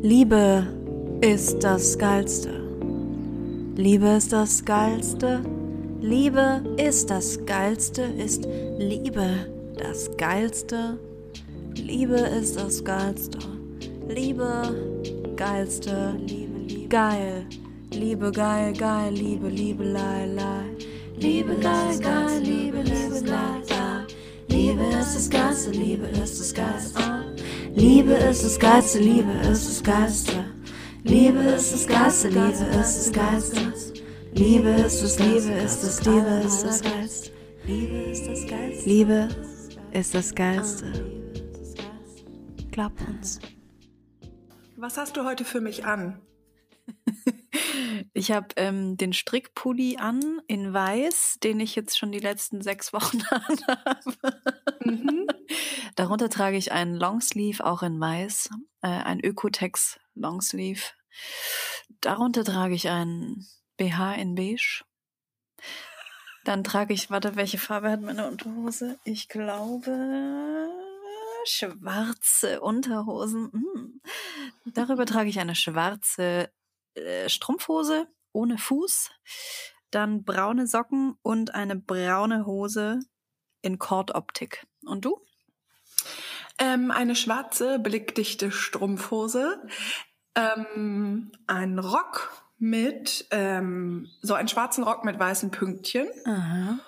Liebe ist das Geilste. Liebe ist das Geilste. Liebe ist das Geilste. Ist Liebe das Geilste. Liebe ist das Geilste. Liebe, Geilste. Liebe, Liebe, geil. Liebe, geil, geil. Liebe, Liebe, lei, lei. Liebe, geil, geil. Liebe, Liebe, lei, lei. Liebe ist das Geilste. Liebe ist das Geilste. Liebe ist das Geilste, Liebe ist das Geilste. Liebe ist das Geilste, Liebe ist das Geilste. Liebe ist das, Liebe ist das, Liebe ist das Geilste. Liebe ist das Geilste. Liebe ist das Geilste. Glaub uns. Was hast du heute für mich an? Ich habe ähm, den Strickpulli an in weiß, den ich jetzt schon die letzten sechs Wochen habe. Mhm. Darunter trage ich einen Longsleeve, auch in weiß, äh, ein Ökotex Longsleeve. Darunter trage ich einen BH in beige. Dann trage ich, warte, welche Farbe hat meine Unterhose? Ich glaube schwarze Unterhosen. Hm. Darüber trage ich eine schwarze äh, Strumpfhose ohne Fuß, dann braune Socken und eine braune Hose in Kordoptik. Und du? Ähm, eine schwarze, blickdichte Strumpfhose, ähm, ein Rock mit, ähm, so einen schwarzen Rock mit weißen Pünktchen. Aha.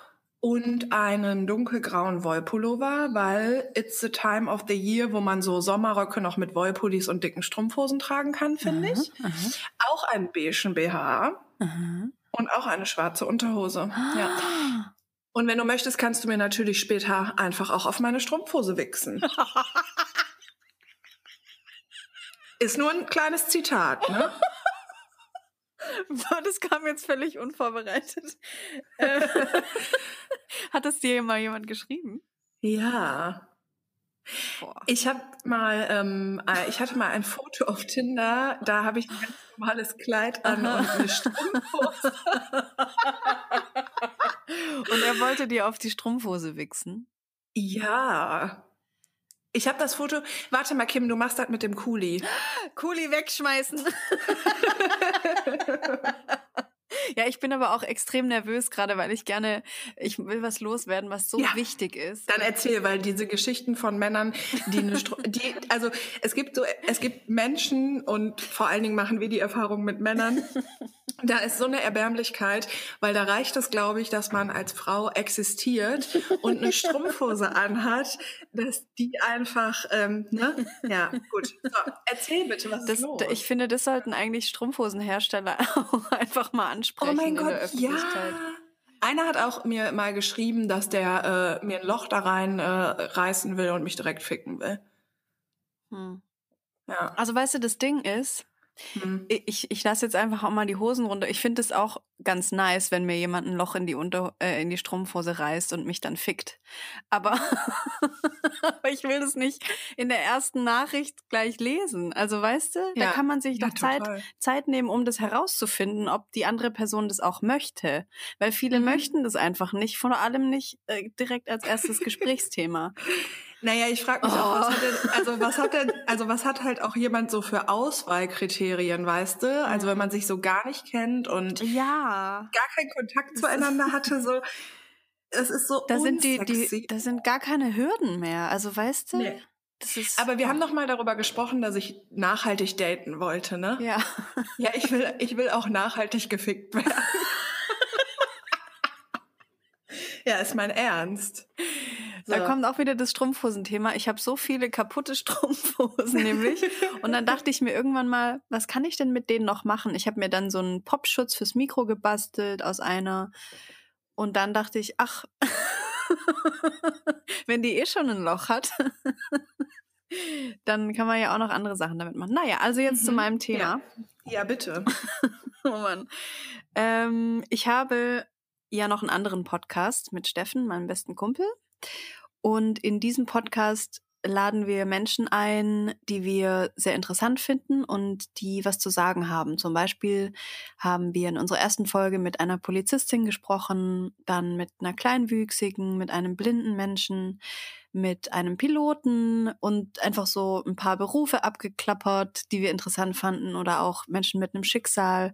Und einen dunkelgrauen Wollpullover, weil it's the time of the year, wo man so Sommerröcke noch mit Wollpullis und dicken Strumpfhosen tragen kann, finde ich. Aha. Auch einen beigen BH. Aha. Und auch eine schwarze Unterhose. Ah. Ja. Und wenn du möchtest, kannst du mir natürlich später einfach auch auf meine Strumpfhose wichsen. Ist nur ein kleines Zitat, ne? Das kam jetzt völlig unvorbereitet. Äh, hat das dir mal jemand geschrieben? Ja. Boah. Ich habe mal, ähm, äh, ich hatte mal ein Foto auf Tinder, da habe ich ein ganz normales Kleid an Aha. und eine Strumpfhose. und er wollte dir auf die Strumpfhose wichsen? Ja. Ich habe das Foto. Warte mal, Kim, du machst das mit dem Kuli. Kuli wegschmeißen. Ja, ich bin aber auch extrem nervös gerade, weil ich gerne, ich will was loswerden, was so ja, wichtig ist. Dann erzähl, weil diese Geschichten von Männern, die eine, die, also es gibt so, es gibt Menschen und vor allen Dingen machen wir die Erfahrung mit Männern. Da ist so eine Erbärmlichkeit, weil da reicht es, glaube ich, dass man als Frau existiert und eine Strumpfhose anhat, dass die einfach, ähm, ne? Ja, gut. So, erzähl bitte, was das, ist los? Ich finde, das sollten eigentlich Strumpfhosenhersteller auch einfach mal ansprechen. Oh mein Gott, ja. Einer hat auch mir mal geschrieben, dass der äh, mir ein Loch da rein äh, reißen will und mich direkt ficken will. Hm. Ja. Also weißt du, das Ding ist, hm. Ich, ich lasse jetzt einfach auch mal die Hosen runter. Ich finde es auch ganz nice, wenn mir jemand ein Loch in die, Unter äh, in die Strumpfhose reißt und mich dann fickt. Aber, aber ich will das nicht in der ersten Nachricht gleich lesen. Also weißt du, ja. da kann man sich ja, doch Zeit, Zeit nehmen, um das herauszufinden, ob die andere Person das auch möchte. Weil viele mhm. möchten das einfach nicht, vor allem nicht äh, direkt als erstes Gesprächsthema. Naja, ich frage mich oh. auch, was hat denn, also was hat denn, also was hat halt auch jemand so für Auswahlkriterien, weißt du? Also wenn man sich so gar nicht kennt und ja. gar keinen Kontakt zueinander hatte, so es ist so da sind die, die, da sind gar keine Hürden mehr. Also weißt du? Nee. Ist, Aber wir haben noch mal darüber gesprochen, dass ich nachhaltig daten wollte, ne? Ja. Ja, ich will, ich will auch nachhaltig gefickt werden. ja, ist mein Ernst. So. Da kommt auch wieder das Strumpfhosenthema. Ich habe so viele kaputte Strumpfhosen nämlich. Und dann dachte ich mir irgendwann mal, was kann ich denn mit denen noch machen? Ich habe mir dann so einen Popschutz fürs Mikro gebastelt aus einer. Und dann dachte ich, ach, wenn die eh schon ein Loch hat, dann kann man ja auch noch andere Sachen damit machen. Naja, also jetzt mhm. zu meinem Thema. Ja, ja bitte. oh Mann. Ähm, ich habe ja noch einen anderen Podcast mit Steffen, meinem besten Kumpel. Und in diesem Podcast laden wir Menschen ein, die wir sehr interessant finden und die was zu sagen haben. Zum Beispiel haben wir in unserer ersten Folge mit einer Polizistin gesprochen, dann mit einer Kleinwüchsigen, mit einem blinden Menschen, mit einem Piloten und einfach so ein paar Berufe abgeklappert, die wir interessant fanden oder auch Menschen mit einem Schicksal.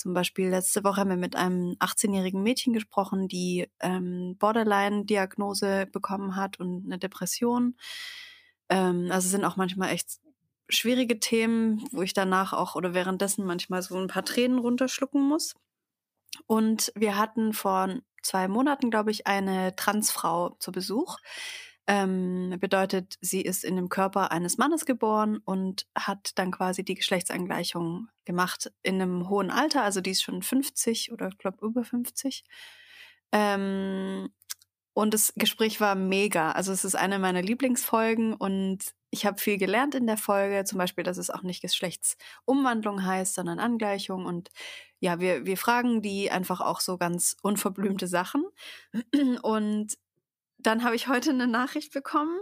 Zum Beispiel letzte Woche haben wir mit einem 18-jährigen Mädchen gesprochen, die ähm, Borderline-Diagnose bekommen hat und eine Depression. Ähm, also sind auch manchmal echt schwierige Themen, wo ich danach auch oder währenddessen manchmal so ein paar Tränen runterschlucken muss. Und wir hatten vor zwei Monaten, glaube ich, eine Transfrau zu Besuch, ähm, bedeutet, sie ist in dem Körper eines Mannes geboren und hat dann quasi die Geschlechtsangleichung gemacht in einem hohen Alter. Also die ist schon 50 oder ich glaube über 50. Ähm, und das Gespräch war mega. Also es ist eine meiner Lieblingsfolgen und ich habe viel gelernt in der Folge. Zum Beispiel, dass es auch nicht Geschlechtsumwandlung heißt, sondern Angleichung. Und ja, wir, wir fragen die einfach auch so ganz unverblümte Sachen. Und dann habe ich heute eine Nachricht bekommen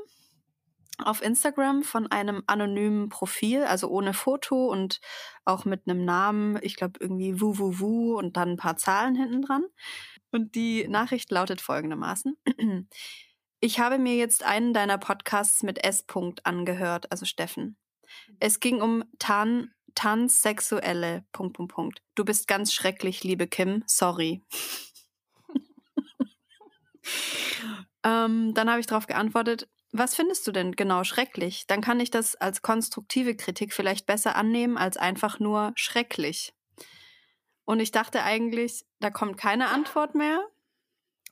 auf Instagram von einem anonymen Profil, also ohne Foto und auch mit einem Namen, ich glaube irgendwie wuwuwu und dann ein paar Zahlen hinten dran. Und die Nachricht lautet folgendermaßen. Ich habe mir jetzt einen deiner Podcasts mit S. -Punkt angehört, also Steffen. Es ging um Tan, Tansexuelle, Punkt, Punkt, Punkt. Du bist ganz schrecklich, liebe Kim, sorry. Ähm, dann habe ich darauf geantwortet, was findest du denn genau schrecklich? Dann kann ich das als konstruktive Kritik vielleicht besser annehmen als einfach nur schrecklich. Und ich dachte eigentlich, da kommt keine Antwort mehr.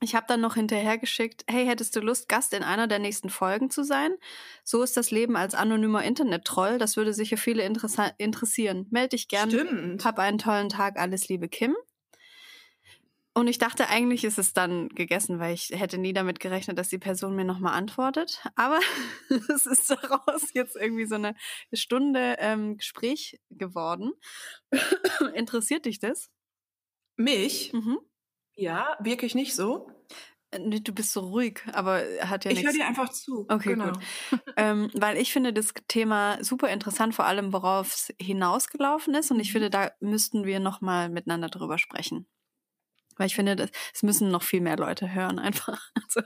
Ich habe dann noch hinterhergeschickt, hey, hättest du Lust, Gast in einer der nächsten Folgen zu sein? So ist das Leben als anonymer Internet-Troll. Das würde sicher viele interessieren. Meld dich gern. Stimmt. Hab einen tollen Tag. Alles Liebe, Kim. Und ich dachte, eigentlich ist es dann gegessen, weil ich hätte nie damit gerechnet, dass die Person mir nochmal antwortet. Aber es ist daraus jetzt irgendwie so eine Stunde ähm, Gespräch geworden. Interessiert dich das? Mich? Mhm. Ja, wirklich nicht so. Äh, du bist so ruhig, aber hat ja ich nichts. Ich höre dir einfach zu. Okay, genau. gut. ähm, weil ich finde das Thema super interessant, vor allem worauf es hinausgelaufen ist. Und ich mhm. finde, da müssten wir nochmal miteinander drüber sprechen. Weil ich finde, das, es müssen noch viel mehr Leute hören, einfach. Also.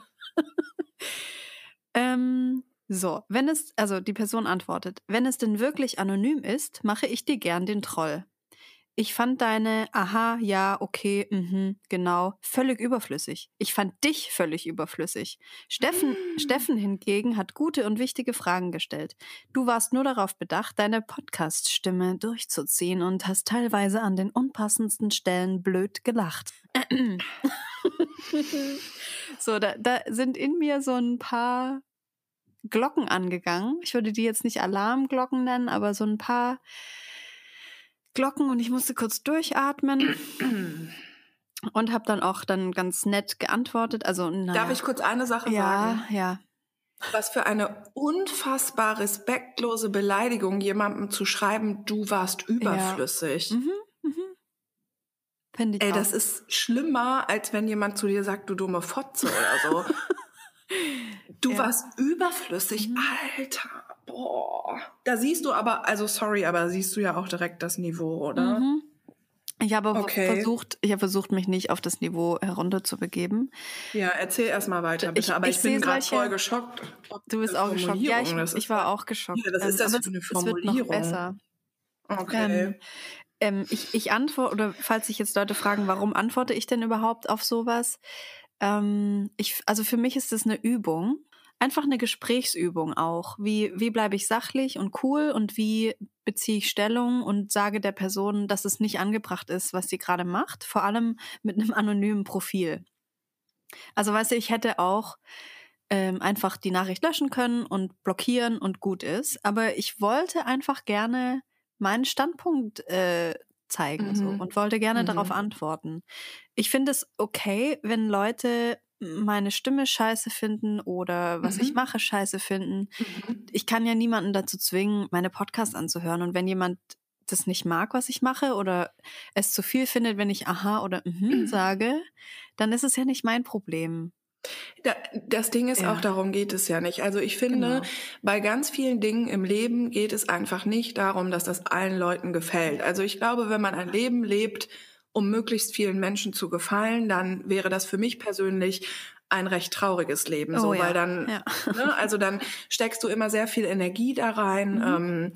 ähm, so, wenn es, also die Person antwortet, wenn es denn wirklich anonym ist, mache ich dir gern den Troll. Ich fand deine Aha, ja, okay, mhm, genau, völlig überflüssig. Ich fand dich völlig überflüssig. Steffen, mm. Steffen hingegen hat gute und wichtige Fragen gestellt. Du warst nur darauf bedacht, deine Podcast-Stimme durchzuziehen und hast teilweise an den unpassendsten Stellen blöd gelacht. so, da, da sind in mir so ein paar Glocken angegangen. Ich würde die jetzt nicht Alarmglocken nennen, aber so ein paar Glocken und ich musste kurz durchatmen. und habe dann auch dann ganz nett geantwortet. Also, naja. Darf ich kurz eine Sache ja, sagen? Ja, ja. Was für eine unfassbar respektlose Beleidigung, jemandem zu schreiben, du warst überflüssig. Ja. Mhm, mhm. Finde ich Ey, auch. das ist schlimmer, als wenn jemand zu dir sagt, du dumme Fotze oder so. du ja. warst überflüssig, mhm. Alter. Boah. Da siehst du aber, also sorry, aber siehst du ja auch direkt das Niveau, oder? Mhm. Ich habe okay. versucht, ich habe versucht, mich nicht auf das Niveau herunterzubegeben. Ja, erzähl erst mal weiter, bitte. Ich, aber ich, ich bin gerade voll geschockt. Du bist auch geschockt. Ja, ich, ich war auch geschockt. Ja, das ist ähm, das für eine Formulierung. Es wird noch besser. Okay. Ähm, ähm, ich, ich antworte, oder falls sich jetzt Leute fragen, warum antworte ich denn überhaupt auf sowas? Ähm, ich, also für mich ist das eine Übung einfach eine Gesprächsübung auch. Wie, wie bleibe ich sachlich und cool und wie beziehe ich Stellung und sage der Person, dass es nicht angebracht ist, was sie gerade macht, vor allem mit einem anonymen Profil. Also weißt du, ich hätte auch ähm, einfach die Nachricht löschen können und blockieren und gut ist, aber ich wollte einfach gerne meinen Standpunkt äh, zeigen mhm. so, und wollte gerne mhm. darauf antworten. Ich finde es okay, wenn Leute meine Stimme scheiße finden oder was mhm. ich mache scheiße finden. Mhm. Ich kann ja niemanden dazu zwingen, meine Podcasts anzuhören. Und wenn jemand das nicht mag, was ich mache oder es zu viel findet, wenn ich aha oder mhm sage, dann ist es ja nicht mein Problem. Da, das Ding ist Ja. auch, darum geht es ja nicht. Also ich finde, Genau. bei ganz vielen Dingen im Leben geht es einfach nicht darum, dass das allen Leuten gefällt. Also ich glaube, wenn man ein Leben lebt, um möglichst vielen Menschen zu gefallen, dann wäre das für mich persönlich ein recht trauriges Leben, so, Oh ja, weil dann, ja. ne, also dann steckst du immer sehr viel Energie da rein, Mhm. ähm,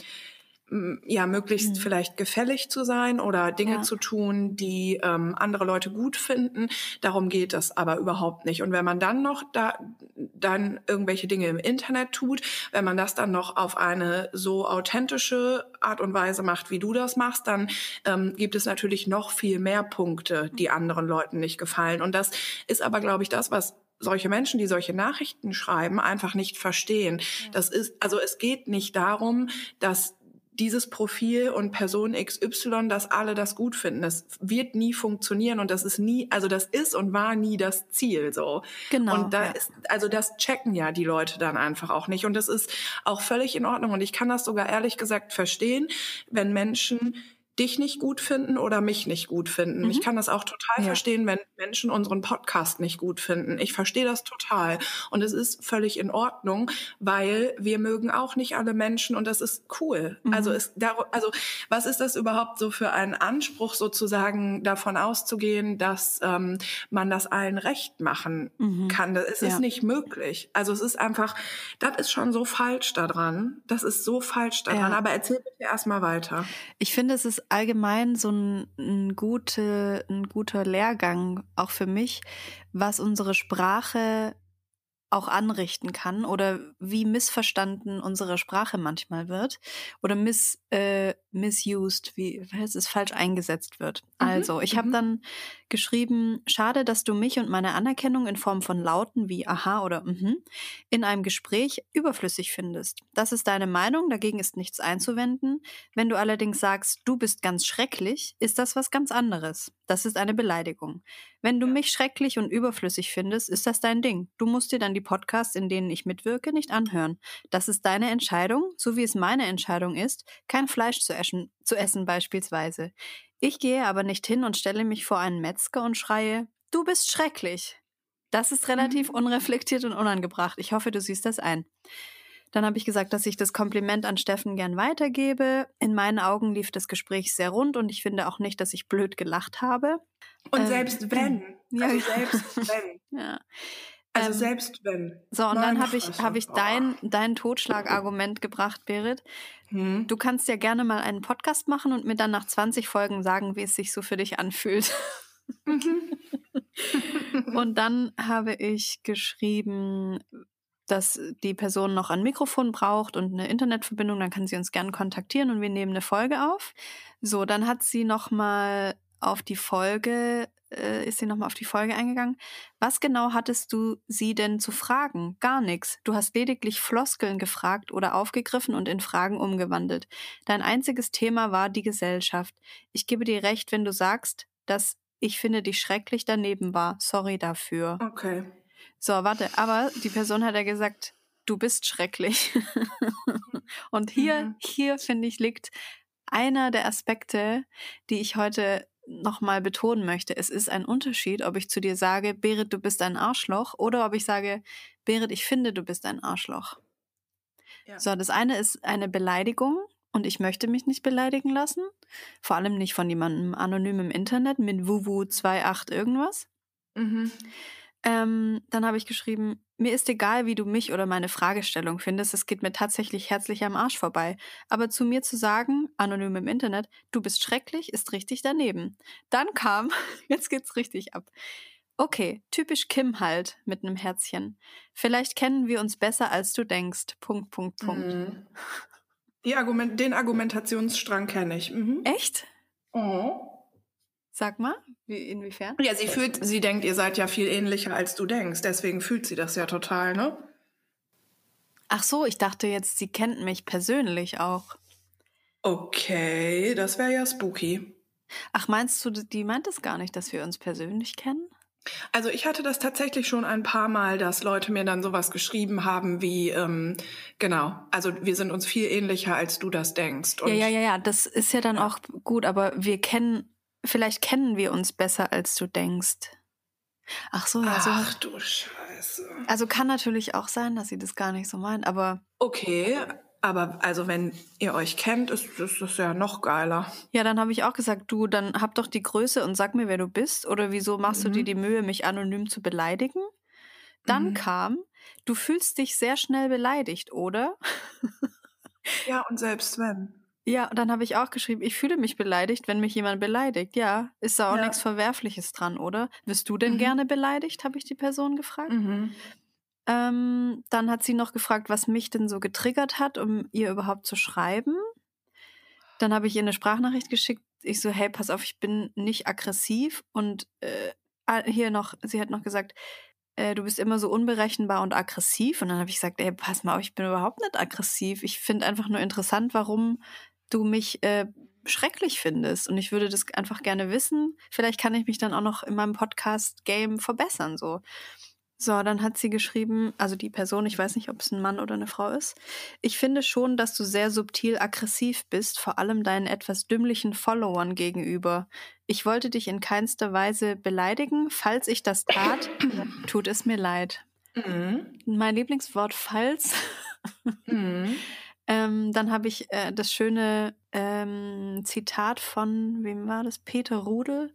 ja, möglichst vielleicht gefällig zu sein oder Dinge Ja. zu tun, die ähm, andere Leute gut finden. Darum geht es aber überhaupt nicht. Und wenn man dann noch da dann irgendwelche Dinge im Internet tut, wenn man das dann noch auf eine so authentische Art und Weise macht, wie du das machst, dann ähm, gibt es natürlich noch viel mehr Punkte, die anderen Leuten nicht gefallen. Und das ist aber, glaube ich, das, was solche Menschen, die solche Nachrichten schreiben, einfach nicht verstehen. Das ist, also es geht nicht darum, dass dieses Profil und Person XY, dass alle das gut finden. Das wird nie funktionieren und das ist nie, also das ist und war nie das Ziel so. Genau, Und da ja. ist, also das checken ja die Leute dann einfach auch nicht. Und das ist auch völlig in Ordnung. Und ich kann das sogar ehrlich gesagt verstehen, wenn Menschen dich nicht gut finden oder mich nicht gut finden. Ich kann das auch total Mhm. Ja. verstehen, wenn Menschen unseren Podcast nicht gut finden. Ich verstehe das total. Und es ist völlig in Ordnung, weil wir mögen auch nicht alle Menschen und das ist cool. Mhm. Also, dar- also was ist das überhaupt so für ein Anspruch, sozusagen davon auszugehen, dass ähm, man das allen recht machen kann? Das, es Ja. ist nicht möglich. Also es ist einfach, das ist schon so falsch daran. Das ist so falsch daran. Ja. Aber erzähl bitte erstmal weiter. Ich finde, es ist allgemein so ein, ein, gute, ein guter Lehrgang, auch für mich, was unsere Sprache auch anrichten kann oder wie missverstanden unsere Sprache manchmal wird oder miss, äh, misused, wie es, falsch eingesetzt wird. Also, ich habe mhm. dann geschrieben, schade, dass du mich und meine Anerkennung in Form von Lauten wie aha oder mhm in einem Gespräch überflüssig findest. Das ist deine Meinung, dagegen ist nichts einzuwenden. Wenn du allerdings sagst, du bist ganz schrecklich, ist das was ganz anderes. Das ist eine Beleidigung. Wenn du mich schrecklich und überflüssig findest, ist das dein Ding. Du musst dir dann die Podcasts, in denen ich mitwirke, nicht anhören. Das ist deine Entscheidung, so wie es meine Entscheidung ist, kein Fleisch zu essen, zu essen beispielsweise. Ich gehe aber nicht hin und stelle mich vor einen Metzger und schreie, du bist schrecklich. Das ist relativ unreflektiert und unangebracht. Ich hoffe, du siehst das ein. Dann habe ich gesagt, dass ich das Kompliment an Steffen gern weitergebe. In meinen Augen lief das Gespräch sehr rund und ich finde auch nicht, dass ich blöd gelacht habe. Und Ähm, selbst wenn, ja, also ja. selbst wenn, Ja. Also Ähm, selbst wenn. So, und dann habe ich, hab ich Oh. dein, dein Totschlagargument gebracht, Berit. Hm. Du kannst ja gerne mal einen Podcast machen und mir dann nach 20 Folgen sagen, wie es sich so für dich anfühlt. und dann habe ich geschrieben, dass die Person noch ein Mikrofon braucht und eine Internetverbindung, dann kann sie uns gerne kontaktieren und wir nehmen eine Folge auf. So, dann hat sie noch mal auf die Folge, äh, ist sie noch mal auf die Folge eingegangen. Was genau hattest du sie denn zu fragen? Gar nichts. Du hast lediglich Floskeln gefragt oder aufgegriffen und in Fragen umgewandelt. Dein einziges Thema war die Gesellschaft. Ich gebe dir recht, wenn du sagst, dass ich finde dich schrecklich daneben war. Sorry dafür. Okay. So, warte, aber die Person hat ja gesagt, du bist schrecklich. Und hier, Mhm. hier finde ich, liegt einer der Aspekte, die ich heute nochmal betonen möchte. Es ist ein Unterschied, ob ich zu dir sage, Berit, du bist ein Arschloch, oder ob ich sage, Berit, ich finde, du bist ein Arschloch. Ja. So, das eine ist eine Beleidigung und ich möchte mich nicht beleidigen lassen. Vor allem nicht von jemandem anonym im Internet mit wuwu28 irgendwas. Mhm. Ähm, dann habe ich geschrieben, mir ist egal, wie du mich oder meine Fragestellung findest, es geht mir tatsächlich herzlich am Arsch vorbei. Aber zu mir zu sagen, anonym im Internet, du bist schrecklich, ist richtig daneben. Dann kam, jetzt geht's richtig ab. Okay, typisch Kim halt, mit einem Herzchen. Vielleicht kennen wir uns besser, als du denkst. Punkt, Punkt, Punkt. Mhm. Die Argument, den Argumentationsstrang kenne ich. Mhm. Echt? Oh. Sag mal, wie, inwiefern? Ja, sie fühlt, sie denkt, ihr seid ja viel ähnlicher, als du denkst. Deswegen fühlt sie das ja total, ne? Ach so, ich dachte jetzt, sie kennt mich persönlich auch. Okay, das wäre ja spooky. Ach, meinst du, die meint es gar nicht, dass wir uns persönlich kennen? Also ich hatte das tatsächlich schon ein paar Mal, dass Leute mir dann sowas geschrieben haben wie, ähm, genau, also wir sind uns viel ähnlicher, als du das denkst. Und Ja, ja, ja, ja, das ist ja dann auch gut, aber wir kennen, vielleicht kennen wir uns besser, als du denkst. Ach so, ja, so. Ach du Scheiße. Also kann natürlich auch sein, dass sie das gar nicht so meint, aber. Okay, aber also wenn ihr euch kennt, ist, ist das ja noch geiler. Ja, dann habe ich auch gesagt, du, dann hab doch die Größe und sag mir, wer du bist. Oder wieso machst mhm. du dir mhm. die Mühe, mich anonym zu beleidigen? Dann mhm. kam, du fühlst dich sehr schnell beleidigt, oder? ja, und selbst wenn. Ja, dann habe ich auch geschrieben, ich fühle mich beleidigt, wenn mich jemand beleidigt. Ja, ist da auch ja. nichts Verwerfliches dran, oder? Wirst du denn mhm. gerne beleidigt, habe ich die Person gefragt. Mhm. Ähm, dann hat sie noch gefragt, was mich denn so getriggert hat, um ihr überhaupt zu schreiben. Dann habe ich ihr eine Sprachnachricht geschickt. Ich so, hey, pass auf, ich bin nicht aggressiv. Und äh, hier noch, sie hat noch gesagt, äh, du bist immer so unberechenbar und aggressiv. Und dann habe ich gesagt, ey, pass mal auf, ich bin überhaupt nicht aggressiv. Ich finde einfach nur interessant, warum du mich äh, schrecklich findest. Und ich würde das einfach gerne wissen. Vielleicht kann ich mich dann auch noch in meinem Podcast-Game verbessern. So. So, dann hat sie geschrieben, also die Person, ich weiß nicht, ob es ein Mann oder eine Frau ist. Ich finde schon, dass du sehr subtil aggressiv bist, vor allem deinen etwas dümmlichen Followern gegenüber. Ich wollte dich in keinster Weise beleidigen. Falls ich das tat, tut es mir leid. Mhm. Mein Lieblingswort falls. Mhm. Ähm, dann habe ich äh, das schöne ähm, Zitat von, wem war das? Peter Rudel.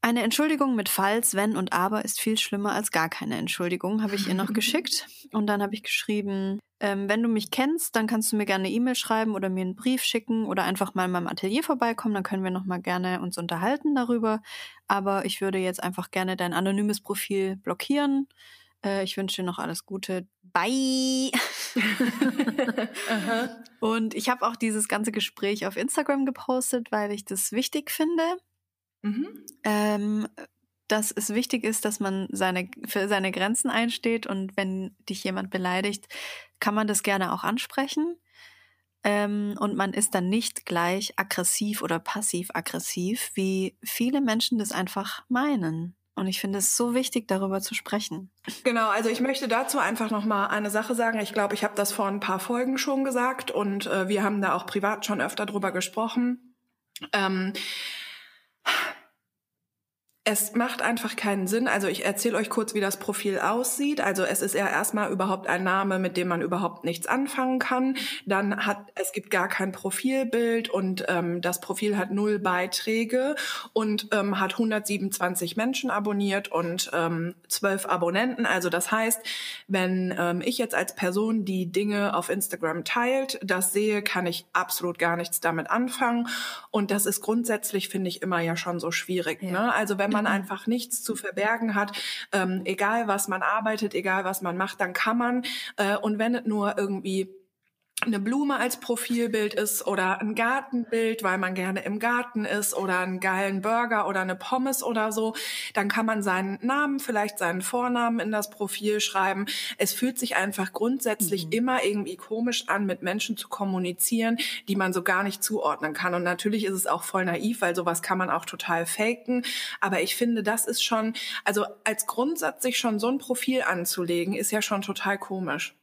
Eine Entschuldigung mit Falls, Wenn und Aber ist viel schlimmer als gar keine Entschuldigung, habe ich ihr noch geschickt. Und dann habe ich geschrieben, ähm, wenn du mich kennst, dann kannst du mir gerne eine E-Mail schreiben oder mir einen Brief schicken oder einfach mal in meinem Atelier vorbeikommen, dann können wir nochmal gerne uns unterhalten darüber. Aber ich würde jetzt einfach gerne dein anonymes Profil blockieren. Äh, ich wünsche dir noch alles Gute. Bye! und ich habe auch dieses ganze Gespräch auf Instagram gepostet, weil ich das wichtig finde. Mhm. Ähm, dass es wichtig ist, dass man seine, für seine Grenzen einsteht und wenn dich jemand beleidigt, kann man das gerne auch ansprechen. Ähm, und man ist dann nicht gleich aggressiv oder passiv-aggressiv, wie viele Menschen das einfach meinen. Und ich finde es so wichtig, darüber zu sprechen. Genau, also ich möchte dazu einfach noch mal eine Sache sagen. Ich glaube, ich habe das vor ein paar Folgen schon gesagt und äh, wir haben da auch privat schon öfter drüber gesprochen. Ähm, es macht einfach keinen Sinn. Also ich erzähle euch kurz, wie das Profil aussieht. Also es ist ja erstmal überhaupt ein Name, mit dem man überhaupt nichts anfangen kann. Dann hat es gibt gar kein Profilbild und ähm, das Profil hat null Beiträge und ähm, hat 127 Menschen abonniert und ähm, 12 Abonnenten. Also das heißt, wenn ähm, ich jetzt als Person die Dinge auf Instagram teilt, das sehe, kann ich absolut gar nichts damit anfangen. Und das ist grundsätzlich, finde ich, immer ja schon so schwierig. Ja. Ne? Also wenn man man einfach nichts zu verbergen hat, ähm, egal was man arbeitet, egal was man macht, dann kann man. Äh, und wenn es nur irgendwie eine Blume als Profilbild ist oder ein Gartenbild, weil man gerne im Garten ist oder einen geilen Burger oder eine Pommes oder so, dann kann man seinen Namen, vielleicht seinen Vornamen in das Profil schreiben. Es fühlt sich einfach grundsätzlich mhm. immer irgendwie komisch an, mit Menschen zu kommunizieren, die man so gar nicht zuordnen kann. Und natürlich ist es auch voll naiv, weil sowas kann man auch total faken. Aber ich finde, das ist schon, also als Grundsatz sich schon so ein Profil anzulegen, ist ja schon total komisch.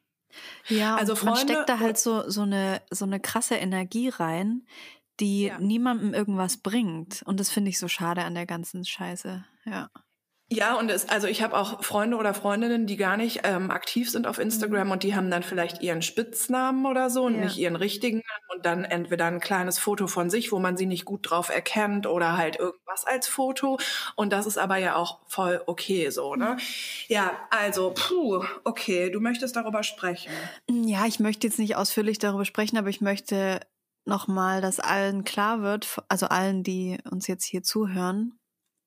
Ja, also Freunde, man steckt da halt so, so, eine, so eine krasse Energie rein, die ja. niemandem irgendwas bringt. Und das finde ich so schade an der ganzen Scheiße. Ja. Ja, und es, also ich habe auch Freunde oder Freundinnen, die gar nicht ähm, aktiv sind auf Instagram mhm. und die haben dann vielleicht ihren Spitznamen oder so und ja. nicht ihren richtigen Namen und dann entweder ein kleines Foto von sich, wo man sie nicht gut drauf erkennt oder halt irgendwas als Foto und das ist aber ja auch voll okay so, ne? Mhm. Ja, also, puh, okay, du möchtest darüber sprechen. Ja, ich möchte jetzt nicht ausführlich darüber sprechen, aber ich möchte nochmal, dass allen klar wird, also allen, die uns jetzt hier zuhören,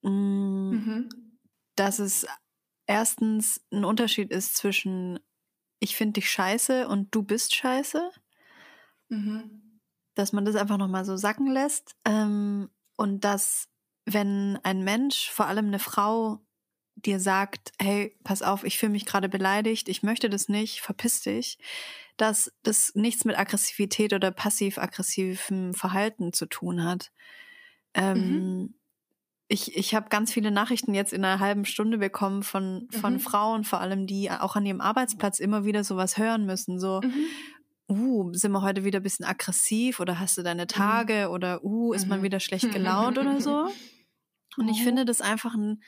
mm, mhm dass es erstens ein Unterschied ist zwischen ich finde dich scheiße und du bist scheiße. Mhm. Dass man das einfach nochmal so sacken lässt. Ähm, und dass, wenn ein Mensch, vor allem eine Frau, dir sagt, hey, pass auf, ich fühle mich gerade beleidigt, ich möchte das nicht, verpiss dich, dass das nichts mit Aggressivität oder passiv-aggressivem Verhalten zu tun hat. Ähm, mhm ich, ich habe ganz viele Nachrichten jetzt in einer halben Stunde bekommen von, von mhm. Frauen, vor allem, die auch an ihrem Arbeitsplatz immer wieder sowas hören müssen. So, mhm. uh, sind wir heute wieder ein bisschen aggressiv oder hast du deine mhm. Tage mhm. oder uh, ist man mhm. wieder schlecht gelaunt oder so. Und ich oh. finde das einfach ein,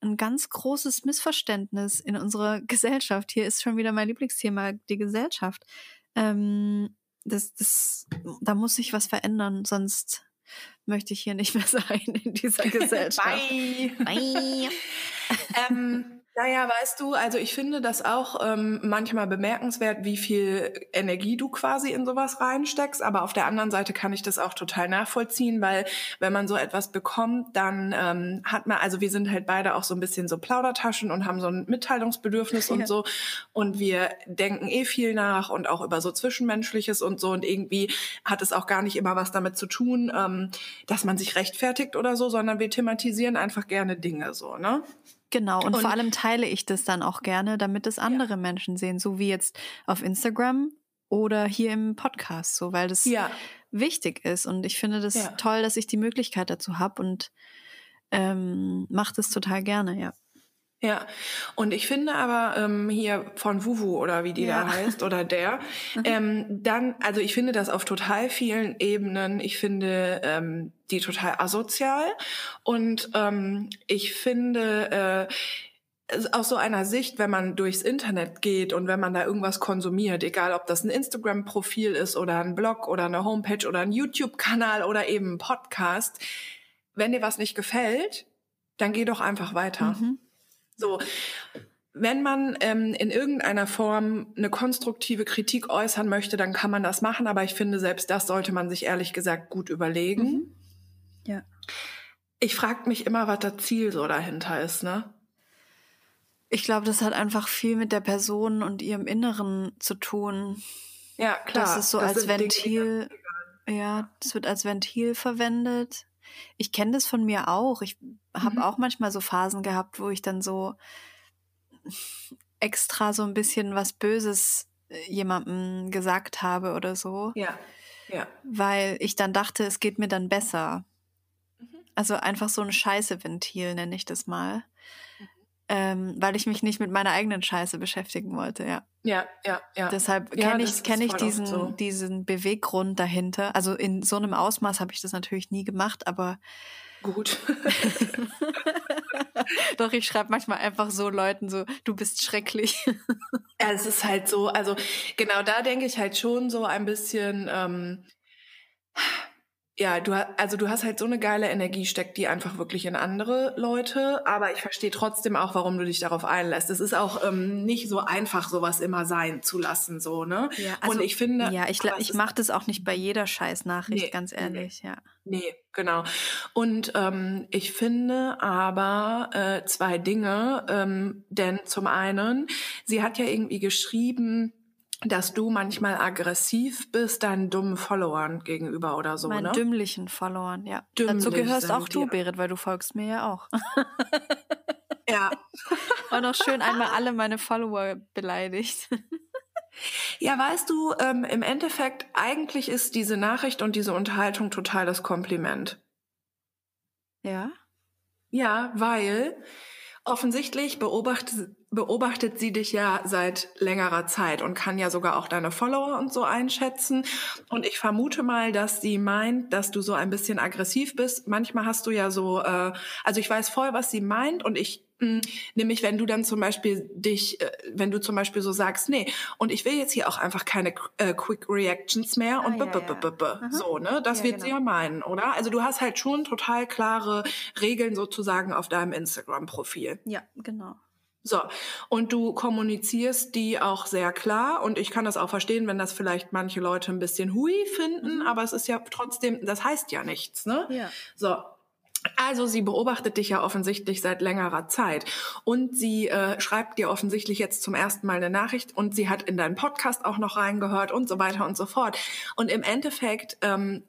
ein ganz großes Missverständnis in unserer Gesellschaft. Hier ist schon wieder mein Lieblingsthema, die Gesellschaft. Ähm, das, das, da muss sich was verändern, sonst möchte ich hier nicht mehr sein in dieser Gesellschaft. Bye. Bye. ähm, naja, weißt du, also ich finde das auch ähm, manchmal bemerkenswert, wie viel Energie du quasi in sowas reinsteckst. Aber auf der anderen Seite kann ich das auch total nachvollziehen, weil wenn man so etwas bekommt, dann ähm, hat man, also wir sind halt beide auch so ein bisschen so Plaudertaschen und haben so ein Mitteilungsbedürfnis ja. und so. Und wir denken eh viel nach und auch über so Zwischenmenschliches und so. Und irgendwie hat es auch gar nicht immer was damit zu tun, ähm, dass man sich rechtfertigt oder so, sondern wir thematisieren einfach gerne Dinge so, ne? Genau, und, und, vor allem teile ich das dann auch gerne, damit es andere ja. Menschen sehen, so wie jetzt auf Instagram oder hier im Podcast, so weil das ja. wichtig ist. Und ich finde das ja. toll, dass ich die Möglichkeit dazu habe und ähm, mache das total gerne, ja. Ja, und ich finde aber ähm, hier von Wuwu oder wie die ja. da heißt oder der, mhm. ähm, dann, also ich finde das auf total vielen Ebenen, ich finde ähm, die total asozial und ähm, ich finde äh, aus so einer Sicht, wenn man durchs Internet geht und wenn man da irgendwas konsumiert, egal ob das ein Instagram-Profil ist oder ein Blog oder eine Homepage oder ein YouTube-Kanal oder eben ein Podcast, wenn dir was nicht gefällt, dann geh doch einfach weiter. Mhm. So, wenn man ähm, in irgendeiner Form eine konstruktive Kritik äußern möchte, dann kann man das machen, aber ich finde, selbst das sollte man sich ehrlich gesagt gut überlegen. Mhm. Ja. Ich frage mich immer, was das Ziel so dahinter ist, ne? Ich glaube, das hat einfach viel mit der Person und ihrem Inneren zu tun. Ja, klar. Das ist so das als Ventil, ja, das wird als Ventil verwendet ich kenne das von mir auch. Ich habe mhm. auch manchmal so Phasen gehabt, wo ich dann so extra so ein bisschen was Böses äh, jemandem gesagt habe oder so. Ja. Ja. Weil ich dann dachte, es geht mir dann besser. Mhm. Also einfach so ein Scheißeventil nenne ich das mal ähm, weil ich mich nicht mit meiner eigenen Scheiße beschäftigen wollte, ja. Ja, ja, ja. Deshalb kenne ja, ich, kenn ich diesen, so. diesen Beweggrund dahinter. Also in so einem Ausmaß habe ich das natürlich nie gemacht, aber gut. Doch, ich schreibe manchmal einfach so Leuten so, du bist schrecklich. ja, es ist halt so, also genau da denke ich halt schon so ein bisschen, ähm, ja, du also du hast halt so eine geile Energie, steckt die einfach wirklich in andere Leute. Aber ich verstehe trotzdem auch, warum du dich darauf einlässt. Es ist auch ähm, nicht so einfach, sowas immer sein zu lassen, so ne. Ja, also, Und ich finde, ja, ich ich mache das auch nicht bei jeder Scheißnachricht, nee, ganz ehrlich, nee. ja. Nee, genau. Und ähm, ich finde aber äh, zwei Dinge, ähm, denn zum einen, sie hat ja irgendwie geschrieben dass du manchmal aggressiv bist deinen dummen Followern gegenüber oder so, Meinen ne? dümmlichen Followern, ja. Dümmlich Dazu gehörst auch du, Berit, weil du folgst mir ja auch. ja. War noch schön einmal alle meine Follower beleidigt. Ja, weißt du, ähm, im Endeffekt, eigentlich ist diese Nachricht und diese Unterhaltung total das Kompliment. Ja? Ja, weil offensichtlich beobachtet, beobachtet sie dich ja seit längerer Zeit und kann ja sogar auch deine Follower und so einschätzen. Und ich vermute mal, dass sie meint, dass du so ein bisschen aggressiv bist. Manchmal hast du ja so, äh, also ich weiß voll, was sie meint und ich Nämlich, wenn du dann zum Beispiel dich, äh, wenn du zum Beispiel so sagst, nee, und ich will jetzt hier auch einfach keine äh, Quick Reactions mehr und ah, ja, ja. so, ne? Das ja, wird genau. sie ja meinen, oder? Also du hast halt schon total klare Regeln sozusagen auf deinem Instagram-Profil. Ja, genau. So, und du kommunizierst die auch sehr klar und ich kann das auch verstehen, wenn das vielleicht manche Leute ein bisschen hui finden, mhm. aber es ist ja trotzdem, das heißt ja nichts, ne? Ja. So. Also sie beobachtet dich ja offensichtlich seit längerer Zeit und sie äh, schreibt dir offensichtlich jetzt zum ersten Mal eine Nachricht und sie hat in deinen Podcast auch noch reingehört und so weiter und so fort. Und im Endeffekt ähm,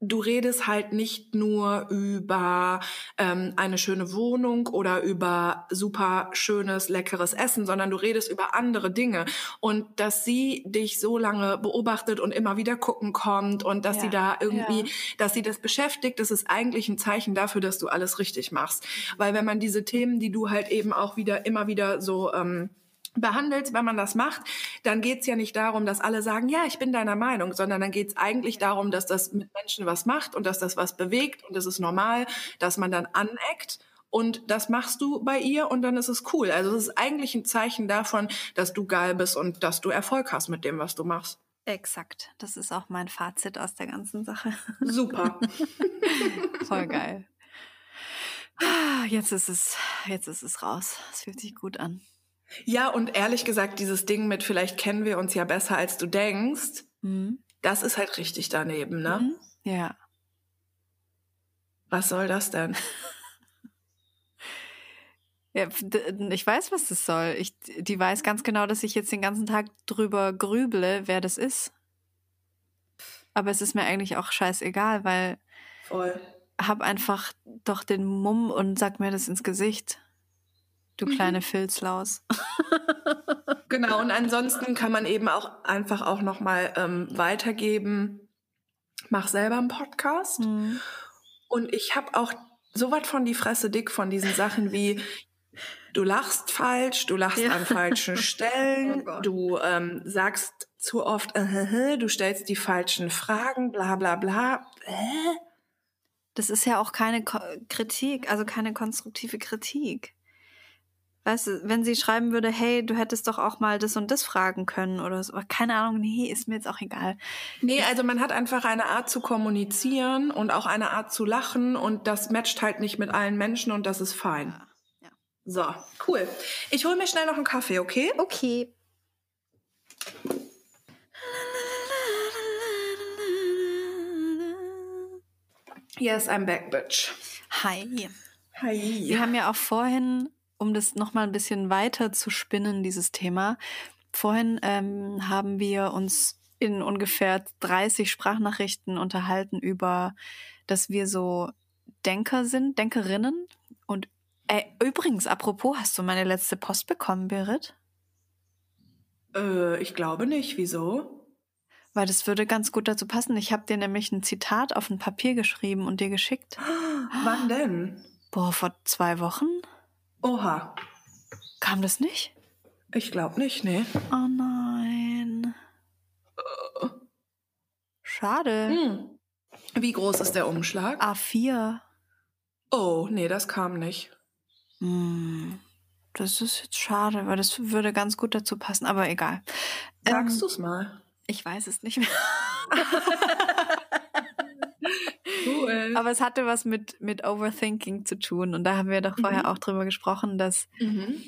du redest halt nicht nur über ähm, eine schöne Wohnung oder über super schönes, leckeres Essen, sondern du redest über andere Dinge. Und dass sie dich so lange beobachtet und immer wieder gucken kommt und dass ja, sie da irgendwie, ja. dass sie das beschäftigt, das ist eigentlich ein Zeichen dafür, dass du alles richtig machst. Weil wenn man diese Themen, die du halt eben auch wieder, immer wieder so ähm, behandelst, wenn man das macht, dann geht's ja nicht darum, dass alle sagen, ja, ich bin deiner Meinung, sondern dann geht's eigentlich darum, dass das mit Menschen was macht und dass das was bewegt und es ist normal, dass man dann aneckt und das machst du bei ihr und dann ist es cool. Also es ist eigentlich ein Zeichen davon, dass du geil bist und dass du Erfolg hast mit dem, was du machst. Exakt. Das ist auch mein Fazit aus der ganzen Sache. Super. Voll geil. Ah, jetzt ist es, jetzt ist es raus. Es fühlt sich gut an. Ja, und ehrlich gesagt, dieses Ding mit vielleicht kennen wir uns ja besser als du denkst, mhm. das ist halt richtig daneben, ne? Mhm. Ja. Was soll das denn? Ja, ich weiß, was das soll. Ich, die weiß ganz genau, dass ich jetzt den ganzen Tag drüber grüble, wer das ist. Aber es ist mir eigentlich auch scheißegal, weil Voll. hab einfach doch den Mumm und sag mir das ins Gesicht. Du mhm. kleine. Filzlaus. genau, und ansonsten kann man eben auch einfach auch nochmal ähm, weitergeben. Mach selber einen Podcast. Mhm. Und ich habe auch so was von die Fresse dick von diesen Sachen wie, du lachst falsch, du lachst ja. an falschen Stellen, oh du ähm, sagst zu oft, äh, du stellst die falschen Fragen, bla bla bla. Äh? Das ist ja auch keine Ko Kritik, also keine konstruktive Kritik. Weißt du, wenn sie schreiben würde, hey, du hättest doch auch mal das und das fragen können oder so. Keine Ahnung, nee, ist mir jetzt auch egal. Nee, also man hat einfach eine Art zu kommunizieren und auch eine Art zu lachen und das matcht halt nicht mit allen Menschen und das ist fein. Ja. So, cool. Ich hole mir schnell noch einen Kaffee, okay? Okay. Yes, I'm back, bitch. Hi. Hi. Wir haben ja auch vorhin, um das nochmal ein bisschen weiter zu spinnen, dieses Thema, vorhin ähm, haben wir uns in ungefähr 30 Sprachnachrichten unterhalten über, dass wir so Denker sind, Denkerinnen und Ey, übrigens, apropos, hast du meine letzte Post bekommen, Berit? Äh, ich glaube nicht. Wieso? Weil das würde ganz gut dazu passen. Ich habe dir nämlich ein Zitat auf ein Papier geschrieben und dir geschickt. Wann denn? Boah, vor zwei Wochen? Oha. Kam das nicht? Ich glaube nicht, nee. Oh nein. Schade. Hm. Wie groß ist der Umschlag? A4. Oh, nee, das kam nicht. Hm, das ist jetzt schade, weil das würde ganz gut dazu passen, aber egal. Sagst ähm, du's mal? Ich weiß es nicht mehr. cool. Aber es hatte was mit, mit Overthinking zu tun. Und da haben wir doch vorher mhm. auch drüber gesprochen, dass mhm.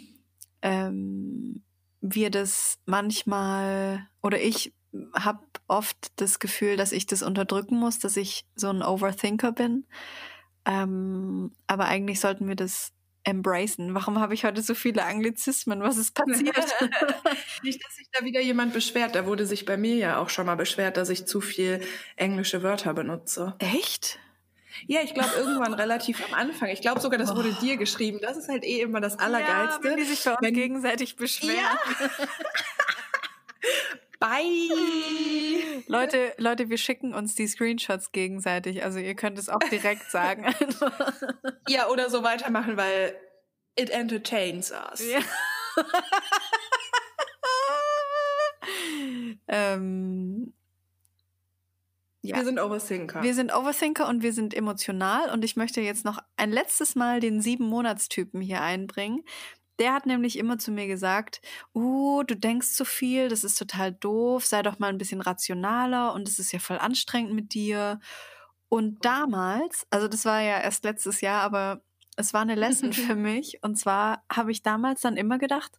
ähm, wir das manchmal oder ich habe oft das Gefühl, dass ich das unterdrücken muss, dass ich so ein Overthinker bin. Ähm, aber eigentlich sollten wir das embracen. Warum habe ich heute so viele Anglizismen? Was ist passiert? Nicht, dass sich da wieder jemand beschwert. Da wurde sich bei mir ja auch schon mal beschwert, dass ich zu viel englische Wörter benutze. Echt? Ja, ich glaube irgendwann relativ am Anfang. Ich glaube sogar, das wurde oh. dir geschrieben. Das ist halt eh immer das Allergeilste. Ja, wenn die sich uns wenn, gegenseitig beschweren. Ja. Bye. Leute, Leute, wir schicken uns die Screenshots gegenseitig. Also ihr könnt es auch direkt sagen. ja, oder so weitermachen, weil it entertains us. Ja. ähm, ja. Wir sind Overthinker. Wir sind Overthinker und wir sind emotional. Und ich möchte jetzt noch ein letztes Mal den sieben Monatstypen hier einbringen. Der hat nämlich immer zu mir gesagt, uh, du denkst zu viel, das ist total doof, sei doch mal ein bisschen rationaler und es ist ja voll anstrengend mit dir. Und damals, also das war ja erst letztes Jahr, aber es war eine Lesson für mich. Und zwar habe ich damals dann immer gedacht,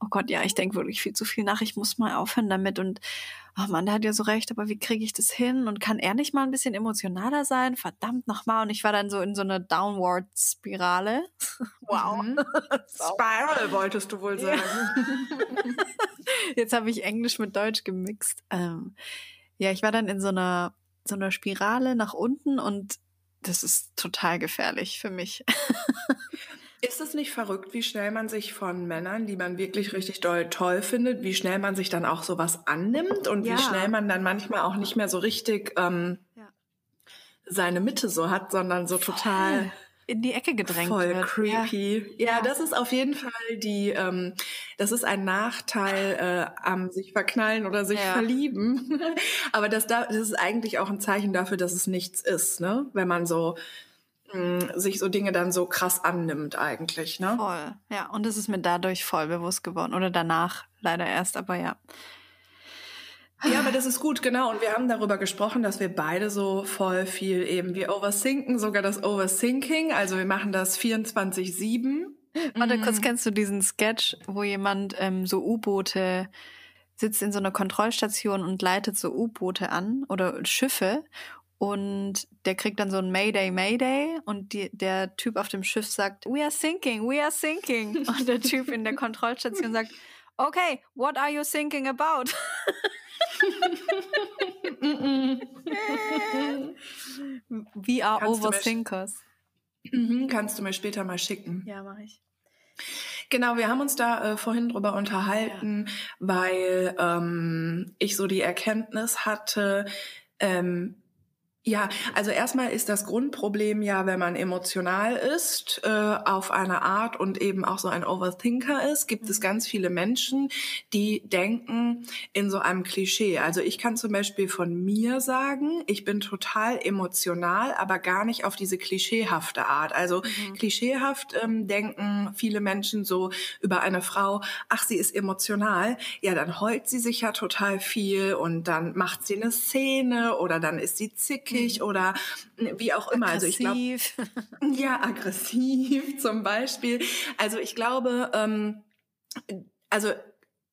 oh Gott, ja, ich denke wirklich viel zu viel nach, ich muss mal aufhören damit. Und oh Mann, der hat ja so recht, aber wie kriege ich das hin? Und kann er nicht mal ein bisschen emotionaler sein? Verdammt nochmal. Und ich war dann so in so einer Downward-Spirale. Wow. Mhm. Spiral wolltest du wohl sagen. Jetzt habe ich Englisch mit Deutsch gemixt. Ähm, ja, ich war dann in so einer so einer Spirale nach unten und das ist total gefährlich für mich. Ist es nicht verrückt, wie schnell man sich von Männern, die man wirklich richtig doll toll findet, wie schnell man sich dann auch sowas annimmt und ja. wie schnell man dann manchmal auch nicht mehr so richtig ähm, ja. seine Mitte so hat, sondern so total in die Ecke gedrängt voll wird. creepy. Ja. ja. das ist auf jeden Fall die, ähm, das ist ein Nachteil äh, am sich verknallen oder sich ja. verlieben. Aber das, da, das ist eigentlich auch ein Zeichen dafür, dass es nichts ist, ne? Wenn man so mh, sich so Dinge dann so krass annimmt eigentlich, ne? Voll, ja. Und das ist mir dadurch voll bewusst geworden. Oder danach leider erst, aber ja. Ja, aber das ist gut, genau. Und wir haben darüber gesprochen, dass wir beide so voll viel eben, wir overthinken, sogar das Overthinking. Also wir machen das 24-7. Warte, mhm. kurz kennst du diesen Sketch, wo jemand ähm, so U-Boote sitzt in so einer Kontrollstation und leitet so U-Boote an oder Schiffe und der kriegt dann so ein Mayday, Mayday und die, der Typ auf dem Schiff sagt, we are sinking, we are sinking. Und der Typ in der Kontrollstation sagt, okay, what are you thinking about? We are Kannst overthinkers. Du mir, mhm, kannst du mir später mal schicken. Ja, mache ich. Genau, wir haben uns da äh, vorhin drüber unterhalten, ja. weil ähm, ich so die Erkenntnis hatte, ähm, ja, also erstmal ist das Grundproblem ja, wenn man emotional ist, äh, auf eine Art und eben auch so ein Overthinker ist, gibt es mhm. ganz viele Menschen, die denken in so einem Klischee. Also ich kann zum Beispiel von mir sagen, ich bin total emotional, aber gar nicht auf diese klischeehafte Art. Also mhm. klischeehaft ähm, denken viele Menschen so über eine Frau, ach, sie ist emotional, ja, dann heult sie sich ja total viel und dann macht sie eine Szene oder dann ist sie zickig zickig mhm. oder wie auch immer. Aggressiv. Also ich glaube, ja, aggressiv zum Beispiel. Also ich glaube, ähm, also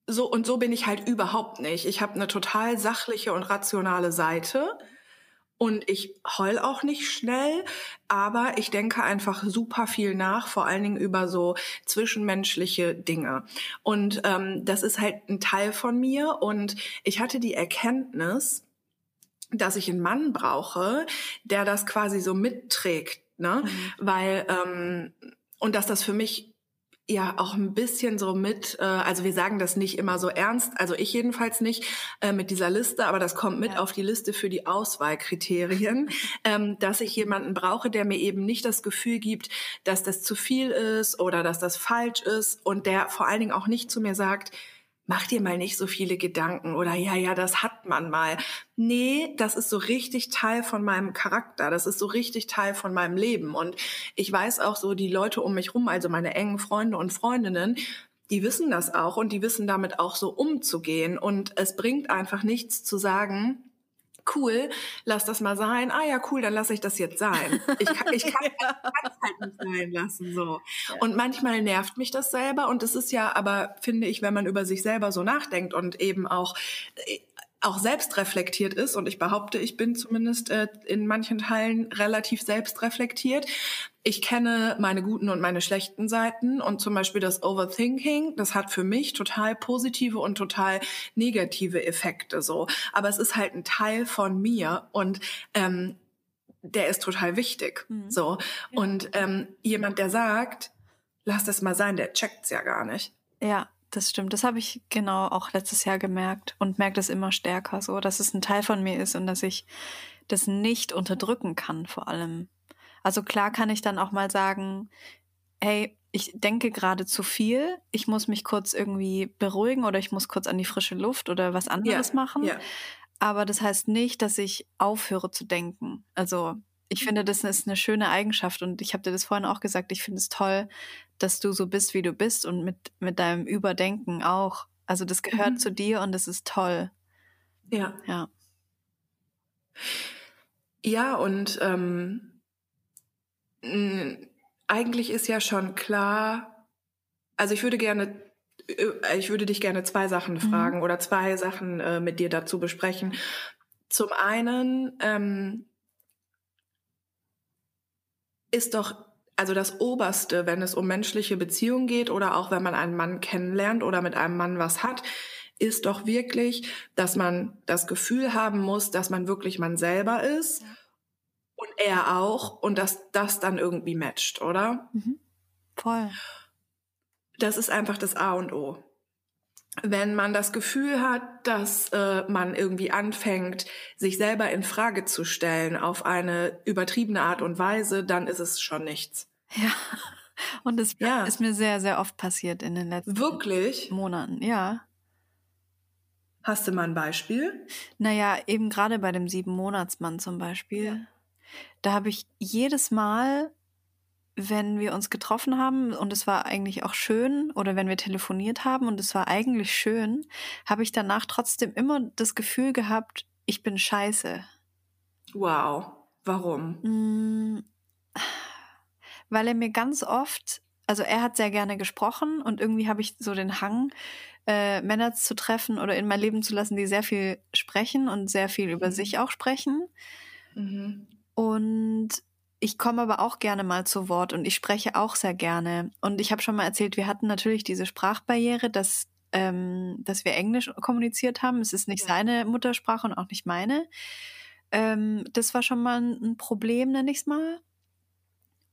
so und so bin ich halt überhaupt nicht. Ich habe eine total sachliche und rationale Seite. Und ich heul auch nicht schnell, aber ich denke einfach super viel nach, vor allen Dingen über so zwischenmenschliche Dinge. Und ähm, das ist halt ein Teil von mir. Und ich hatte die Erkenntnis, dass ich einen Mann brauche, der das quasi so mitträgt, ne? Mhm. Weil ähm, und dass das für mich ja auch ein bisschen so mit, äh, also wir sagen das nicht immer so ernst, also ich jedenfalls nicht äh, mit dieser Liste, aber das kommt mit ja. auf die Liste für die Auswahlkriterien, ähm, dass ich jemanden brauche, der mir eben nicht das Gefühl gibt, dass das zu viel ist oder dass das falsch ist und der vor allen Dingen auch nicht zu mir sagt, mach dir mal nicht so viele Gedanken oder ja, ja, das hat man mal. Nee, das ist so richtig Teil von meinem Charakter, das ist so richtig Teil von meinem Leben. Und ich weiß auch so, die Leute um mich rum, also meine engen Freunde und Freundinnen, die wissen das auch und die wissen damit auch so umzugehen. Und es bringt einfach nichts zu sagen, cool, lass das mal sein. Ah ja, cool, dann lasse ich das jetzt sein. Ich kann ich kann es halt nicht sein lassen so. Und manchmal nervt mich das selber und es ist ja aber finde ich, wenn man über sich selber so nachdenkt und eben auch äh, auch selbst reflektiert ist und ich behaupte, ich bin zumindest äh, in manchen Teilen relativ selbst reflektiert. Ich kenne meine guten und meine schlechten Seiten und zum Beispiel das Overthinking, das hat für mich total positive und total negative Effekte so. Aber es ist halt ein Teil von mir und ähm, der ist total wichtig. Mhm. So. Und ähm, jemand, der sagt, lass das mal sein, der checkt's ja gar nicht. Ja, das stimmt. Das habe ich genau auch letztes Jahr gemerkt und merke das immer stärker so, dass es ein Teil von mir ist und dass ich das nicht unterdrücken kann, vor allem. Also klar kann ich dann auch mal sagen, hey, ich denke gerade zu viel, ich muss mich kurz irgendwie beruhigen oder ich muss kurz an die frische Luft oder was anderes yeah, machen. Yeah. Aber das heißt nicht, dass ich aufhöre zu denken. Also ich mhm. finde, das ist eine schöne Eigenschaft und ich habe dir das vorhin auch gesagt, ich finde es toll, dass du so bist, wie du bist und mit, mit deinem Überdenken auch. Also das gehört mhm. zu dir und das ist toll. Ja. Ja. Ja, und ähm, eigentlich ist ja schon klar, also ich würde gerne, äh, ich würde dich gerne zwei Sachen mhm. fragen mhm. oder zwei Sachen äh, mit dir dazu besprechen. Zum einen ähm, ist doch also das Oberste, wenn es um menschliche Beziehungen geht oder auch wenn man einen Mann kennenlernt oder mit einem Mann was hat, ist doch wirklich, dass man das Gefühl haben muss, dass man wirklich man selber ist ja. und er auch und dass das dann irgendwie matcht, oder? Mhm. Voll. Das ist einfach das A und O. Wenn man das Gefühl hat, dass äh, man irgendwie anfängt, sich selber in Frage zu stellen auf eine übertriebene Art und Weise, dann ist es schon nichts. Ja. Und es ja. ist mir sehr, sehr oft passiert in den letzten Wirklich? Monaten, ja. Hast du mal ein Beispiel? Naja, eben gerade bei dem sieben Monatsmann zum Beispiel. Ja. Da habe ich jedes Mal, wenn wir uns getroffen haben und es war eigentlich auch schön oder wenn wir telefoniert haben und es war eigentlich schön, habe ich danach trotzdem immer das Gefühl gehabt, ich bin scheiße. Wow. Warum? Mm, weil er mir ganz oft, also er hat sehr gerne gesprochen und irgendwie habe ich so den Hang, äh, Männer zu treffen oder in mein Leben zu lassen, die sehr viel sprechen und sehr viel über mhm. sich auch sprechen. Mhm. Und ich komme aber auch gerne mal zu Wort und ich spreche auch sehr gerne. Und ich habe schon mal erzählt, wir hatten natürlich diese Sprachbarriere, dass, ähm, dass wir Englisch kommuniziert haben. Es ist nicht ja. seine Muttersprache und auch nicht meine. Ähm, das war schon mal ein Problem, nenne ich es mal.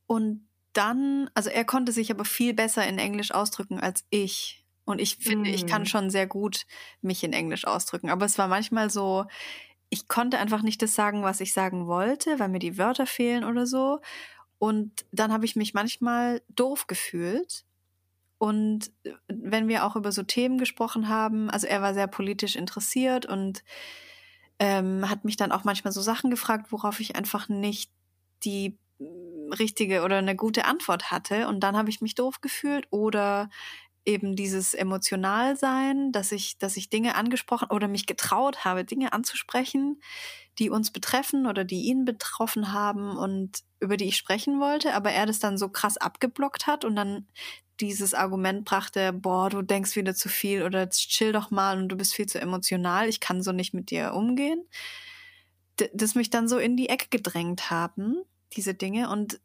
Und dann, also er konnte sich aber viel besser in Englisch ausdrücken als ich. Und ich finde, mm. ich kann mm. schon sehr gut mich in Englisch ausdrücken. Aber es war manchmal so, ich konnte einfach nicht das sagen, was ich sagen wollte, weil mir die Wörter fehlen oder so. Und dann habe ich mich manchmal doof gefühlt. Und äh, wenn wir auch über so Themen gesprochen haben, also er war sehr politisch interessiert und ähm, hat mich dann auch manchmal so Sachen gefragt, worauf ich einfach nicht die richtige oder eine gute Antwort hatte und dann habe ich mich doof gefühlt oder eben dieses emotional sein, dass ich, dass ich Dinge angesprochen oder mich getraut habe, Dinge anzusprechen, die uns betreffen oder die ihn betroffen haben und über die ich sprechen wollte, aber er das dann so krass abgeblockt hat und dann dieses Argument brachte, boah, du denkst wieder zu viel oder chill doch mal und du bist viel zu emotional, ich kann so nicht mit dir umgehen. D das mich dann so in die Ecke gedrängt haben diese Dinge und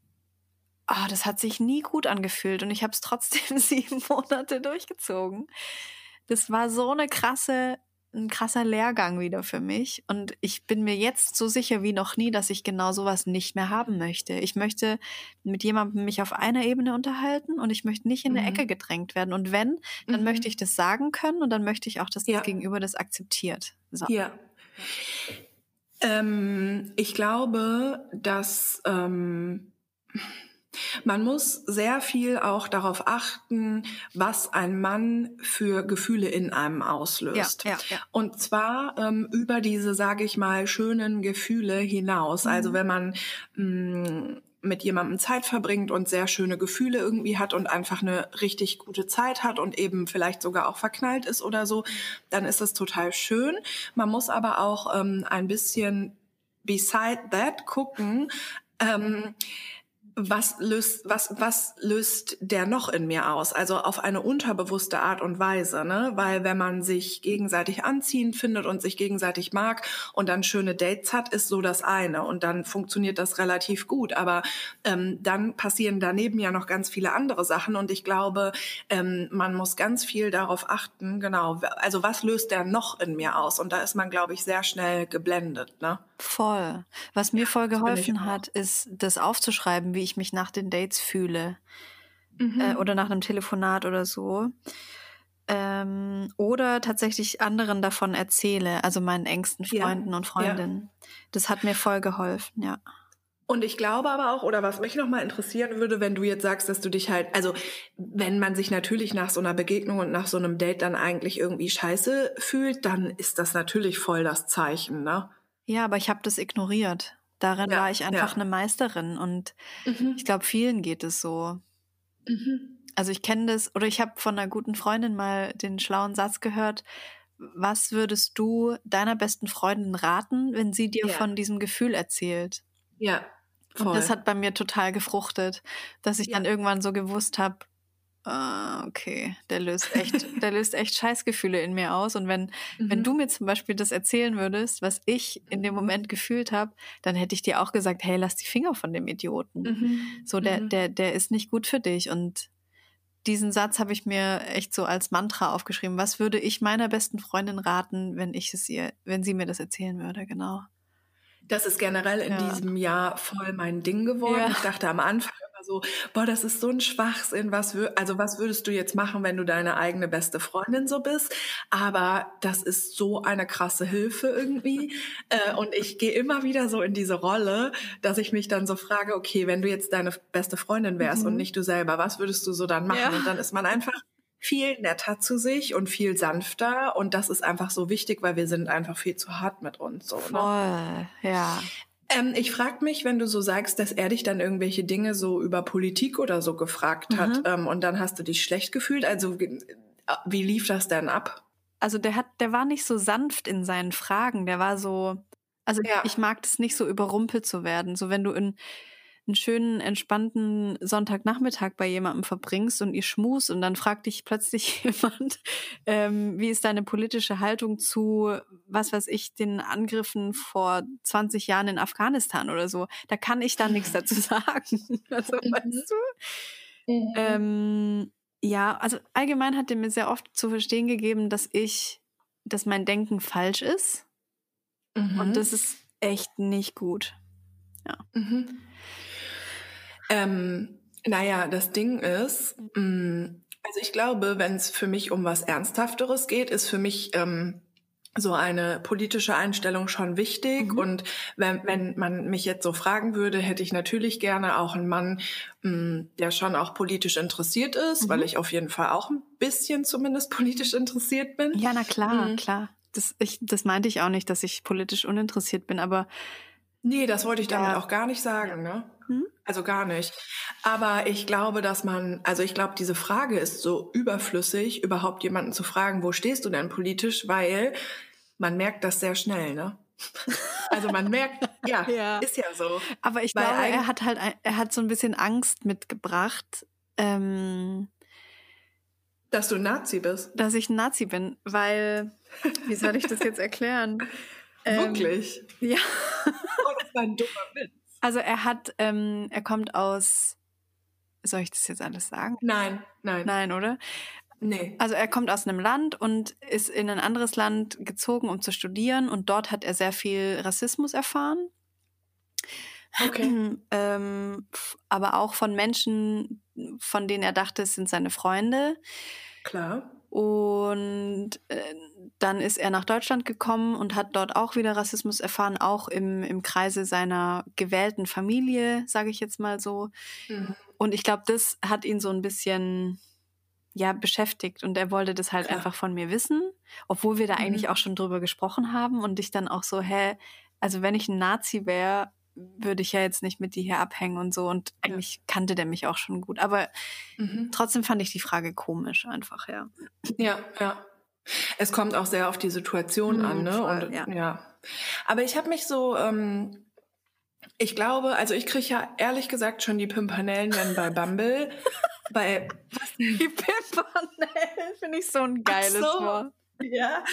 oh, das hat sich nie gut angefühlt und ich habe es trotzdem sieben Monate durchgezogen. Das war so eine krasse, ein krasser Lehrgang wieder für mich und ich bin mir jetzt so sicher wie noch nie, dass ich genau sowas nicht mehr haben möchte. Ich möchte mit jemandem mich auf einer Ebene unterhalten und ich möchte nicht in mhm. eine Ecke gedrängt werden und wenn, dann mhm. möchte ich das sagen können und dann möchte ich auch, dass ja. das Gegenüber das akzeptiert. So. Ja. Ähm, ich glaube, dass ähm, man muss sehr viel auch darauf achten, was ein Mann für Gefühle in einem auslöst. Ja, ja, ja. Und zwar ähm, über diese, sage ich mal, schönen Gefühle hinaus. Mhm. Also wenn man mh, mm, mit jemandem Zeit verbringt und sehr schöne Gefühle irgendwie hat und einfach eine richtig gute Zeit hat und eben vielleicht sogar auch verknallt ist oder so, dann ist das total schön. Man muss aber auch ähm, ein bisschen beside that gucken, ähm, was löst, was, was löst der noch in mir aus? Also auf eine unterbewusste Art und Weise, ne? Weil wenn man sich gegenseitig anziehend findet und sich gegenseitig mag und dann schöne Dates hat, ist so das eine. Und dann funktioniert das relativ gut. Aber ähm, dann passieren daneben ja noch ganz viele andere Sachen. Und ich glaube, ähm, man muss ganz viel darauf achten, genau, also was löst der noch in mir aus? Und da ist man, glaube ich, sehr schnell geblendet, ne? Voll. Was mir voll geholfen hat, ist, das aufzuschreiben, wie ich mich nach den Dates fühle. Mhm. Äh, oder nach einem Telefonat oder so. Ähm, oder tatsächlich anderen davon erzähle, also meinen engsten Freunden ja. und Freundinnen. Ja. Das hat mir voll geholfen, ja. Und ich glaube aber auch, oder was mich nochmal interessieren würde, wenn du jetzt sagst, dass du dich halt, also wenn man sich natürlich nach so einer Begegnung und nach so einem Date dann eigentlich irgendwie scheiße fühlt, dann ist das natürlich voll das Zeichen, ne? Ja, aber ich habe das ignoriert. Darin ja, war ich einfach ja. eine Meisterin und mhm. ich glaube, vielen geht es so. Mhm. Also ich kenne das, oder ich habe von einer guten Freundin mal den schlauen Satz gehört, was würdest du deiner besten Freundin raten, wenn sie dir ja. von diesem Gefühl erzählt? Ja. Voll. Und das hat bei mir total gefruchtet, dass ich dann irgendwann so gewusst habe, Ah, okay. Der löst echt, der löst echt Scheißgefühle in mir aus. Und wenn, mhm. wenn du mir zum Beispiel das erzählen würdest, was ich in dem Moment gefühlt habe, dann hätte ich dir auch gesagt, hey, lass die Finger von dem Idioten. Mhm. So, der, mhm. der, der ist nicht gut für dich. Und diesen Satz habe ich mir echt so als Mantra aufgeschrieben. Was würde ich meiner besten Freundin raten, wenn ich es ihr, wenn sie mir das erzählen würde, genau. Das ist generell in ja. diesem Jahr voll mein Ding geworden. Ja. Ich dachte am Anfang immer so, boah, das ist so ein Schwachsinn. Was wür also was würdest du jetzt machen, wenn du deine eigene beste Freundin so bist? Aber das ist so eine krasse Hilfe irgendwie. äh, und ich gehe immer wieder so in diese Rolle, dass ich mich dann so frage, okay, wenn du jetzt deine beste Freundin wärst mhm. und nicht du selber, was würdest du so dann machen? Ja. Und dann ist man einfach viel netter zu sich und viel sanfter. Und das ist einfach so wichtig, weil wir sind einfach viel zu hart mit uns. So, ne? Voll, ja. Ähm, ich frage mich, wenn du so sagst, dass er dich dann irgendwelche Dinge so über Politik oder so gefragt hat Mhm. ähm, und dann hast du dich schlecht gefühlt. Also äh, wie lief das denn ab? Also der hat, der war nicht so sanft in seinen Fragen. Der war so, also Ja. ich mag das nicht so überrumpelt zu werden. So wenn du in einen schönen, entspannten Sonntagnachmittag bei jemandem verbringst und ihr schmust und dann fragt dich plötzlich jemand, ähm, wie ist deine politische Haltung zu, was weiß ich, den Angriffen vor 20 Jahren in Afghanistan oder so. Da kann ich dann nichts dazu sagen. Also, Mhm. weißt du? Ähm, ja, also allgemein hat er mir sehr oft zu verstehen gegeben, dass ich, dass mein Denken falsch ist. Mhm. Und das ist echt nicht gut. Mhm. Ähm, naja, das Ding ist, mh, also ich glaube, wenn es für mich um was Ernsthafteres geht, ist für mich ähm, so eine politische Einstellung schon wichtig. Mhm. Und wenn, wenn man mich jetzt so fragen würde, hätte ich natürlich gerne auch einen Mann, mh, der schon auch politisch interessiert ist, Mhm. weil ich auf jeden Fall auch ein bisschen zumindest politisch interessiert bin. Ja, na klar, Mhm. klar. Das, ich, das meinte ich auch nicht, dass ich politisch uninteressiert bin, aber Nee, das wollte ich damit Ja. auch gar nicht sagen, ne? Hm? Also gar nicht. Aber ich glaube, dass man, also ich glaube, diese Frage ist so überflüssig, überhaupt jemanden zu fragen, wo stehst du denn politisch, weil man merkt das sehr schnell, ne? Also man merkt, ja, Ja. ist ja so. Aber ich Weil glaube, er hat halt, er hat so ein bisschen Angst mitgebracht, ähm, Dass du ein Nazi bist. dass ich ein Nazi bin, weil, wie soll ich das jetzt erklären? Ähm, Wirklich. Ja. Oh, das war ein dummer Witz. Also er hat, ähm, er kommt aus, soll ich das jetzt alles sagen? Nein, nein, Nein, oder? nee. Also er kommt aus einem Land und ist in ein anderes Land gezogen, um zu studieren und dort hat er sehr viel Rassismus erfahren. Okay. ähm, aber auch von Menschen, von denen er dachte, es sind seine Freunde. Klar. Und äh, dann ist er nach Deutschland gekommen und hat dort auch wieder Rassismus erfahren, auch im, im Kreise seiner gewählten Familie, sage ich jetzt mal so. Mhm. Und ich glaube, das hat ihn so ein bisschen ja beschäftigt und er wollte das halt Klar. einfach von mir wissen, obwohl wir da Mhm. eigentlich auch schon drüber gesprochen haben und ich dann auch so, hä, also wenn ich ein Nazi wäre, würde ich ja jetzt nicht mit dir hier abhängen und so und Ja. eigentlich kannte der mich auch schon gut, aber Mhm. trotzdem fand ich die Frage komisch einfach, ja. Ja, ja. Es kommt auch sehr auf die Situation Mhm, an, ne? voll, Und ja. ja. Aber ich habe mich so, ähm, ich glaube, also ich kriege ja ehrlich gesagt schon die Pimpernellen, wenn bei Bumble, bei Die Pimpernel finde ich so ein geiles. Wort. Ja.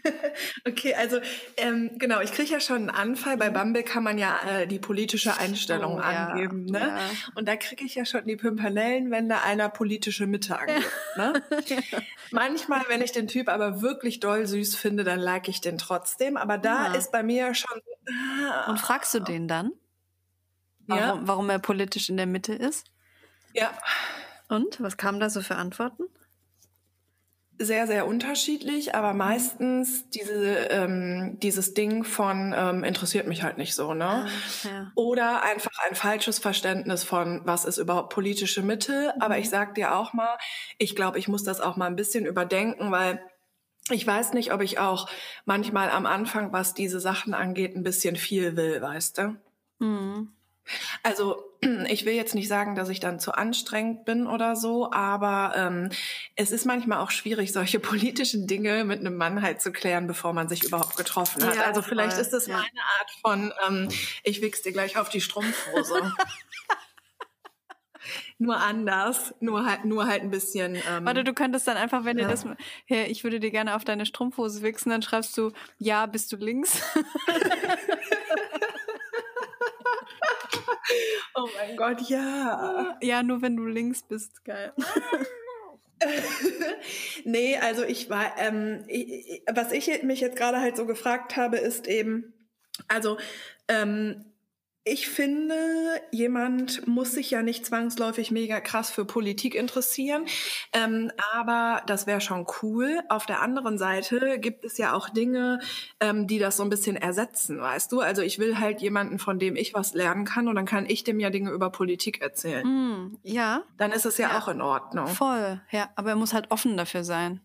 okay, also ähm, genau, ich kriege ja schon einen Anfall. Bei Bumble kann man ja äh, die politische Einstellung Oh, ja, angeben, ne? ja. Und da kriege ich ja schon die Pimpernellen, wenn da einer politische Mitte angibt. Ne? Manchmal, wenn ich den Typ aber wirklich doll süß finde, dann like ich den trotzdem. Aber da Ja. ist bei mir schon ah, Und fragst du den dann, warum, ja, warum er politisch in der Mitte ist? ja, Und was kam da so für Antworten? Sehr, sehr unterschiedlich, aber meistens diese, ähm, dieses Ding von ähm, interessiert mich halt nicht so, ne? Ja. Oder einfach ein falsches Verständnis von, was ist überhaupt politische Mitte. Aber ich sag dir auch mal, ich glaube, ich muss das auch mal ein bisschen überdenken, weil ich weiß nicht, ob ich auch manchmal am Anfang, was diese Sachen angeht, ein bisschen viel will, weißt du? Mhm. Also ich will jetzt nicht sagen, dass ich dann zu anstrengend bin oder so, aber ähm, es ist manchmal auch schwierig, solche politischen Dinge mit einem Mann halt zu klären, bevor man sich überhaupt getroffen hat. Ja, also vielleicht ist das ja. meine Art von, ähm, ich wichs dir gleich auf die Strumpfhose. nur anders, nur halt, nur halt ein bisschen. Ähm, Warte, du könntest dann einfach, wenn Ja. dir das, hey, ich würde dir gerne auf deine Strumpfhose wichsen, dann schreibst du, ja, bist du links? Oh mein Gott, ja. ja, nur wenn du links bist, geil. nee, also ich war, ähm, ich, was ich mich jetzt gerade halt so gefragt habe, ist eben, also ähm, ich finde, jemand muss sich ja nicht zwangsläufig mega krass für Politik interessieren, ähm, aber das wäre schon cool. Auf der anderen Seite gibt es ja auch Dinge, ähm, die das so ein bisschen ersetzen, weißt du? Also ich will halt jemanden, von dem ich was lernen kann und dann kann ich dem ja Dinge über Politik erzählen. Hm, ja, Dann ist es ja, Ja. auch in Ordnung. voll. Ja, aber er muss halt offen dafür sein.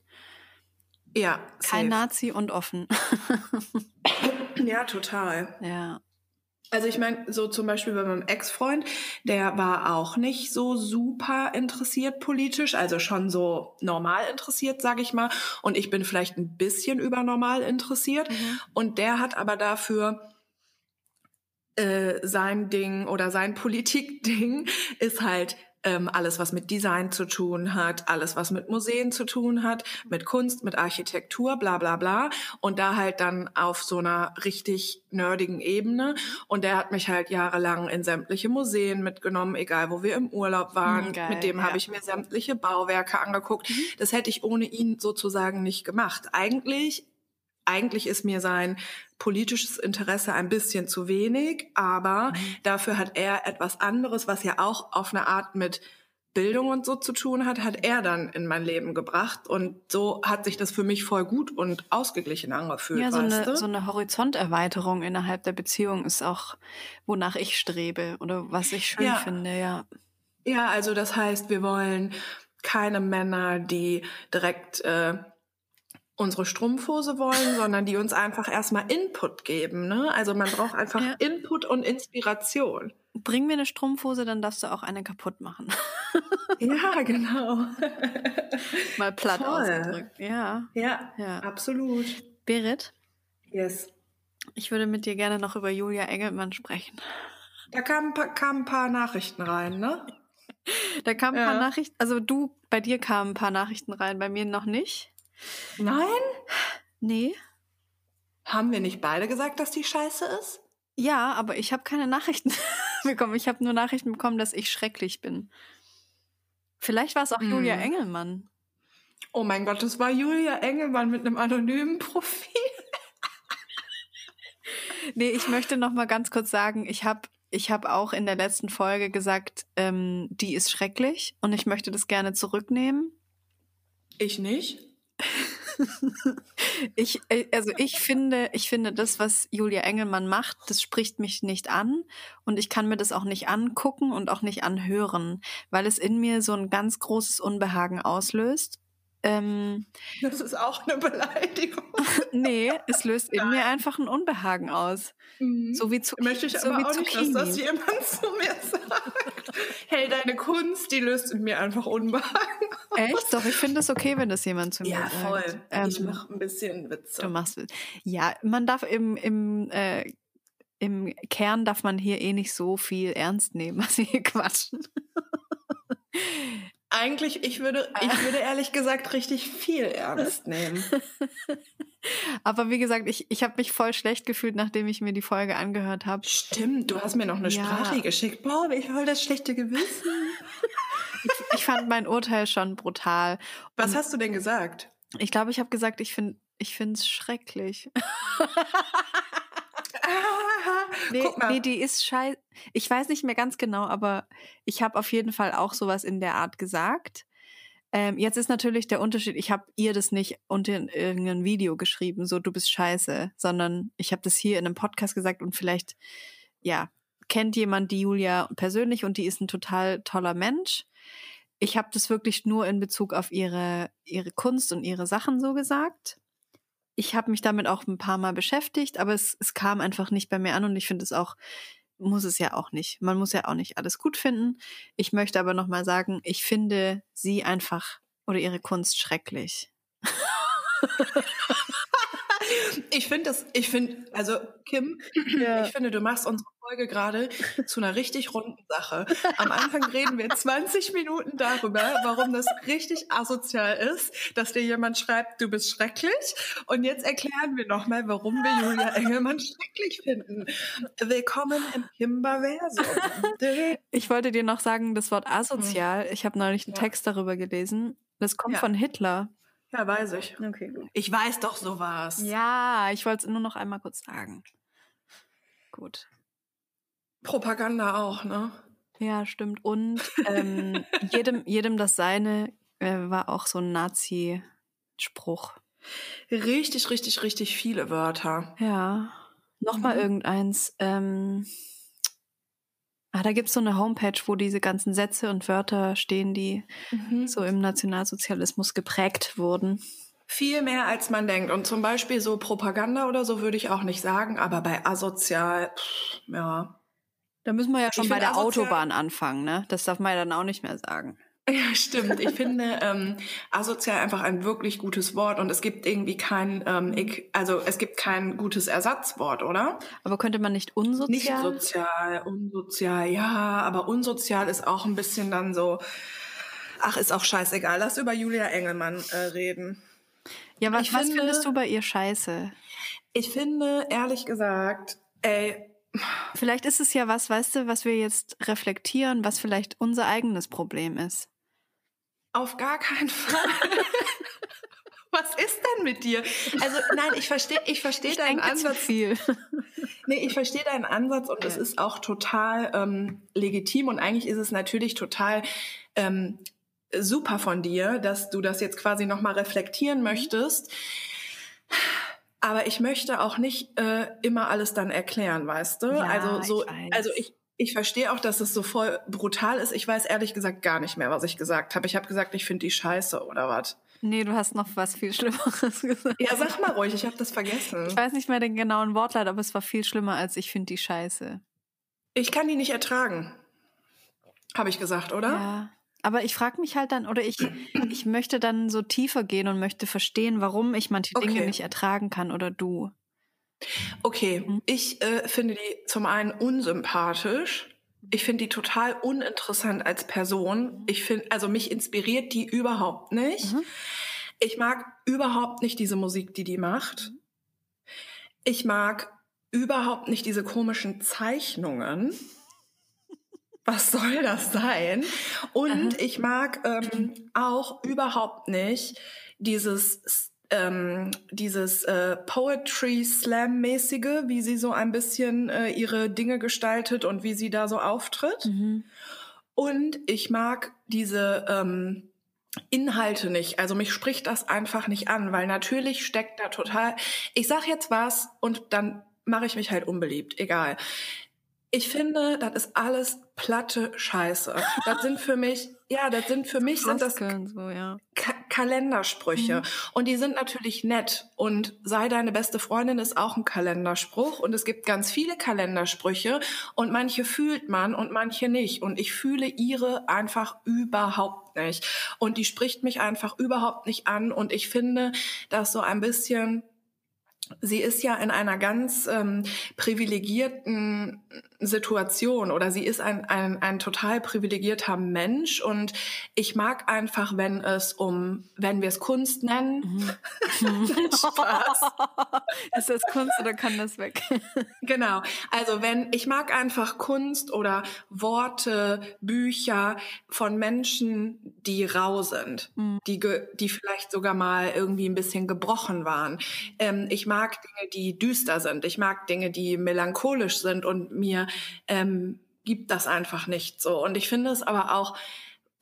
Ja, Kein safe. Nazi und offen. Ja, total. ja. Also ich meine, so zum Beispiel bei meinem Ex-Freund, der war auch nicht so super interessiert politisch, also schon so normal interessiert, sage ich mal. Und ich bin vielleicht ein bisschen übernormal interessiert. Mhm. Und der hat aber dafür äh, sein Ding oder sein Politikding ist halt ähm, alles, was mit Design zu tun hat, alles, was mit Museen zu tun hat, mit Kunst, mit Architektur, bla bla bla. Und da halt dann auf so einer richtig nerdigen Ebene. Und der hat mich halt jahrelang in sämtliche Museen mitgenommen, egal wo wir im Urlaub waren. Mhm, geil, mit dem ja. habe ich mir sämtliche Bauwerke angeguckt. Mhm. Das hätte ich ohne ihn sozusagen nicht gemacht. Eigentlich eigentlich ist mir sein politisches Interesse ein bisschen zu wenig, aber mhm. dafür hat er etwas anderes, was ja auch auf eine Art mit Bildung und so zu tun hat, hat er dann in mein Leben gebracht. Und so hat sich das für mich voll gut und ausgeglichen angefühlt. Ja, so, eine, so eine Horizonterweiterung innerhalb der Beziehung ist auch, wonach ich strebe oder was ich schön ja. finde, ja. Ja, also das heißt, wir wollen keine Männer, die direkt äh, unsere Strumpfhose wollen, sondern die uns einfach erstmal Input geben. Ne? Also man braucht einfach ja. Input und Inspiration. Bring mir eine Strumpfhose, dann darfst du auch eine kaputt machen. ja, genau. Mal platt Voll. ausgedrückt. Ja. ja. Ja, absolut. Berit? Yes. Ich würde mit dir gerne noch über Julia Engelmann sprechen. Da kamen, kamen ein paar Nachrichten rein, ne? Da kamen ein paar Nachrichten, also du, bei dir kamen ein paar Nachrichten rein, bei mir noch nicht. Nein? Nee. Haben wir nicht beide gesagt, dass die scheiße ist? Ja, aber ich habe keine Nachrichten bekommen. Ich habe nur Nachrichten bekommen, dass ich schrecklich bin. Vielleicht war es auch hm. Julia Engelmann. Oh mein Gott, das war Julia Engelmann mit einem anonymen Profil. nee, ich möchte noch mal ganz kurz sagen, ich habe ich hab auch in der letzten Folge gesagt, ähm, die ist schrecklich und ich möchte das gerne zurücknehmen. Ich nicht ich, äh, also ich finde, ich finde das, was Julia Engelmann macht, das spricht mich nicht an und ich kann mir das auch nicht angucken und auch nicht anhören, weil es in mir so ein ganz großes Unbehagen auslöst. Ähm, das ist auch eine Beleidigung. nee, es löst in mir einfach ein Unbehagen aus. Mhm. So wie Zucchini. Möchte ich so aber auch Zucchini. nicht, dass das jemand zu mir sagt. hey, deine Kunst, die löst in mir einfach Unbehagen aus. Echt? Doch, ich finde es okay, wenn das jemand zu mir ja, sagt. Ja, voll. Ähm, ich mache ein bisschen Witze. Du machst Ja, man darf im, im äh, im Kern darf man hier eh nicht so viel ernst nehmen, was wir hier quatschen. Eigentlich, ich würde, ich würde ehrlich gesagt richtig viel ernst nehmen. Aber wie gesagt, ich, ich habe mich voll schlecht gefühlt, nachdem ich mir die Folge angehört habe. Stimmt, du hast mir noch eine ja. Sprache geschickt. Boah, ich voll das schlechte Gewissen. ich, ich, fand mein Urteil schon brutal. Was Und hast du denn gesagt? Ich glaube, ich habe gesagt, ich finde ich finde es schrecklich. nee, nee, die ist scheiße. Ich weiß nicht mehr ganz genau, aber ich habe auf jeden Fall auch sowas in der Art gesagt. Ähm, jetzt ist natürlich der Unterschied, ich habe ihr das nicht unter irgendein Video geschrieben, so du bist scheiße, sondern ich habe das hier in einem Podcast gesagt und vielleicht, ja, kennt jemand die Julia persönlich und die ist ein total toller Mensch. Ich habe das wirklich nur in Bezug auf ihre, ihre Kunst und ihre Sachen so gesagt ich habe mich damit auch ein paar Mal beschäftigt, aber es, es kam einfach nicht bei mir an und ich finde es auch, muss es ja auch nicht. Man muss ja auch nicht alles gut finden. Ich möchte aber nochmal sagen, ich finde sie einfach oder ihre Kunst schrecklich. ich finde das, ich finde, also Kim, ja. ich finde, du machst unsere Folge gerade zu einer richtig runden Sache. Am Anfang reden wir 20 Minuten darüber, warum das richtig asozial ist, dass dir jemand schreibt, du bist schrecklich. Und jetzt erklären wir nochmal, warum wir Julia Engelmann schrecklich finden. Willkommen im Kimberversum. Ich wollte dir noch sagen, das Wort asozial, ich habe neulich einen ja. Text darüber gelesen. Das kommt ja. von Hitler. Ja, weiß ich. Okay, gut. Ich weiß doch sowas. Ja, ich wollte es nur noch einmal kurz sagen. Gut. Propaganda auch, ne? Ja, stimmt. Und ähm, jedem, jedem das Seine äh, war auch so ein Nazi-Spruch. Richtig, richtig, richtig viele Wörter. Ja. Nochmal mhm. irgendeins. Ähm, ah, da gibt's so eine Homepage, wo diese ganzen Sätze und Wörter stehen, die mhm. so im Nationalsozialismus geprägt wurden. Viel mehr als man denkt. Und zum Beispiel so Propaganda oder so würde ich auch nicht sagen, aber bei asozial, pff, ja. Da müssen wir ja schon bei der asozial- Autobahn anfangen, ne? Das darf man ja dann auch nicht mehr sagen. Ja, stimmt. Ich finde ähm, asozial einfach ein wirklich gutes Wort und es gibt irgendwie kein, ähm, ich, also es gibt kein gutes Ersatzwort, oder? Aber könnte man nicht unsozial? Nicht sozial, unsozial, ja, aber unsozial ist auch ein bisschen dann so, ach, ist auch scheißegal. Lass über Julia Engelmann äh, reden. ja, was, was finde- findest du bei ihr scheiße? Ich finde, ehrlich gesagt, ey, Vielleicht ist es ja was, weißt du, was wir jetzt reflektieren, was vielleicht unser eigenes Problem ist. Auf gar keinen Fall. Was ist denn mit dir? Also nein, ich verstehe, ich verstehe deinen Ansatz. viel. Nee, ich verstehe deinen Ansatz und es ist auch total ähm, legitim und eigentlich ist es natürlich total ähm, super von dir, dass du das jetzt quasi nochmal reflektieren möchtest. Aber ich möchte auch nicht äh, immer alles dann erklären, weißt du? Ja, also so, ich also ich ich verstehe auch, dass es so voll brutal ist. Ich weiß ehrlich gesagt gar nicht mehr, was ich gesagt habe. Ich habe gesagt, ich finde die scheiße oder was. Nee, du hast noch was viel Schlimmeres gesagt. Ja, sag mal ruhig, ich habe das vergessen. Ich weiß nicht mehr den genauen Wortlaut, aber es war viel schlimmer als ich finde die scheiße. Ich kann die nicht ertragen. Habe ich gesagt, oder? Ja. Aber ich frage mich halt dann, oder ich, ich möchte dann so tiefer gehen und möchte verstehen, warum ich manche Dinge Okay. nicht ertragen kann oder du. Okay, Mhm. ich äh, finde die zum einen unsympathisch. Ich finde die total uninteressant als Person. Ich finde, also mich inspiriert die überhaupt nicht. Mhm. Ich mag überhaupt nicht diese Musik, die die macht. Ich mag überhaupt nicht diese komischen Zeichnungen. Was soll das sein? Und ich mag ähm, auch überhaupt nicht dieses ähm, dieses äh, Poetry Slam mäßige, wie sie so ein bisschen äh, ihre Dinge gestaltet und wie sie da so auftritt. Mhm. Und ich mag diese ähm, Inhalte nicht. Also mich spricht das einfach nicht an, weil natürlich steckt da total. Ich sag jetzt was und dann mache ich mich halt unbeliebt. Egal. Ich finde, das ist alles platte Scheiße. Das sind für mich, ja, das sind für mich sind das so, ja. Ka Kalendersprüche. Mhm. Und die sind natürlich nett. Und sei deine beste Freundin ist auch ein Kalenderspruch. Und es gibt ganz viele Kalendersprüche. Und manche fühlt man und manche nicht. Und ich fühle ihre einfach überhaupt nicht. Und die spricht mich einfach überhaupt nicht an. Und ich finde, dass so ein bisschen Sie ist ja in einer ganz ähm, privilegierten Situation oder sie ist ein, ein, ein total privilegierter Mensch und ich mag einfach, wenn es um, wenn wir es Kunst nennen, Spaß. ist das Kunst oder kann das weg? Genau. Also wenn ich mag einfach Kunst oder Worte, Bücher von Menschen, die rau sind, die ge die vielleicht sogar mal irgendwie ein bisschen gebrochen waren. Ähm, ich mag Dinge, die düster sind. Ich mag Dinge, die melancholisch sind und mir ähm, gibt das einfach nicht so. Und ich finde es aber auch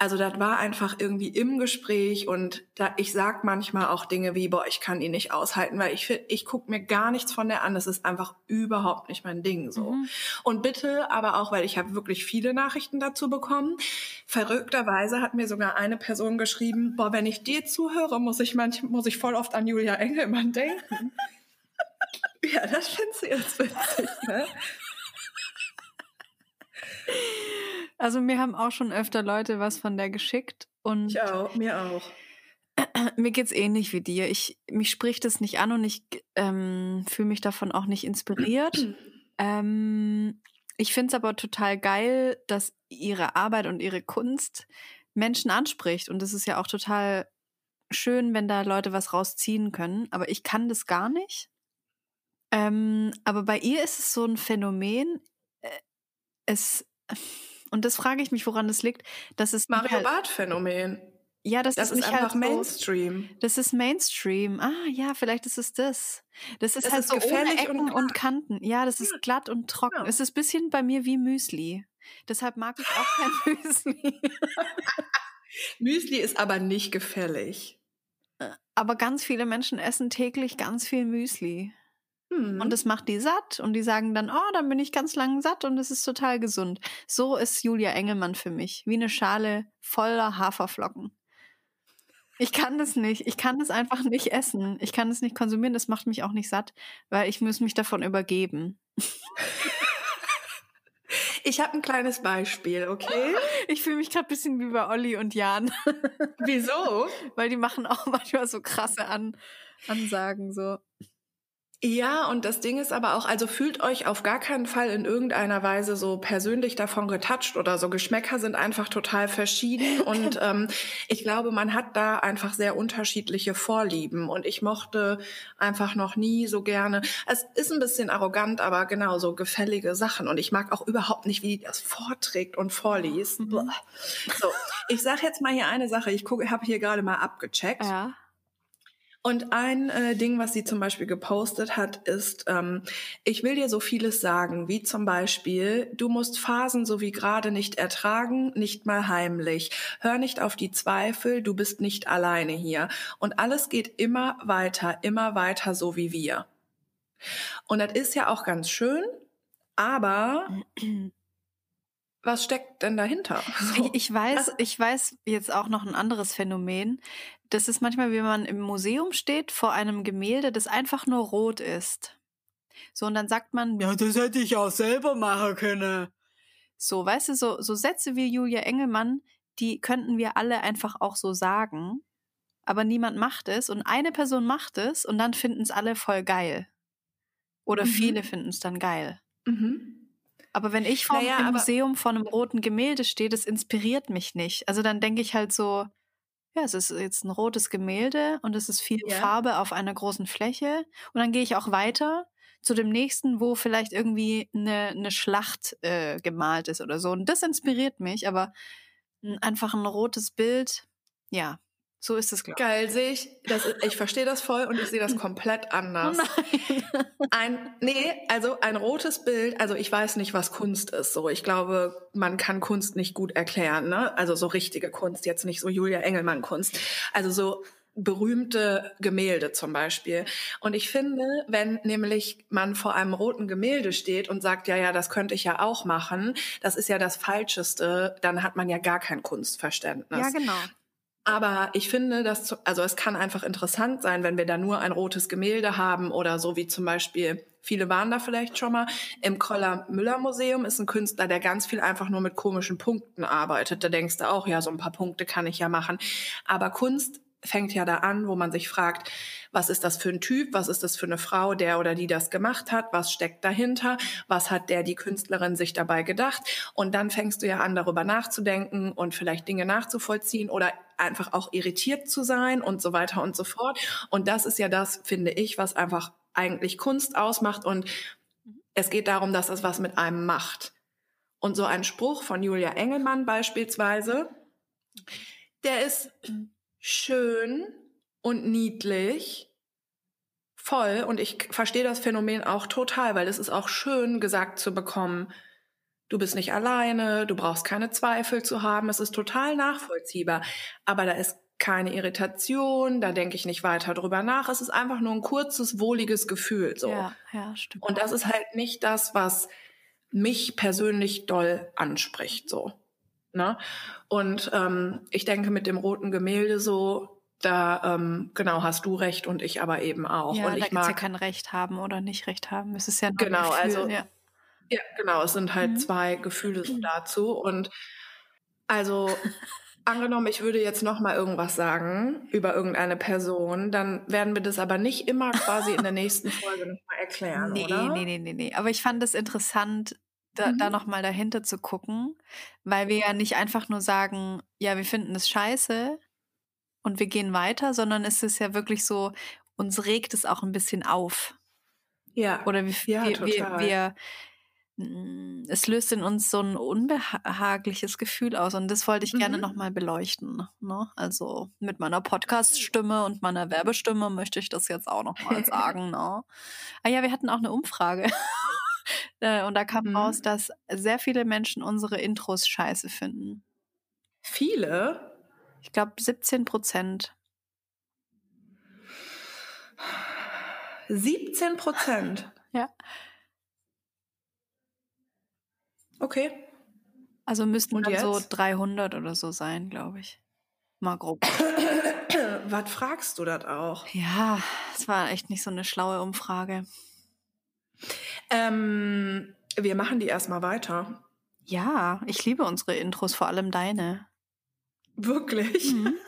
also das war einfach irgendwie im Gespräch und da ich sag manchmal auch Dinge wie boah ich kann ihn nicht aushalten weil ich ich guck mir gar nichts von der an. Das ist einfach überhaupt nicht mein Ding so. Und bitte aber auch weil ich habe wirklich viele Nachrichten dazu bekommen. Verrückterweise hat mir sogar eine Person geschrieben boah wenn ich dir zuhöre muss ich manch muss ich voll oft an Julia Engelmann denken. Ja das findest du jetzt witzig ne Also mir haben auch schon öfter Leute was von der geschickt und ich auch mir auch mir geht's ähnlich wie dir. Ich mich spricht es nicht an und ich ähm, fühle mich davon auch nicht inspiriert. ähm, ich finde es aber total geil, dass ihre Arbeit und ihre Kunst Menschen anspricht und es ist ja auch total schön, wenn da Leute was rausziehen können. Aber ich kann das gar nicht. Ähm, aber bei ihr ist es so ein Phänomen. äh, Es und das frage ich mich, woran das liegt, dass es Mario halt, Barth Phänomen ja, das, das ist ist nicht einfach halt so, Mainstream das ist Mainstream. Ah, ja, vielleicht ist es das. Das ist Es halt ist so ohne gefällig Ecken und und. Kanten. Ja, das ist glatt und trocken. Ja. Es ist ein bisschen bei mir wie Müsli. Deshalb mag ich auch kein Müsli. Müsli ist aber nicht gefällig. Aber ganz viele Menschen essen täglich ganz viel Müsli. Hm. Und das macht die satt. Und die sagen dann, oh, dann bin ich ganz lang satt und es ist total gesund. So ist Julia Engelmann für mich. Wie eine Schale voller Haferflocken. Ich kann das nicht. Ich kann das einfach nicht essen. Ich kann das nicht konsumieren. Das macht mich auch nicht satt, weil ich muss mich davon übergeben. Ich habe ein kleines Beispiel, okay? Ich fühle mich gerade ein bisschen wie bei Olli und Jan. Wieso? Weil die machen auch manchmal so krasse An Ansagen so. Ja, und das Ding ist aber auch, also fühlt euch auf gar keinen Fall in irgendeiner Weise so persönlich davon getoucht oder so. Geschmäcker sind einfach total verschieden und ähm, ich glaube, man hat da einfach sehr unterschiedliche Vorlieben und ich mochte einfach noch nie so gerne. Es ist ein bisschen arrogant, aber genau so gefällige Sachen und ich mag auch überhaupt nicht, wie die das vorträgt und vorliest. Mhm. So, ich sag jetzt mal hier eine Sache. Ich gucke, habe hier gerade mal abgecheckt. Ja. Und ein äh, Ding, was sie zum Beispiel gepostet hat, ist, ähm, ich will dir so vieles sagen, wie zum Beispiel, du musst Phasen so wie gerade nicht ertragen, nicht mal heimlich. Hör nicht auf die Zweifel, du bist nicht alleine hier. Und alles geht immer weiter, immer weiter so wie wir. Und das ist ja auch ganz schön, aber was steckt denn dahinter? So. Ich weiß, ich weiß jetzt auch noch ein anderes Phänomen. Das ist manchmal, wie man im Museum steht vor einem Gemälde, das einfach nur rot ist. So, und dann sagt man, ja, das hätte ich auch selber machen können. So, weißt du, so, so Sätze wie Julia Engelmann, die könnten wir alle einfach auch so sagen, aber niemand macht es und eine Person macht es und dann finden es alle voll geil. Oder mhm. viele finden es dann geil. Mhm. Aber wenn ich vor naja, einem Museum vor einem roten Gemälde stehe, das inspiriert mich nicht. Also dann denke ich halt so, ja, es ist jetzt ein rotes Gemälde und es ist viel ja. Farbe auf einer großen Fläche. Und dann gehe ich auch weiter zu dem nächsten, wo vielleicht irgendwie eine, eine Schlacht äh, gemalt ist oder so. Und das inspiriert mich, aber einfach ein rotes Bild, ja, so ist es, glaube ich. Geil, sehe ich. Das, ich verstehe das voll und ich sehe das komplett anders. Nein. Ein, nee, also ein rotes Bild, also ich weiß nicht, was Kunst ist. So, ich glaube, man kann Kunst nicht gut erklären, ne? Also so richtige Kunst, jetzt nicht so Julia Engelmann Kunst. Also so berühmte Gemälde zum Beispiel. Und ich finde, wenn nämlich man vor einem roten Gemälde steht und sagt, ja, ja, das könnte ich ja auch machen, das ist ja das Falscheste, dann hat man ja gar kein Kunstverständnis. Ja, genau. Aber ich finde, dass, also es kann einfach interessant sein, wenn wir da nur ein rotes Gemälde haben oder so wie zum Beispiel, viele waren da vielleicht schon mal, im Koller-Müller-Museum ist ein Künstler, der ganz viel einfach nur mit komischen Punkten arbeitet. Da denkst du auch, ja, so ein paar Punkte kann ich ja machen. Aber Kunst fängt ja da an, wo man sich fragt, was ist das für ein Typ, was ist das für eine Frau, der oder die das gemacht hat, was steckt dahinter, was hat der, die Künstlerin sich dabei gedacht? Und dann fängst du ja an, darüber nachzudenken und vielleicht Dinge nachzuvollziehen oder einfach auch irritiert zu sein und so weiter und so fort. Und das ist ja das, finde ich, was einfach eigentlich Kunst ausmacht. Und es geht darum, dass es was mit einem macht. Und so ein Spruch von Julia Engelmann beispielsweise, der ist schön und niedlich, voll. Und ich verstehe das Phänomen auch total, weil es ist auch schön gesagt zu bekommen, du bist nicht alleine, du brauchst keine Zweifel zu haben. Es ist total nachvollziehbar. Aber da ist keine Irritation, da denke ich nicht weiter drüber nach. Es ist einfach nur ein kurzes, wohliges Gefühl. So. Ja, ja, stimmt. Und das ist halt nicht das, was mich persönlich doll anspricht. So. Ne? Und ähm, ich denke, mit dem roten Gemälde so, da ähm, genau hast du recht und ich aber eben auch. Ja, und ich da mag ja kein Recht haben oder nicht Recht haben. Es ist ja nur genau, Gefühl, also ja. ja. genau, es sind halt mhm. zwei Gefühle so dazu und also angenommen, ich würde jetzt noch mal irgendwas sagen über irgendeine Person, dann werden wir das aber nicht immer quasi in der nächsten Folge noch mal erklären, nee, oder? Nee, nee, nee, nee. Aber ich fand es interessant, da, mhm. da nochmal dahinter zu gucken, weil wir ja nicht einfach nur sagen, ja, wir finden es scheiße und wir gehen weiter, sondern es ist ja wirklich so, uns regt es auch ein bisschen auf. Ja. Oder wir, ja, wir, wir, wir mm, es löst in uns so ein unbehagliches Gefühl aus und das wollte ich mhm. gerne nochmal beleuchten. Ne? Also mit meiner Podcast-Stimme und meiner Werbestimme möchte ich das jetzt auch nochmal sagen. Ne? Ah ja, wir hatten auch eine Umfrage. Äh, und da kam mhm. raus, dass sehr viele Menschen unsere Intros scheiße finden. Viele? Ich glaube 17 Prozent. 17 Prozent? ja. Okay. Also müssten dann so 300 oder so sein, glaube ich. Mal grob. Was fragst du das auch? Ja, es war echt nicht so eine schlaue Umfrage. Ähm, wir machen die erstmal weiter. Ja, ich liebe unsere Intros, vor allem deine. Wirklich? Mhm.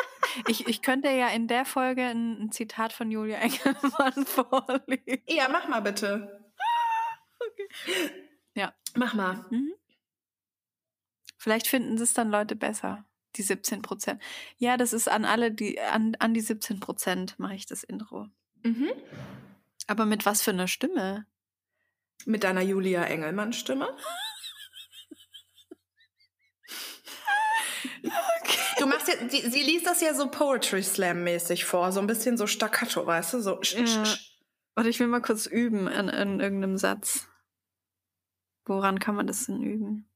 Ich, ich könnte ja in der Folge ein, ein Zitat von Julia Engelmann vorlesen. Ja, mach mal bitte. Okay. Ja. Mach mal. Mhm. Vielleicht finden es dann Leute besser, die 17 Prozent. Ja, das ist an alle, die an, an die 17 Prozent mache ich das Intro. Mhm. Aber mit was für einer Stimme? Mit deiner Julia Engelmann-Stimme? Okay. Du machst ja, die, sie liest das ja so Poetry Slam-mäßig vor, so ein bisschen so staccato, weißt du? So. Ja. Warte, ich will mal kurz üben an, an irgendeinem Satz. Woran kann man das denn üben?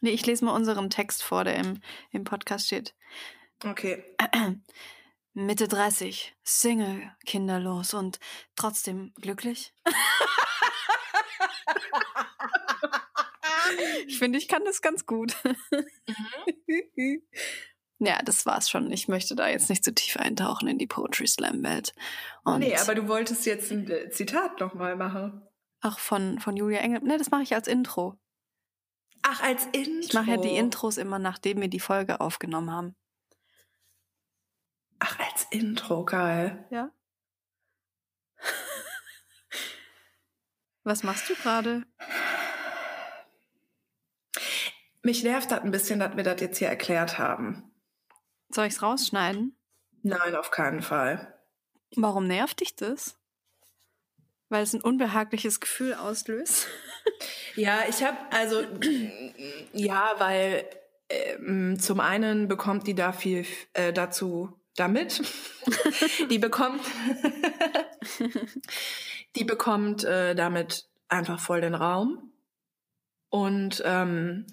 Nee, ich lese mal unseren Text vor, der im, im Podcast steht. Okay. Mitte 30, Single, kinderlos und trotzdem glücklich. ich finde, ich kann das ganz gut. ja, das war's schon. Ich möchte da jetzt nicht zu tief eintauchen in die Poetry Slam Welt. Und nee, aber du wolltest jetzt ein äh, Zitat nochmal machen. auch von, von Julia Engel. Ne, das mache ich als Intro. Ach, als Intro. Ich mache ja die Intros immer, nachdem wir die Folge aufgenommen haben. Ach, als Intro, geil. Ja. Was machst du gerade? Mich nervt das ein bisschen, dass wir das jetzt hier erklärt haben. Soll ich's rausschneiden? Nein, auf keinen Fall. Warum nervt dich das? Weil es ein unbehagliches Gefühl auslöst. Ja, ich habe also ja, weil ähm, zum einen bekommt die da viel äh, dazu damit. die bekommt die bekommt äh, damit einfach voll den Raum. Und ähm,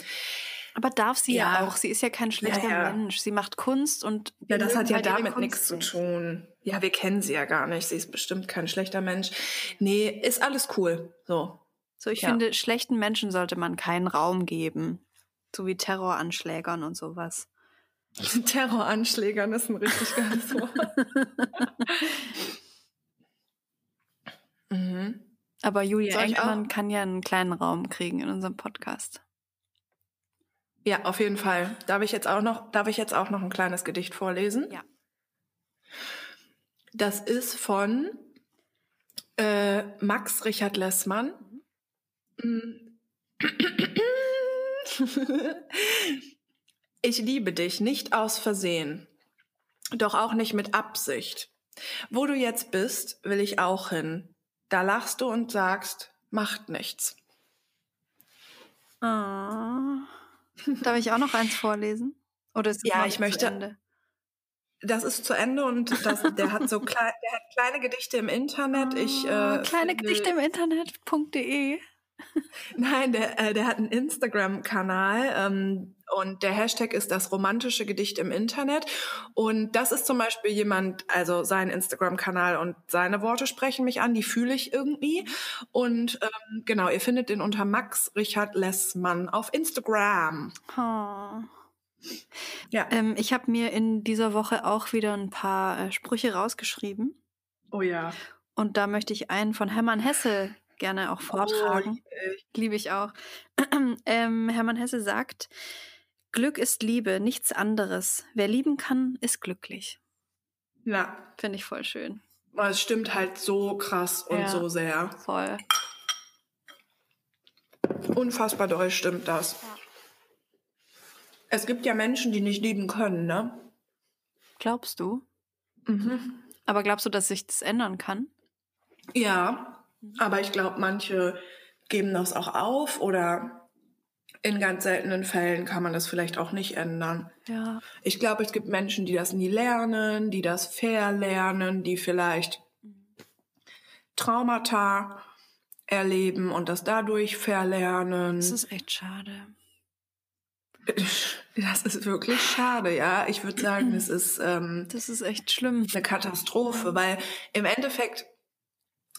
Aber darf sie ja, Ja. auch. Sie ist ja kein schlechter Ja, ja. Mensch. Sie macht Kunst und ja, das hat ja damit nichts zu tun. Ja, wir kennen sie ja gar nicht. Sie ist bestimmt kein schlechter Mensch. Nee, ist alles cool. So. So, ich finde, schlechten Menschen sollte man keinen Raum geben. So wie Terroranschlägern und sowas. Terroranschlägern ist ein richtig geiles Wort. mhm. Aber Julia auch? kann ja einen kleinen Raum kriegen in unserem Podcast. Ja, auf jeden Fall. Darf ich jetzt auch noch, darf ich jetzt auch noch ein kleines Gedicht vorlesen? Ja. Das ist von äh, Max Richard Lessmann. Mm. Ich liebe dich nicht aus Versehen, doch auch nicht mit Absicht. Wo du jetzt bist, will ich auch hin. Da lachst du und sagst, macht nichts. Ah. Darf ich auch noch eins vorlesen? Oder ist es Ja, ich zu möchte- Ende? Das ist zu Ende und das, der hat so klei der hat kleine Gedichte im Internet. Ich äh, kleine Gedichte im Internet.de. Nein, der, äh, der hat einen Instagram-Kanal ähm, und der Hashtag ist das romantische Gedicht im Internet. Und das ist zum Beispiel jemand, also sein Instagram-Kanal und seine Worte sprechen mich an, die fühle ich irgendwie. Und ähm, genau, ihr findet den unter Max Richard Lessmann auf Instagram. Oh. Ja. Ähm, ich habe mir in dieser Woche auch wieder ein paar äh, Sprüche rausgeschrieben. Oh ja. Und da möchte ich einen von Hermann Hesse gerne auch vortragen. Oh, ich- Liebe ich auch. ähm, Hermann Hesse sagt, Glück ist Liebe, nichts anderes. Wer lieben kann, ist glücklich. ja, Finde ich voll schön. es stimmt halt so krass und Ja. so sehr. Voll. Unfassbar doll stimmt das. Es gibt ja Menschen, die nicht lieben können, ne? Glaubst du? Mhm. Aber glaubst du, dass sich das ändern kann? Ja, aber ich glaube, manche geben das auch auf oder in ganz seltenen Fällen kann man das vielleicht auch nicht ändern. Ja. Ich glaube, es gibt Menschen, die das nie lernen, die das verlernen, die vielleicht Traumata erleben und das dadurch verlernen. Das ist echt schade. Das ist wirklich schade, ja. Ich würde sagen, es ist ähm, Das ist echt schlimm. eine Katastrophe, weil im Endeffekt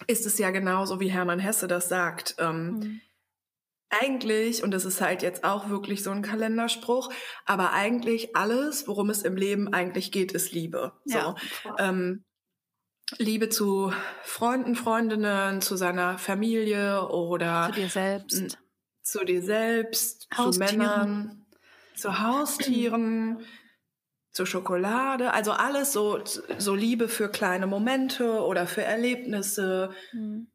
ist es ja genauso, wie Hermann Hesse das sagt. Ähm, Mhm. eigentlich, und das ist halt jetzt auch wirklich so ein Kalenderspruch, aber eigentlich alles, worum es im Leben eigentlich geht, ist Liebe. Ja, so. Ähm, Liebe zu Freunden, Freundinnen, zu seiner Familie oder zu dir selbst. Zu dir selbst, Haustieren. zu Männern, zu Haustieren, zu Schokolade. Also alles so, so Liebe für kleine Momente oder für Erlebnisse. Mhm.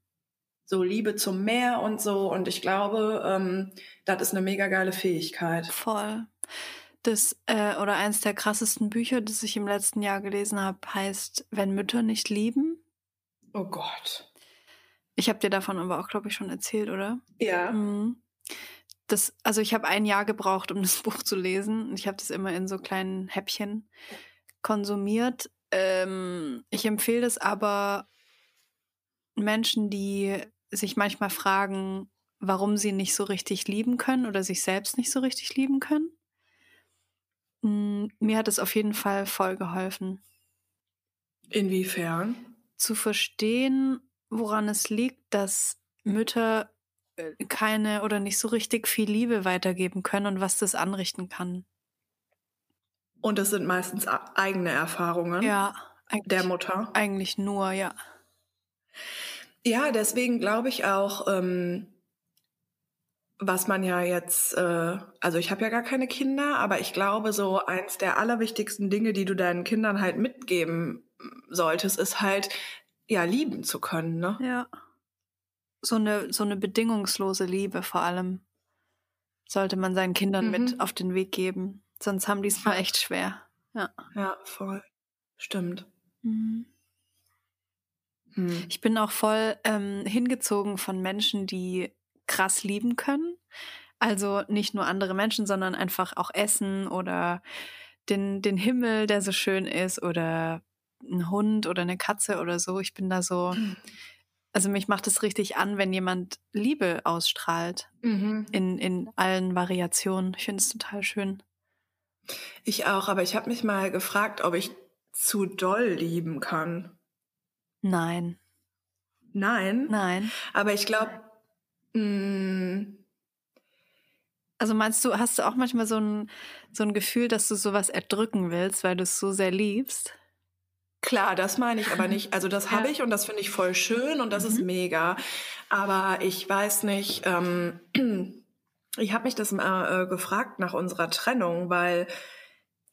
So Liebe zum Meer und so. Und ich glaube, ähm, das ist eine mega geile Fähigkeit. Voll. Das, äh, oder eins der krassesten Bücher, das ich im letzten Jahr gelesen habe, heißt Wenn Mütter nicht lieben. Oh Gott. Ich habe dir davon aber auch, glaube ich, schon erzählt, oder? Ja. Mhm. Das, also ich habe ein Jahr gebraucht, um das Buch zu lesen. Ich habe das immer in so kleinen Häppchen konsumiert. Ähm, ich empfehle das aber Menschen, die sich manchmal fragen, warum sie nicht so richtig lieben können oder sich selbst nicht so richtig lieben können. Mm, Mir hat es auf jeden Fall voll geholfen, Inwiefern? zu verstehen, woran es liegt, dass Mütter keine oder nicht so richtig viel Liebe weitergeben können und was das anrichten kann. Und das sind meistens eigene Erfahrungen Ja, der Mutter. eigentlich nur, ja. Ja, deswegen glaube ich auch, ähm, was man ja jetzt, äh, also ich habe ja gar keine Kinder, aber ich glaube, so eins der allerwichtigsten Dinge, die du deinen Kindern halt mitgeben solltest, ist halt, ja, lieben zu können, ne? Ja. So eine, so eine bedingungslose Liebe vor allem sollte man seinen Kindern Mhm. mit auf den Weg geben. Sonst haben die es mal echt schwer. Ja. Ja, voll. Stimmt. Mhm. Hm. Ich bin auch voll ähm, hingezogen von Menschen, die krass lieben können. Also nicht nur andere Menschen, sondern einfach auch Essen oder den, den Himmel, der so schön ist oder ein Hund oder eine Katze oder so. Ich bin da so, also mich macht es richtig an, wenn jemand Liebe ausstrahlt Mhm. in, in allen Variationen. Ich finde es total schön. Ich auch, aber ich habe mich mal gefragt, ob ich zu doll lieben kann. Nein, Nein. nein. Aber ich glaube, Also meinst du, hast du auch manchmal so ein, so ein Gefühl, dass du sowas erdrücken willst, weil du es so sehr liebst? Klar, das meine ich aber nicht. Also das habe ich und das finde ich voll schön und das ist Mhm. mega. Aber ich weiß nicht, ähm, ich habe mich das mal äh, gefragt nach unserer Trennung, weil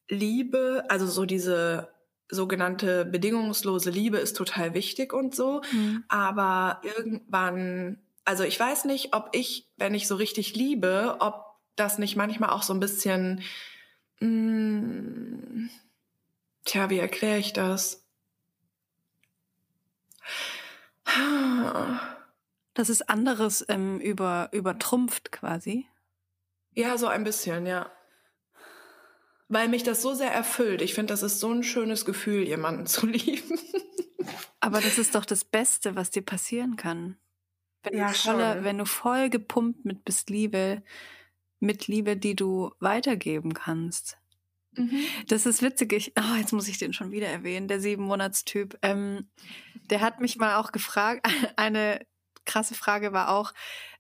Liebe, also so diese sogenannte bedingungslose Liebe ist total wichtig und so. Aber irgendwann, also ich weiß nicht, ob ich, wenn ich so richtig liebe, ob das nicht manchmal auch so ein bisschen, mh, tja, wie erkläre ich das? Das ist anderes ähm, über, übertrumpft quasi. Ja, so ein bisschen, ja. Weil mich das so sehr erfüllt. Ich finde, das ist so ein schönes Gefühl, jemanden zu lieben. Aber das ist doch das Beste, was dir passieren kann. Wenn, Ja, du, voller, schon. wenn du voll gepumpt mit bist Liebe, mit Liebe, die du weitergeben kannst. Das ist witzig. Ich, oh, jetzt muss ich den schon wieder erwähnen, der Sieben-Monats-Typ. Ähm, der hat mich mal auch gefragt, eine krasse Frage war auch,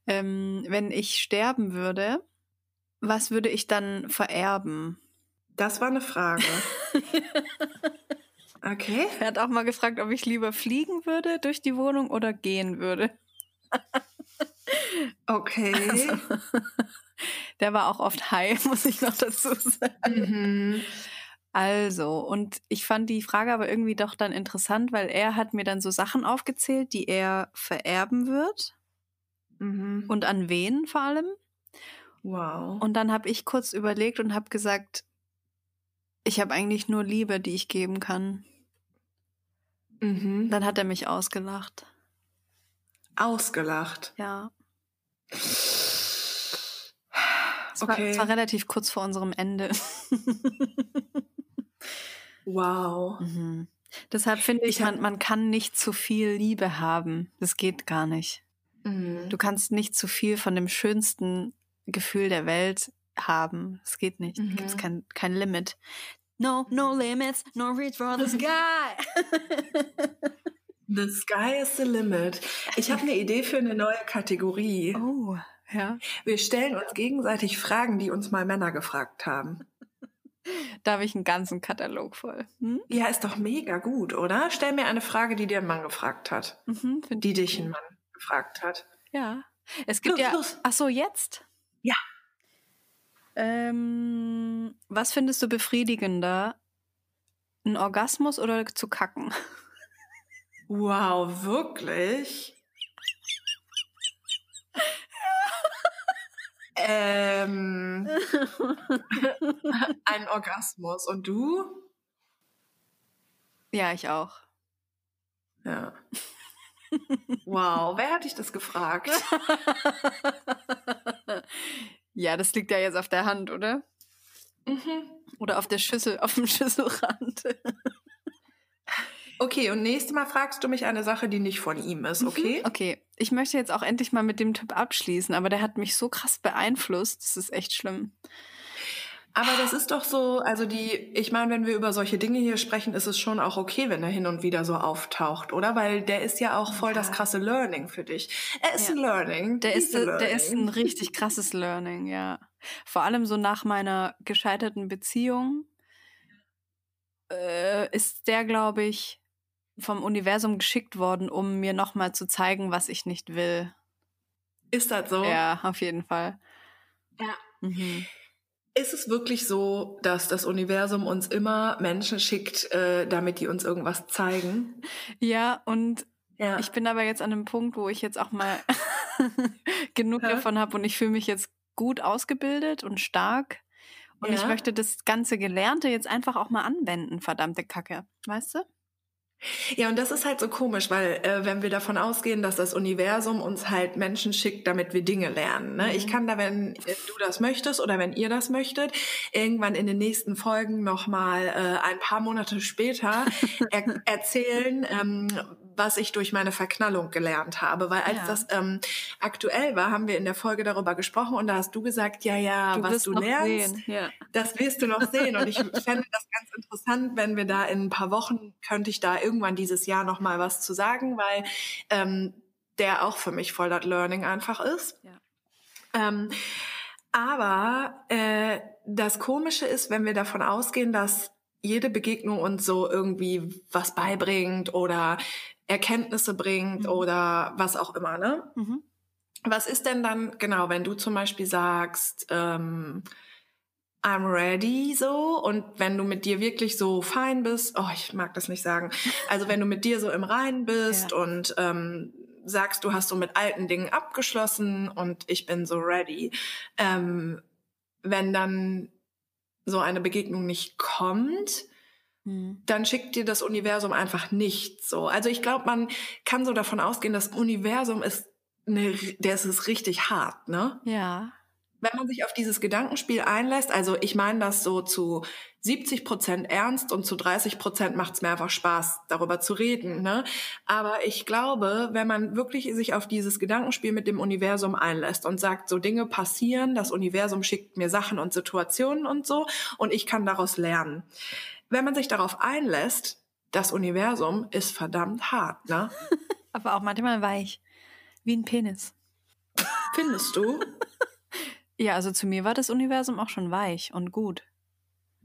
ähm, wenn ich sterben würde, was würde ich dann vererben? Das war eine Frage. Okay. Er hat auch mal gefragt, ob ich lieber fliegen würde durch die Wohnung oder gehen würde. Okay. Der war auch oft high, muss ich noch dazu sagen. Mhm. Also, und ich fand die Frage aber irgendwie doch dann interessant, weil er hat mir dann so Sachen aufgezählt, die er vererben wird Mhm. und an wen vor allem. Wow. Und dann habe ich kurz überlegt und habe gesagt, ich habe eigentlich nur Liebe, die ich geben kann. Mhm. Dann hat er mich ausgelacht. Ausgelacht. Ja. Es, war, Okay. es war relativ kurz vor unserem Ende. Wow. Mhm. Deshalb finde ich, Ich man, man kann nicht zu viel Liebe haben. Das geht gar nicht. Mhm. Du kannst nicht zu viel von dem schönsten Gefühl der Welt haben. Das geht nicht. Mhm. Da gibt es kein, kein Limit. No, no limits, no reach for the sky. The sky is the limit. Ich habe eine Idee für eine neue Kategorie. oh, Ja. Wir stellen uns gegenseitig Fragen, die uns mal Männer gefragt haben. Da habe ich einen ganzen Katalog voll. Hm? Ja, ist doch mega gut, oder? Stell mir eine Frage, die dir ein Mann gefragt hat. Mhm, Die ich dich ein Mann gefragt hat. Ja. Es gibt Los, ja. los. Ach so, jetzt? Ja. Ähm, was findest du befriedigender? Ein Orgasmus oder zu kacken? Wow, wirklich? Ähm, ein Orgasmus. Und du? Ja, ich auch. Ja. Wow, wer hat dich das gefragt? ja, das liegt ja jetzt auf der Hand, oder? Mhm. Oder auf der Schüssel, auf dem Schüsselrand. Okay, und nächstes Mal fragst du mich eine Sache, die nicht von ihm ist, okay? Okay, ich möchte jetzt auch endlich mal mit dem Typ abschließen, aber der hat mich so krass beeinflusst, das ist echt schlimm. Aber das ist doch so, also die, ich meine, wenn wir über solche Dinge hier sprechen, ist es schon auch okay, wenn er hin und wieder so auftaucht, oder? Weil der ist ja auch voll das krasse Learning für dich. Er ist Ja. ein Learning. Der ist, a der ist ein Learning. richtig krasses Learning, ja. Vor allem so nach meiner gescheiterten Beziehung äh, ist der, glaube ich, vom Universum geschickt worden, um mir nochmal zu zeigen, was ich nicht will. Ist das so? Ja, auf jeden Fall. Ja. Mhm. Ist es wirklich so, dass das Universum uns immer Menschen schickt, äh, damit die uns irgendwas zeigen? Ja, und Ja. ich bin aber jetzt an einem Punkt, wo ich jetzt auch mal genug Ja. davon habe und ich fühle mich jetzt gut ausgebildet und stark. Und ich Ja. möchte das ganze Gelernte jetzt einfach auch mal anwenden, verdammte Kacke. Weißt du? Ja, und das ist halt so komisch, weil äh, wenn wir davon ausgehen, dass das Universum uns halt Menschen schickt, damit wir Dinge lernen. Ne? Mhm. Ich kann da, wenn äh, du das möchtest oder wenn ihr das möchtet, irgendwann in den nächsten Folgen nochmal äh, ein paar Monate später er erzählen, ähm, was ich durch meine Verknallung gelernt habe. Weil als Ja. das ähm, aktuell war, haben wir in der Folge darüber gesprochen und da hast du gesagt, ja, ja, was wirst du lernst. Ja. das wirst du noch sehen. Und ich fände das ganz interessant, wenn wir da in ein paar Wochen, könnte ich da irgendwann dieses Jahr noch mal was zu sagen, weil ähm, der auch für mich voll das Learning einfach ist. Ja. Ähm, aber äh, das Komische ist, wenn wir davon ausgehen, dass jede Begegnung uns so irgendwie was beibringt oder Erkenntnisse bringt Mhm. oder was auch immer, ne? Mhm. Was ist denn dann, genau, wenn du zum Beispiel sagst, ähm, I'm ready so und wenn du mit dir wirklich so fein bist, oh, ich mag das nicht sagen, also wenn du mit dir so im Reinen bist Ja. und ähm, sagst, du hast so mit alten Dingen abgeschlossen und ich bin so ready, ähm, wenn dann so eine Begegnung nicht kommt. Dann schickt dir das Universum einfach nichts so. Also ich glaube, man kann so davon ausgehen, das Universum ist eine, der ist es richtig hart, ne? Ja. Wenn man sich auf dieses Gedankenspiel einlässt, also ich meine das so zu 70 Prozent ernst und zu 30 Prozent macht es mir einfach Spaß, darüber zu reden. Ne? Aber ich glaube, wenn man wirklich sich auf dieses Gedankenspiel mit dem Universum einlässt und sagt, so Dinge passieren, das Universum schickt mir Sachen und Situationen und so und ich kann daraus lernen. Wenn man sich darauf einlässt, das Universum ist verdammt hart, ne? Aber auch manchmal weich. Wie ein Penis. Findest du? Ja, also zu mir war das Universum auch schon weich und gut.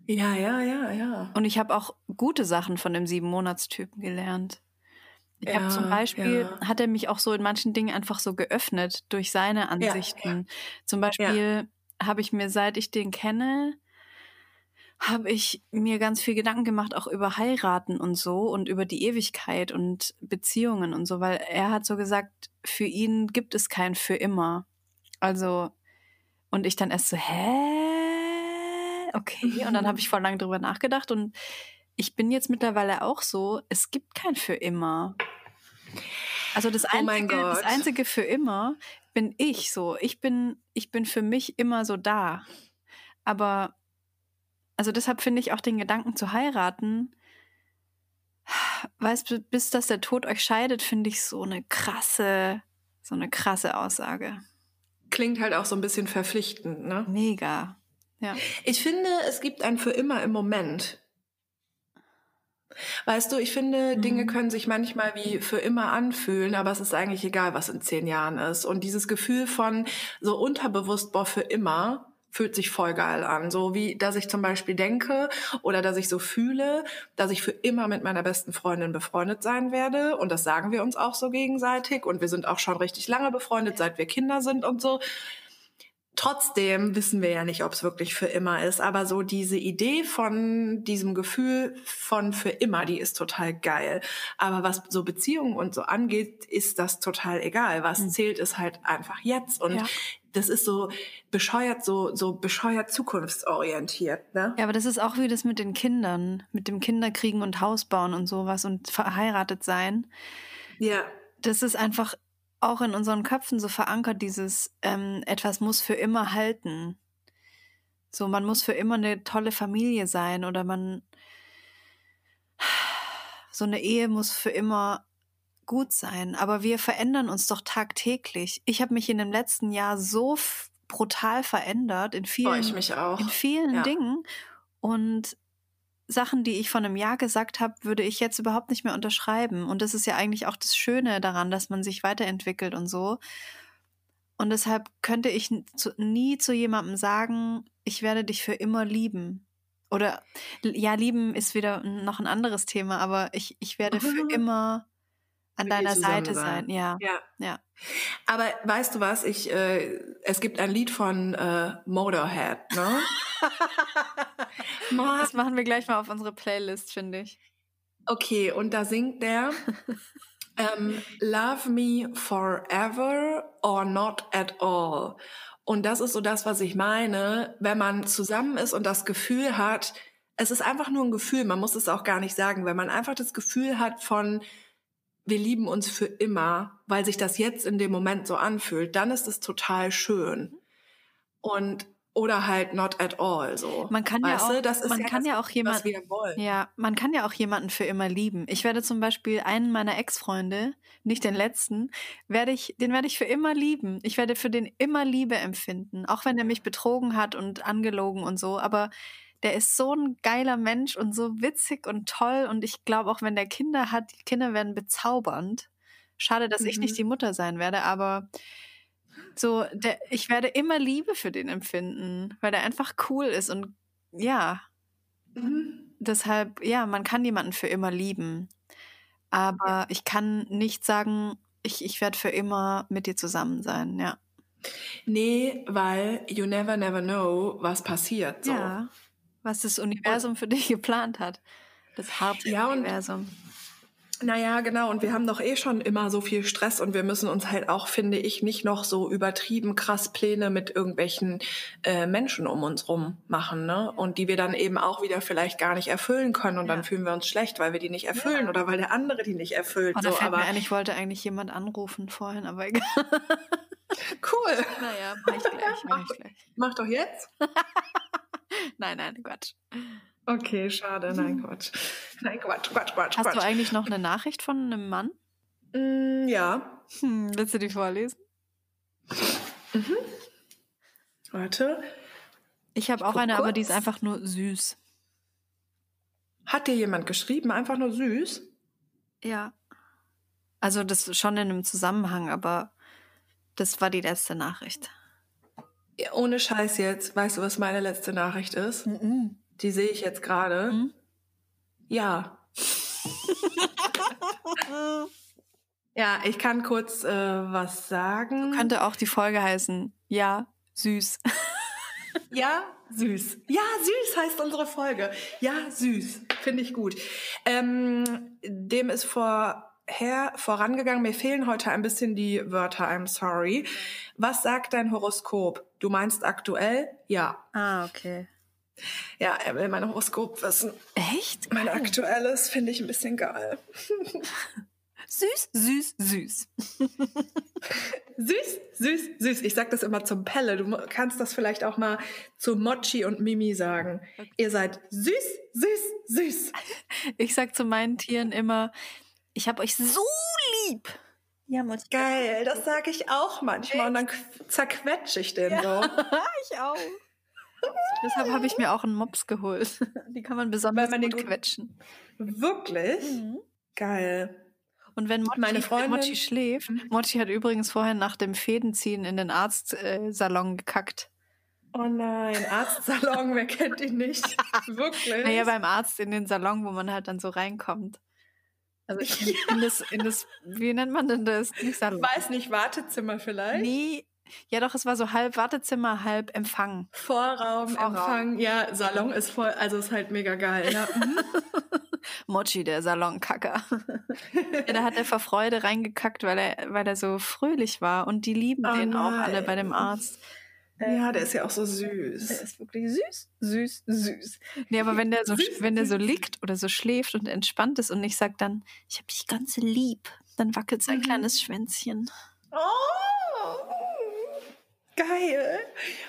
Ja, ja, ja, ja. Und ich habe auch gute Sachen von dem sieben-Monatstypen gelernt. Ich Ja, habe zum Beispiel, ja. hat er mich auch so in manchen Dingen einfach so geöffnet durch seine Ansichten. Zum Beispiel habe ich mir, seit ich den kenne, habe ich mir ganz viel Gedanken gemacht, auch über Heiraten und so und über die Ewigkeit und Beziehungen und so, weil er hat so gesagt, für ihn gibt es kein für immer. Also, und ich dann erst so, hä? Okay. Und dann habe ich voll lange drüber nachgedacht und ich bin jetzt mittlerweile auch so, es gibt kein für immer. Also das Oh einzige, das Gott. einzige für immer bin ich so. Ich bin, ich bin für mich immer so da. Aber also deshalb finde ich auch den Gedanken zu heiraten, weißt bis dass der Tod euch scheidet, finde ich so eine krasse, so eine krasse Aussage. Klingt halt auch so ein bisschen verpflichtend, ne? Mega. Ja. Ich finde, es gibt ein für immer im Moment. Weißt du, ich finde, mhm. Dinge können sich manchmal wie für immer anfühlen, aber es ist eigentlich egal, was in zehn Jahren ist. Und dieses Gefühl von so unterbewusst, boah, für immer, fühlt sich voll geil an. So wie, dass ich zum Beispiel denke oder dass ich so fühle, dass ich für immer mit meiner besten Freundin befreundet sein werde. Und das sagen wir uns auch so gegenseitig. Und wir sind auch schon richtig lange befreundet, seit wir Kinder sind und so. Trotzdem wissen wir ja nicht, ob es wirklich für immer ist, aber so diese Idee von diesem Gefühl von für immer, die ist total geil. Aber was so Beziehungen und so angeht, ist das total egal. Was mhm. zählt, ist halt einfach jetzt. Und ja. Das ist so bescheuert, so, so bescheuert zukunftsorientiert. Ne? Ja, aber das ist auch wie das mit den Kindern, mit dem Kinderkriegen und Hausbauen und sowas und verheiratet sein. Ja. Das ist einfach auch in unseren Köpfen so verankert, dieses ähm, etwas muss für immer halten. So, man muss für immer eine tolle Familie sein oder man so eine Ehe muss für immer gut sein. Aber wir verändern uns doch tagtäglich. Ich habe mich in dem letzten Jahr so brutal verändert in vielen, in vielen ja. Dingen. Und Sachen, die ich vor einem Jahr gesagt habe, würde ich jetzt überhaupt nicht mehr unterschreiben. Und das ist ja eigentlich auch das Schöne daran, dass man sich weiterentwickelt und so. Und deshalb könnte ich nie zu jemandem sagen, ich werde dich für immer lieben. Oder ja, lieben ist wieder noch ein anderes Thema, aber ich, ich werde für immer an deiner Seite sein. Ja. ja. ja. Aber weißt du was? Ich, äh, es gibt ein Lied von äh, Motorhead, ne? das machen wir gleich mal auf unsere Playlist, finde ich. Okay, und da singt der ähm, Love me forever or not at all. Und das ist so das, was ich meine, wenn man zusammen ist und das Gefühl hat, es ist einfach nur ein Gefühl, man muss es auch gar nicht sagen, wenn man einfach das Gefühl hat von, wir lieben uns für immer, weil sich das jetzt in dem Moment so anfühlt, dann ist es total schön. Und oder halt not at all so. Man kann weißt ja auch, das ist man ja kann das, ja auch jemanden, ja, man kann ja auch jemanden für immer lieben. Ich werde zum Beispiel einen meiner Ex-Freunde, nicht den letzten, werde ich, den werde ich für immer lieben. Ich werde für den immer Liebe empfinden, auch wenn er mich betrogen hat und angelogen und so. Aber der ist so ein geiler Mensch und so witzig und toll. Und ich glaube, auch wenn der Kinder hat, die Kinder werden bezaubernd. Schade, dass mhm. ich nicht mhm. die Mutter sein werde, aber so, der, ich werde immer Liebe für den empfinden, weil der einfach cool ist und ja. Mhm. Deshalb, ja, man kann jemanden für immer lieben. Aber ich kann nicht sagen, ich, ich werde für immer mit dir zusammen sein, ja. Nee, weil you never, never know, was passiert. So. Ja was das Universum für dich geplant hat. Das Hauptuniversum. Ja, naja, genau. Und wir haben doch eh schon immer so viel Stress und wir müssen uns halt auch, finde ich, nicht noch so übertrieben krass Pläne mit irgendwelchen äh, Menschen um uns rum machen, ne? Und die wir dann eben auch wieder vielleicht gar nicht erfüllen können und ja. dann fühlen wir uns schlecht, weil wir die nicht erfüllen ja. oder weil der andere die nicht erfüllt. Oder so, aber ein, ich wollte eigentlich jemand anrufen vorhin, aber egal. Cool. Naja, mach ich gleich, mach ich gleich. Mach doch jetzt. nein, nein, Quatsch. Okay, schade. Nein, Quatsch. Nein, Quatsch, Quatsch, Quatsch. Hast Quatsch. du eigentlich noch eine Nachricht von einem Mann? Mm, ja. Hm, willst du die vorlesen? Mhm. Warte. Ich habe auch eine, kurz. aber die ist einfach nur süß. Hat dir jemand geschrieben, einfach nur süß? Ja. Also das schon in einem Zusammenhang, aber das war die letzte Nachricht. Ohne Scheiß jetzt, weißt du, was meine letzte Nachricht ist? Mm Die sehe ich jetzt gerade. Mm Ja. ja, ich kann kurz äh, was sagen. Könnte auch die Folge heißen. Ja, süß. ja, süß. Ja, süß heißt unsere Folge. Ja, süß. Finde ich gut. Ähm, dem ist vor her vorangegangen. Mir fehlen heute ein bisschen die Wörter, I'm sorry. Was sagt dein Horoskop? Du meinst aktuell? Ja. Ah, okay. Ja, er will mein Horoskop wissen. Echt? Mein aktuelles finde ich ein bisschen geil. süß, süß, süß. süß, süß, süß. Ich sag das immer zum Pelle. Du kannst das vielleicht auch mal zu Mochi und Mimi sagen. Okay. Ihr seid süß, süß, süß. Ich sag zu meinen Tieren immer, ich habe euch so lieb. Ja, Mutti. Geil, das sage ich auch manchmal und dann zerquetsche ich den ja, so. ich auch. Deshalb habe ich mir auch einen Mops geholt. Die kann man besonders man gut quetschen. Wirklich? Mhm. Geil. Und wenn Mochi, Meine wenn Freundin- Mochi schläft, Mhm. Mochi hat übrigens vorher nach dem Fädenziehen in den Arztsalon gekackt. Oh nein, Arztsalon, wer kennt ihn nicht? Wirklich? Naja, beim Arzt in den Salon, wo man halt dann so reinkommt. Also in, in, das, in das, wie nennt man denn das? Nicht Salon. Weiß nicht, Wartezimmer vielleicht? Nee, ja doch, es war so halb Wartezimmer, halb Empfang. Vorraum, Vorraum. Empfang, ja, Salon ist voll, also ist halt mega geil. Ja. Mhm. Mochi, der Salonkacker. ja, da hat er vor Freude reingekackt, weil er, weil er so fröhlich war. Und die lieben Oh den auch nein. alle bei dem Arzt. Ja, der ist ja auch so Der süß. ist wirklich süß, süß, süß. Nee, aber wenn der so, Süß, wenn der so liegt oder so schläft und entspannt ist und nicht sagt dann, ich hab dich ganz lieb, dann wackelt sein Mhm. kleines Schwänzchen. Oh, geil.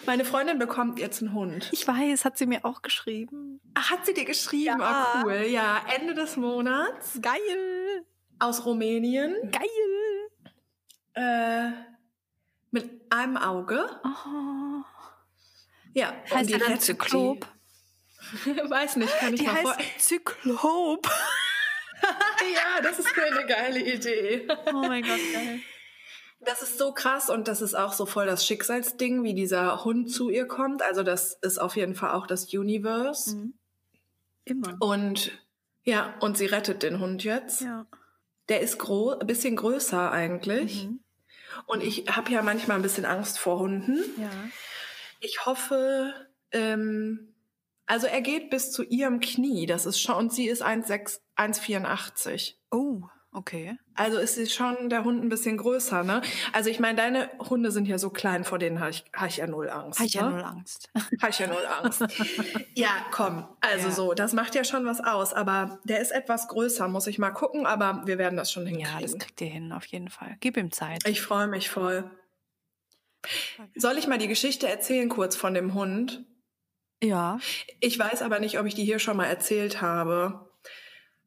Meine Freundin bekommt jetzt einen Hund. Ich weiß, hat sie mir auch geschrieben. Ach, hat sie dir geschrieben? Ja. Ah, cool. Ja, Ende des Monats Geil, aus Rumänien geil. äh, mit einem Auge. Oh. Ja, Heißt die dann Zyklop? Weiß nicht, kann ich Die mal vor. heißt Zyklop. ja, das ist eine geile Idee. Oh mein Gott, geil. Das ist so krass und das ist auch so voll das Schicksalsding, wie dieser Hund zu ihr kommt. Also das ist auf jeden Fall auch das Universe. Mhm. Immer. Und ja, und sie rettet den Hund jetzt. Ja. Der ist groß, ein bisschen größer eigentlich. Mhm. Und ich habe ja manchmal ein bisschen Angst vor Hunden. Ja. Ich hoffe, ähm, also er geht bis zu ihrem Knie. Das ist schon, und sie ist 1,6 1,84. Oh, okay. Also ist sie schon der Hund ein bisschen größer, ne? Also ich meine, deine Hunde sind ja so klein, vor denen habe ich, hab ich ja null Angst. Habe ich ne? ja null Angst. Habe ich ja null Angst. ja, komm. Also Ja. so, das macht ja schon was aus. Aber der ist etwas größer, muss ich mal gucken. Aber wir werden das schon Ja, das hinkriegen. kriegt ihr hin, auf jeden Fall. Gib ihm Zeit. ich freue mich voll. Soll ich mal die Geschichte erzählen kurz von dem Hund? Ja. Ich weiß aber nicht, ob ich die hier schon mal erzählt habe.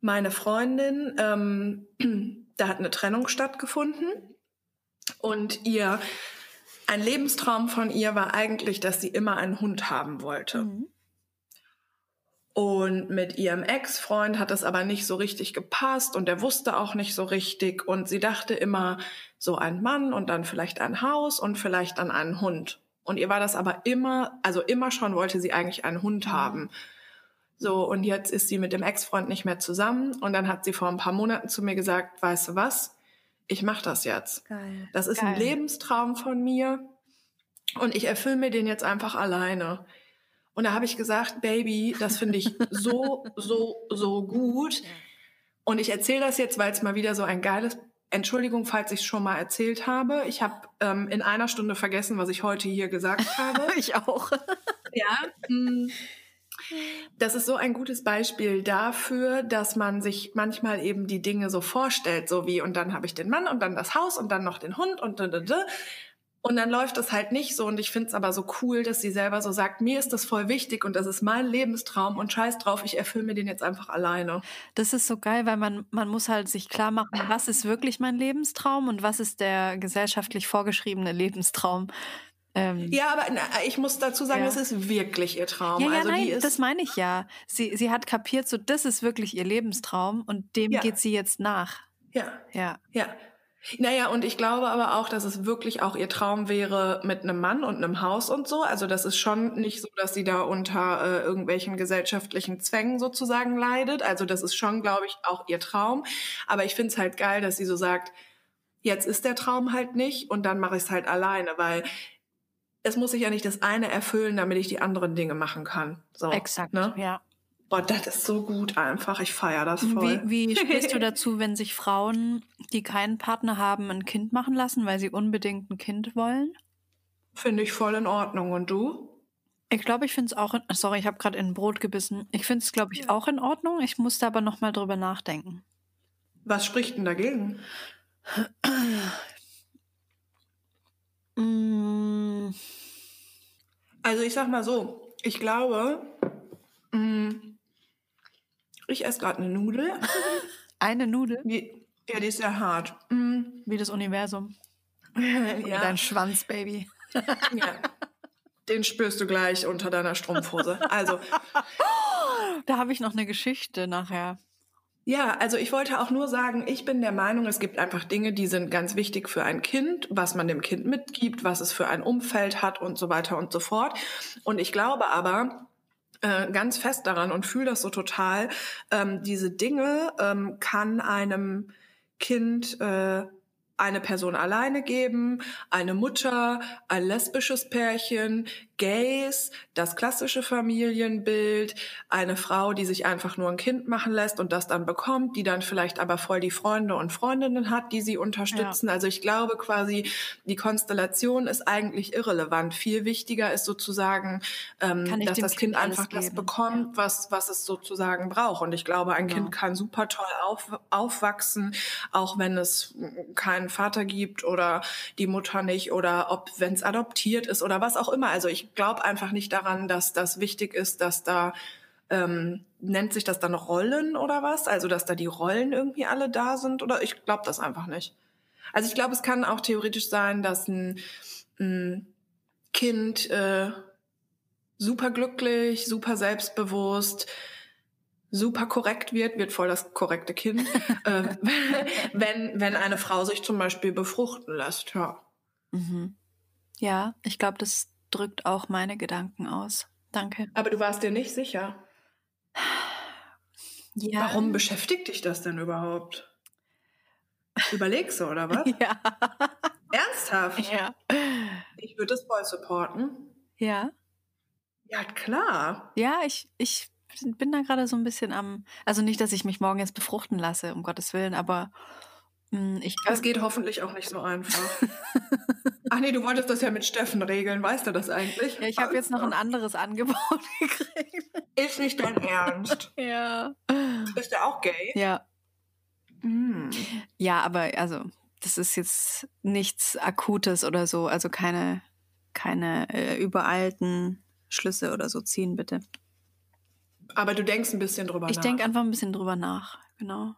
Meine Freundin, ähm, da hat eine Trennung stattgefunden und ihr, ein Lebenstraum von ihr war eigentlich, dass sie immer einen Hund haben wollte. Mhm. Und mit ihrem Ex-Freund hat es aber nicht so richtig gepasst und er wusste auch nicht so richtig und sie dachte immer so ein Mann und dann vielleicht ein Haus und vielleicht dann einen Hund. Und ihr war das aber immer, also immer schon wollte sie eigentlich einen Hund Mhm. So, und jetzt ist sie mit dem Ex-Freund nicht mehr zusammen und dann hat sie vor ein paar Monaten zu mir gesagt, weißt du was, ich mach das jetzt. Geil. Das ist Geil. ein Lebenstraum von mir und ich erfülle mir den jetzt einfach alleine. Und da habe ich gesagt, Baby, das finde ich so, so, so gut. Und ich erzähle das jetzt, weil es mal wieder so ein geiles, Entschuldigung, falls ich es schon mal erzählt habe. Ich habe ähm, in einer Stunde vergessen, was ich heute hier gesagt habe. Ich auch. Ja. mm. Das ist so ein gutes Beispiel dafür, dass man sich manchmal eben die Dinge so vorstellt, so wie und dann habe ich den Mann und dann das Haus und dann noch den Hund und da, da, da. und dann läuft es halt nicht so und ich finde es aber so cool, dass sie selber so sagt, mir ist das voll wichtig und das ist mein Lebenstraum und scheiß drauf, ich erfülle mir den jetzt einfach alleine. Das ist so geil, weil man, man muss halt sich klar machen, was ist wirklich mein Lebenstraum und was ist der gesellschaftlich vorgeschriebene Lebenstraum. Ähm, Ja, aber na, ich muss dazu sagen, Ja. das ist wirklich ihr Traum. ja, ja, also nein, die ist das meine ich ja. Sie, sie hat kapiert, so das ist wirklich ihr Lebenstraum und dem Ja. geht sie jetzt nach. ja. Ja. Ja. Naja, und ich glaube aber auch, dass es wirklich auch ihr Traum wäre mit einem Mann und einem Haus und so. Also das ist schon nicht so, dass sie da unter äh, irgendwelchen gesellschaftlichen Zwängen sozusagen leidet. Also das ist schon, glaube ich, auch ihr Traum. Aber ich finde es halt geil, dass sie so sagt, jetzt ist der Traum halt nicht und dann mache ich es halt alleine, weil es muss sich ja nicht das eine erfüllen, damit ich die anderen Dinge machen kann. So, Exakt. Ne? Ja. Boah, das ist so gut einfach. Ich feiere das voll. Wie, wie stehst du dazu, wenn sich Frauen, die keinen Partner haben, ein Kind machen lassen, weil sie unbedingt ein Kind wollen? Finde ich voll in Ordnung. Und du? Ich glaube, ich finde es auch. In, sorry, ich habe gerade in ein Brot gebissen. Ich finde es, glaube ich, auch in Ordnung. Ich musste aber noch mal drüber nachdenken. Was spricht denn dagegen? Mm, Also ich sag mal so, ich glaube, mh, ich esse gerade eine Nudel. eine Nudel Die, ja, die ist sehr hart. Mm, wie das Universum. ja, Dein Schwanz, Baby. ja. Den spürst du gleich unter deiner Strumpfhose. Also. da habe ich noch eine Geschichte nachher. Ja, also ich wollte auch nur sagen, ich bin der Meinung, es gibt einfach Dinge, die sind ganz wichtig für ein Kind, was man dem Kind mitgibt, was es für ein Umfeld hat und so weiter und so fort. Und ich glaube aber, äh, ganz fest daran und fühle das so total. Ähm, diese Dinge ähm, kann einem Kind äh, eine Person alleine geben, eine Mutter, ein lesbisches Pärchen, Gays, das klassische Familienbild, eine Frau, die sich einfach nur ein Kind machen lässt und das dann bekommt, die dann vielleicht aber voll die Freunde und Freundinnen hat, die sie unterstützen. Ja. Also ich glaube quasi, die Konstellation ist eigentlich irrelevant. Viel wichtiger ist sozusagen, ähm, dass das Kind, kind einfach das bekommt, ja. was, was es sozusagen braucht. Und ich glaube, ein genau. Kind kann super toll auf, aufwachsen, auch wenn es keinen Vater gibt oder die Mutter nicht oder ob, wenn es adoptiert ist oder was auch immer. Also ich glaube einfach nicht daran, dass das wichtig ist, dass da ähm, nennt sich das dann Rollen oder was? Also dass da die Rollen irgendwie alle da sind oder ich glaube das einfach nicht. Also ich glaube, es kann auch theoretisch sein, dass ein, ein Kind äh, super glücklich, super selbstbewusst, super korrekt wird, wird voll das korrekte Kind, äh, wenn, wenn eine Frau sich zum Beispiel befruchten lässt, ja. Mhm. Ja, ich glaube, das drückt auch meine Gedanken aus. Danke. Aber du warst dir nicht sicher. Ja. Warum beschäftigt dich das denn überhaupt? Überlegst du, oder was? ja. Ernsthaft? Ja. Ich würde das voll supporten. Ja. Ja, klar. Ja, ich, ich bin da gerade so ein bisschen am, also nicht, dass ich mich morgen jetzt befruchten lasse, um Gottes Willen, aber ich das geht hoffentlich auch nicht so einfach. Ach nee, du wolltest das ja mit Steffen regeln, weißt du das eigentlich? Ja, ich habe jetzt noch ein anderes Angebot gekriegt. Ist nicht dein Ernst? ja. Ist der auch gay? Ja. Mm. Ja, aber also, das ist jetzt nichts Akutes oder so, also keine, keine äh, übereilten Schlüsse oder so ziehen, bitte. Aber du denkst ein bisschen drüber ich nach. Ich denke einfach ein bisschen drüber nach, genau.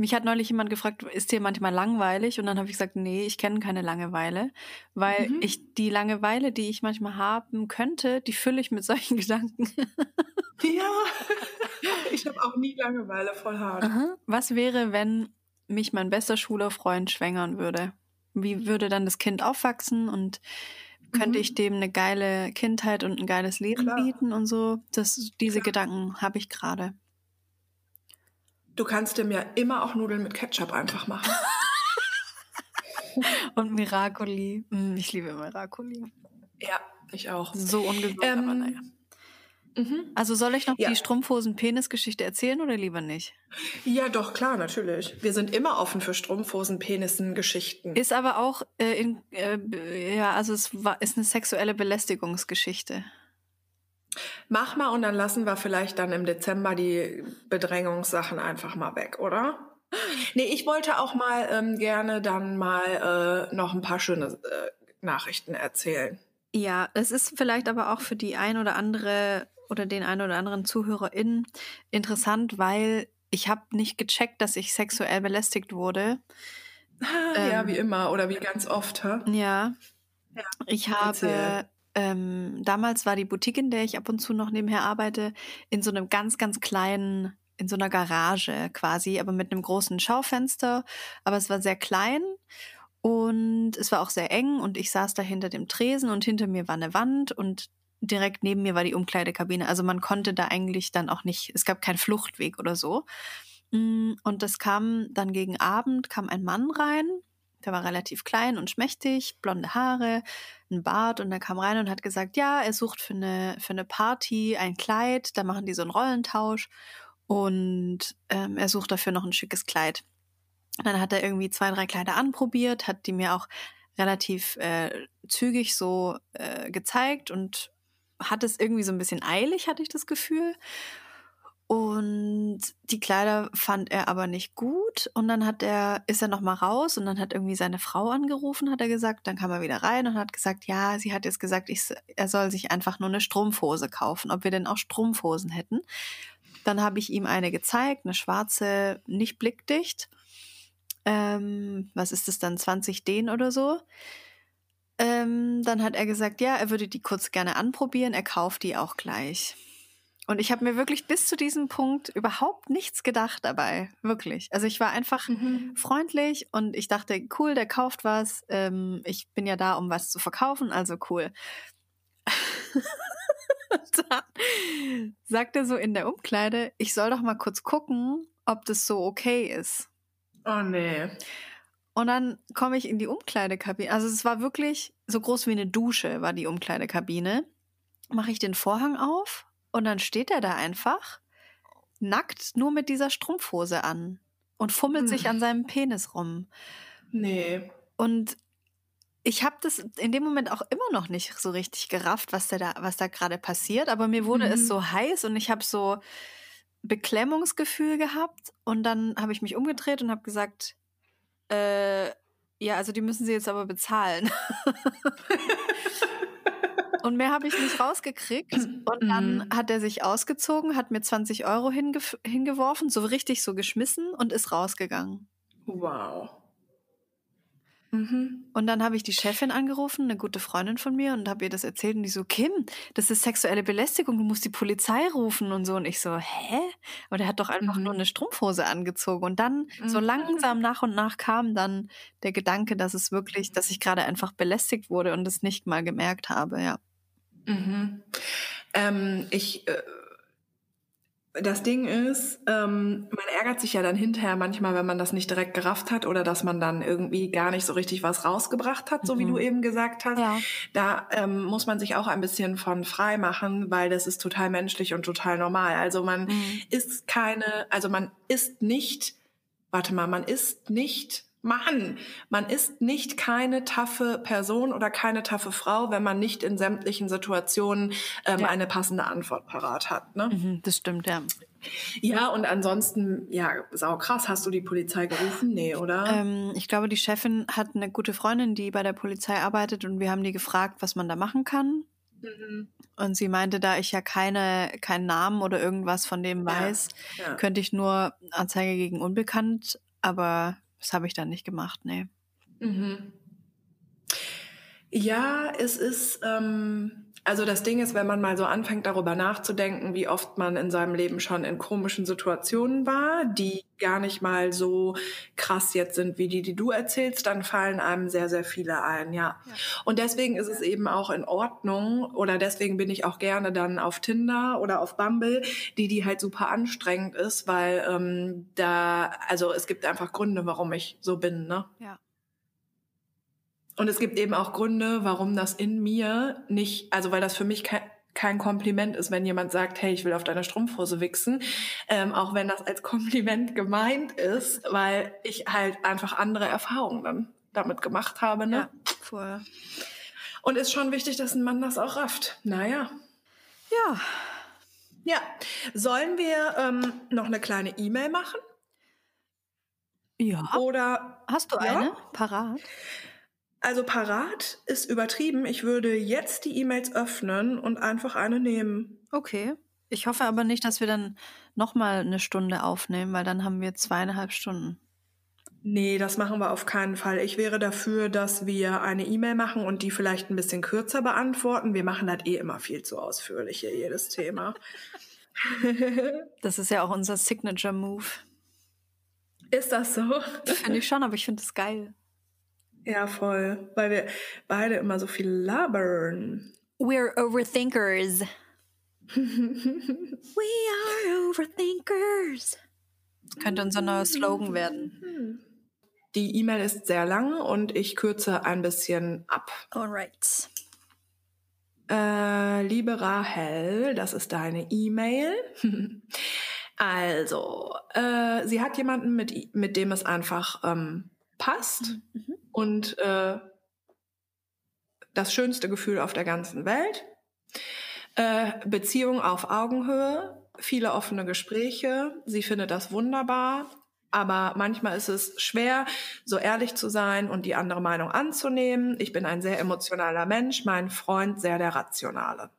Mich hat neulich jemand gefragt, ist dir manchmal langweilig? Und dann habe ich gesagt, nee, ich kenne keine Langeweile, weil mhm. ich die Langeweile, die ich manchmal haben könnte, die fülle ich mit solchen Gedanken. ja, ich habe auch nie Langeweile voll hart. Aha. Was wäre, wenn mich mein bester Schülerfreund schwängern würde? Wie würde dann das Kind aufwachsen und könnte mhm. ich dem eine geile Kindheit und ein geiles Leben Klar. bieten und so? Das, diese Klar. Gedanken habe ich gerade. Du kannst dem ja immer auch Nudeln mit Ketchup einfach machen. Und Miracoli. Hm, ich liebe Miracoli. Ja, ich auch. So ungesund, ähm, aber naja. Mhm. Also soll ich noch ja. die Strumpfhosen-Penis-Geschichte erzählen oder lieber nicht? Ja, doch, klar, natürlich. Wir sind immer offen für Strumpfhosen-Penissen-Geschichten. Ist aber auch äh, in, äh, ja, also es war, ist eine sexuelle Belästigungsgeschichte. Mach mal und dann lassen wir vielleicht dann im Dezember die Bedrängungssachen einfach mal weg, oder? Nee, ich wollte auch mal ähm, gerne dann mal äh, noch ein paar schöne äh, Nachrichten erzählen. Ja, es ist vielleicht aber auch für die ein oder andere oder den ein oder anderen ZuhörerInnen interessant, weil ich habe nicht gecheckt, dass ich sexuell belästigt wurde. ja, ähm, wie immer oder wie ganz oft. Hä? Ja. ja. Ich habe ähm, damals war die Boutique, in der ich ab und zu noch nebenher arbeite, in so einem ganz, ganz kleinen, in so einer Garage quasi, aber mit einem großen Schaufenster. Aber es war sehr klein und es war auch sehr eng und ich saß da hinter dem Tresen und hinter mir war eine Wand und direkt neben mir war die Umkleidekabine. Also man konnte da eigentlich dann auch nicht, es gab keinen Fluchtweg oder so. Mm, und das kam dann gegen Abend, kam ein Mann rein der war relativ klein und schmächtig, blonde Haare, ein Bart und er kam rein und hat gesagt, ja, er sucht für eine, für eine Party ein Kleid, da machen die so einen Rollentausch und ähm, er sucht dafür noch ein schickes Kleid. Dann hat er irgendwie zwei, drei Kleider anprobiert, hat die mir auch relativ äh, zügig so äh, gezeigt und hat es irgendwie so ein bisschen eilig, hatte ich das Gefühl. Und die Kleider fand er aber nicht gut. Und dann hat er, ist er nochmal raus und dann hat irgendwie seine Frau angerufen, hat er gesagt. Dann kam er wieder rein und hat gesagt, ja, sie hat jetzt gesagt, ich, er soll sich einfach nur eine Strumpfhose kaufen, ob wir denn auch Strumpfhosen hätten. Dann habe ich ihm eine gezeigt, eine schwarze, nicht blickdicht. Ähm, was ist das dann, 20 Dehn oder so? ähm, dann hat er gesagt, ja, er würde die kurz gerne anprobieren, er kauft die auch gleich. Und ich habe mir wirklich bis zu diesem Punkt überhaupt nichts gedacht dabei. Wirklich. Also ich war einfach mhm. freundlich und ich dachte, cool, der kauft was. Ähm, ich bin ja da, um was zu verkaufen, also cool. dann sagt er so in der Umkleide, ich soll doch mal kurz gucken, ob das so okay ist. Oh nee. Und dann komme ich in die Umkleidekabine. Also es war wirklich so groß wie eine Dusche, war die Umkleidekabine. Mache ich den Vorhang auf und dann steht er da einfach nackt nur mit dieser Strumpfhose an und fummelt hm. sich an seinem Penis rum. Nee. Und ich habe das in dem Moment auch immer noch nicht so richtig gerafft, was da, was da gerade passiert. Aber mir wurde mhm. es so heiß und ich habe so Beklemmungsgefühl gehabt. Und dann habe ich mich umgedreht und habe gesagt, äh, ja, also die müssen sie jetzt aber bezahlen. und mehr habe ich nicht rausgekriegt. Und dann mhm. hat er sich ausgezogen, hat mir 20 Euro hinge hingeworfen, so richtig so geschmissen und ist rausgegangen. Wow. Mhm. Und dann habe ich die Chefin angerufen, eine gute Freundin von mir, und habe ihr das erzählt. Und die so, Kim, das ist sexuelle Belästigung, du musst die Polizei rufen und so. Und ich so, hä? Aber der hat doch einfach mhm. nur eine Strumpfhose angezogen. Und dann, mhm. so langsam nach und nach kam dann der Gedanke, dass es wirklich, dass ich gerade einfach belästigt wurde und es nicht mal gemerkt habe, ja. Mhm. Ähm, ich äh, das Ding ist, ähm, man ärgert sich ja dann hinterher manchmal, wenn man das nicht direkt gerafft hat oder dass man dann irgendwie gar nicht so richtig was rausgebracht hat, so mhm. wie du mhm. eben gesagt hast. Ja. Da ähm, muss man sich auch ein bisschen von frei machen, weil das ist total menschlich und total normal. Also man mhm. ist keine, also man ist nicht, warte mal, man ist nicht Mann, man ist nicht keine taffe Person oder keine taffe Frau, wenn man nicht in sämtlichen Situationen ähm, ja. eine passende Antwort parat hat. Ne? Mhm, das stimmt, ja. Ja, und ansonsten, ja, sau krass. Hast du die Polizei gerufen? Nee, oder? Ähm, ich glaube, die Chefin hat eine gute Freundin, die bei der Polizei arbeitet und wir haben die gefragt, was man da machen kann. Mhm. Und sie meinte, da ich ja keine, keinen Namen oder irgendwas von dem weiß, ja, ja. könnte ich nur Anzeige gegen Unbekannt, aber das habe ich dann nicht gemacht, nee. Mhm. Ja, es ist, ähm, also das Ding ist, wenn man mal so anfängt darüber nachzudenken, wie oft man in seinem Leben schon in komischen Situationen war, die gar nicht mal so krass jetzt sind wie die, die du erzählst, dann fallen einem sehr, sehr viele ein, ja. ja. Und deswegen ist es eben auch in Ordnung oder deswegen bin ich auch gerne dann auf Tinder oder auf Bumble, die die halt super anstrengend ist, weil ähm, da, also es gibt einfach Gründe, warum ich so bin, ne? Ja. Und es gibt eben auch Gründe, warum das in mir nicht, also weil das für mich kein, kein Kompliment ist, wenn jemand sagt, hey, ich will auf deine Strumpfhose wichsen, ähm, auch wenn das als Kompliment gemeint ist, weil ich halt einfach andere Erfahrungen dann damit gemacht habe. Ne? Ja, voll. Und ist schon wichtig, dass ein Mann das auch rafft. Naja. Ja. Ja. Sollen wir ähm, noch eine kleine E-Mail machen? Ja. Oder hast du eine ja? parat? Also parat ist übertrieben. Ich würde jetzt die E-Mails öffnen und einfach eine nehmen. Okay. Ich hoffe aber nicht, dass wir dann nochmal eine Stunde aufnehmen, weil dann haben wir zweieinhalb Stunden. Nee, das machen wir auf keinen Fall. Ich wäre dafür, dass wir eine E-Mail machen und die vielleicht ein bisschen kürzer beantworten. Wir machen das eh immer viel zu ausführlich hier, jedes Thema. das ist ja auch unser Signature Move. Ist das so? Finde ich schon, aber ich finde es geil. Ja, voll. Weil wir beide immer so viel labern. We're overthinkers. We are overthinkers. Könnte unser neuer Slogan werden. Die E-Mail ist sehr lang und ich kürze ein bisschen ab. Alright. Äh, liebe Rahel, das ist deine E-Mail. also, äh, sie hat jemanden, mit, mit dem es einfach ähm, passt. Mhm und äh, das schönste Gefühl auf der ganzen Welt. Äh, Beziehung auf Augenhöhe, viele offene Gespräche. Sie findet das wunderbar. Aber manchmal ist es schwer, so ehrlich zu sein und die andere Meinung anzunehmen. Ich bin ein sehr emotionaler Mensch, mein Freund sehr der rationale.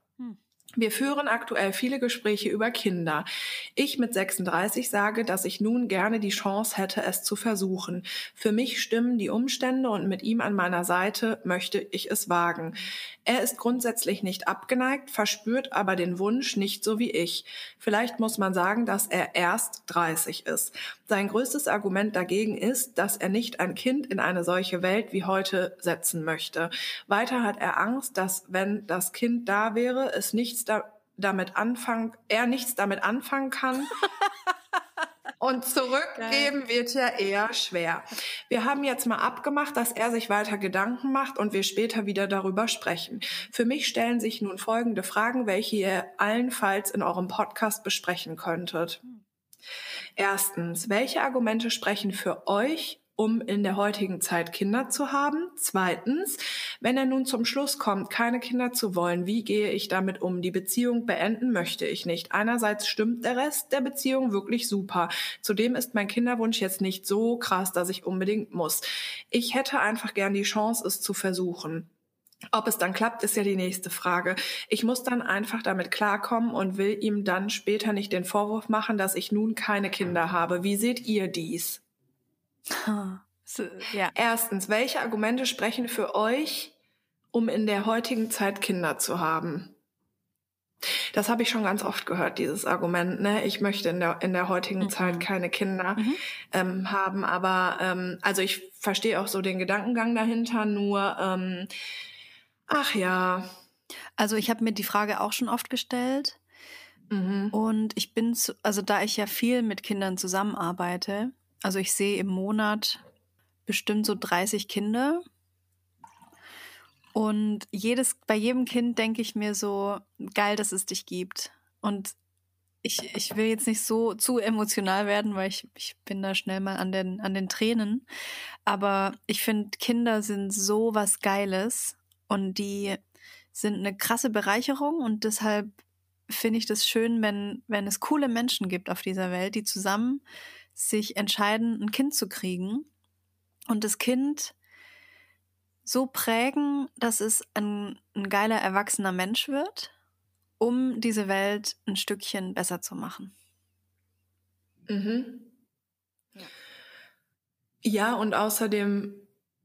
Wir führen aktuell viele Gespräche über Kinder. Ich mit 36 sage, dass ich nun gerne die Chance hätte, es zu versuchen. Für mich stimmen die Umstände und mit ihm an meiner Seite möchte ich es wagen. Er ist grundsätzlich nicht abgeneigt, verspürt aber den Wunsch nicht so wie ich. Vielleicht muss man sagen, dass er erst 30 ist. Sein größtes Argument dagegen ist, dass er nicht ein Kind in eine solche Welt wie heute setzen möchte. Weiter hat er Angst, dass wenn das Kind da wäre, es nichts da damit anfangen, er nichts damit anfangen kann. Und zurückgeben Geil. wird ja eher schwer. Wir haben jetzt mal abgemacht, dass er sich weiter Gedanken macht und wir später wieder darüber sprechen. Für mich stellen sich nun folgende Fragen, welche ihr allenfalls in eurem Podcast besprechen könntet. Erstens, welche Argumente sprechen für euch um in der heutigen Zeit Kinder zu haben? Zweitens, wenn er nun zum Schluss kommt, keine Kinder zu wollen, wie gehe ich damit um? Die Beziehung beenden möchte ich nicht. Einerseits stimmt der Rest der Beziehung wirklich super. Zudem ist mein Kinderwunsch jetzt nicht so krass, dass ich unbedingt muss. Ich hätte einfach gern die Chance, es zu versuchen. Ob es dann klappt, ist ja die nächste Frage. Ich muss dann einfach damit klarkommen und will ihm dann später nicht den Vorwurf machen, dass ich nun keine Kinder habe. Wie seht ihr dies? Ja. Erstens, welche Argumente sprechen für euch, um in der heutigen Zeit Kinder zu haben? Das habe ich schon ganz oft gehört, dieses Argument. Ne? Ich möchte in der, in der heutigen mhm. Zeit keine Kinder mhm. ähm, haben. Aber ähm, also ich verstehe auch so den Gedankengang dahinter, nur ähm, ach ja. Also ich habe mir die Frage auch schon oft gestellt. Mhm. Und ich bin, zu, also da ich ja viel mit Kindern zusammenarbeite, also ich sehe im Monat bestimmt so 30 Kinder. Und jedes, bei jedem Kind denke ich mir so, geil, dass es dich gibt. Und ich, ich will jetzt nicht so zu emotional werden, weil ich, ich bin da schnell mal an den, an den Tränen. Aber ich finde, Kinder sind so was Geiles und die sind eine krasse Bereicherung und deshalb finde ich das schön, wenn, wenn es coole Menschen gibt auf dieser Welt, die zusammen sich entscheiden, ein Kind zu kriegen und das Kind so prägen, dass es ein, ein geiler, erwachsener Mensch wird, um diese Welt ein Stückchen besser zu machen. Mhm. Ja. ja, und außerdem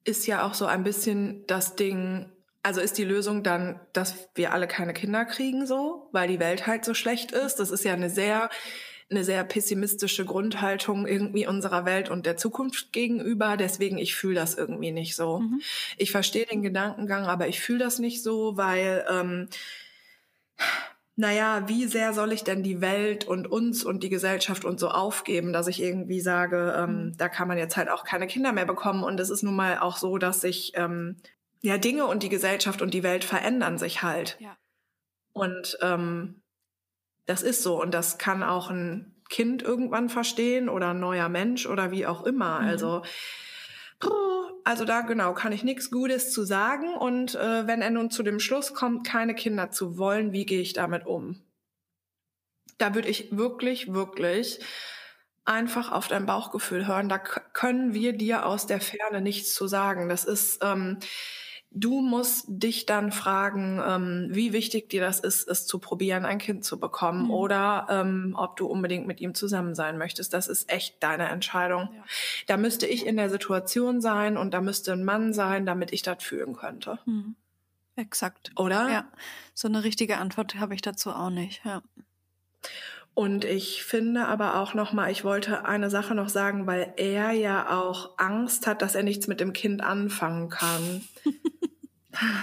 ist ja auch so ein bisschen das Ding, also ist die Lösung dann, dass wir alle keine Kinder kriegen so, weil die Welt halt so schlecht ist. Das ist ja eine sehr eine sehr pessimistische Grundhaltung irgendwie unserer Welt und der Zukunft gegenüber. Deswegen, ich fühle das irgendwie nicht so. Mhm. Ich verstehe den Gedankengang, aber ich fühle das nicht so, weil, ähm, naja, wie sehr soll ich denn die Welt und uns und die Gesellschaft und so aufgeben, dass ich irgendwie sage, ähm, mhm. da kann man jetzt halt auch keine Kinder mehr bekommen. Und es ist nun mal auch so, dass sich ähm, ja Dinge und die Gesellschaft und die Welt verändern sich halt. Ja. Und ähm, das ist so und das kann auch ein Kind irgendwann verstehen oder ein neuer Mensch oder wie auch immer. Mhm. Also also da genau kann ich nichts Gutes zu sagen und äh, wenn er nun zu dem Schluss kommt, keine Kinder zu wollen, wie gehe ich damit um? Da würde ich wirklich, wirklich einfach auf dein Bauchgefühl hören. Da können wir dir aus der Ferne nichts zu sagen. Das ist ähm, Du musst dich dann fragen, ähm, wie wichtig dir das ist, es zu probieren, ein Kind zu bekommen mhm. oder ähm, ob du unbedingt mit ihm zusammen sein möchtest. Das ist echt deine Entscheidung. Ja. Da müsste ich in der Situation sein und da müsste ein Mann sein, damit ich das fühlen könnte. Mhm. Exakt. Oder? Ja. So eine richtige Antwort habe ich dazu auch nicht. Ja. Und ich finde aber auch noch mal, ich wollte eine Sache noch sagen, weil er ja auch Angst hat, dass er nichts mit dem Kind anfangen kann.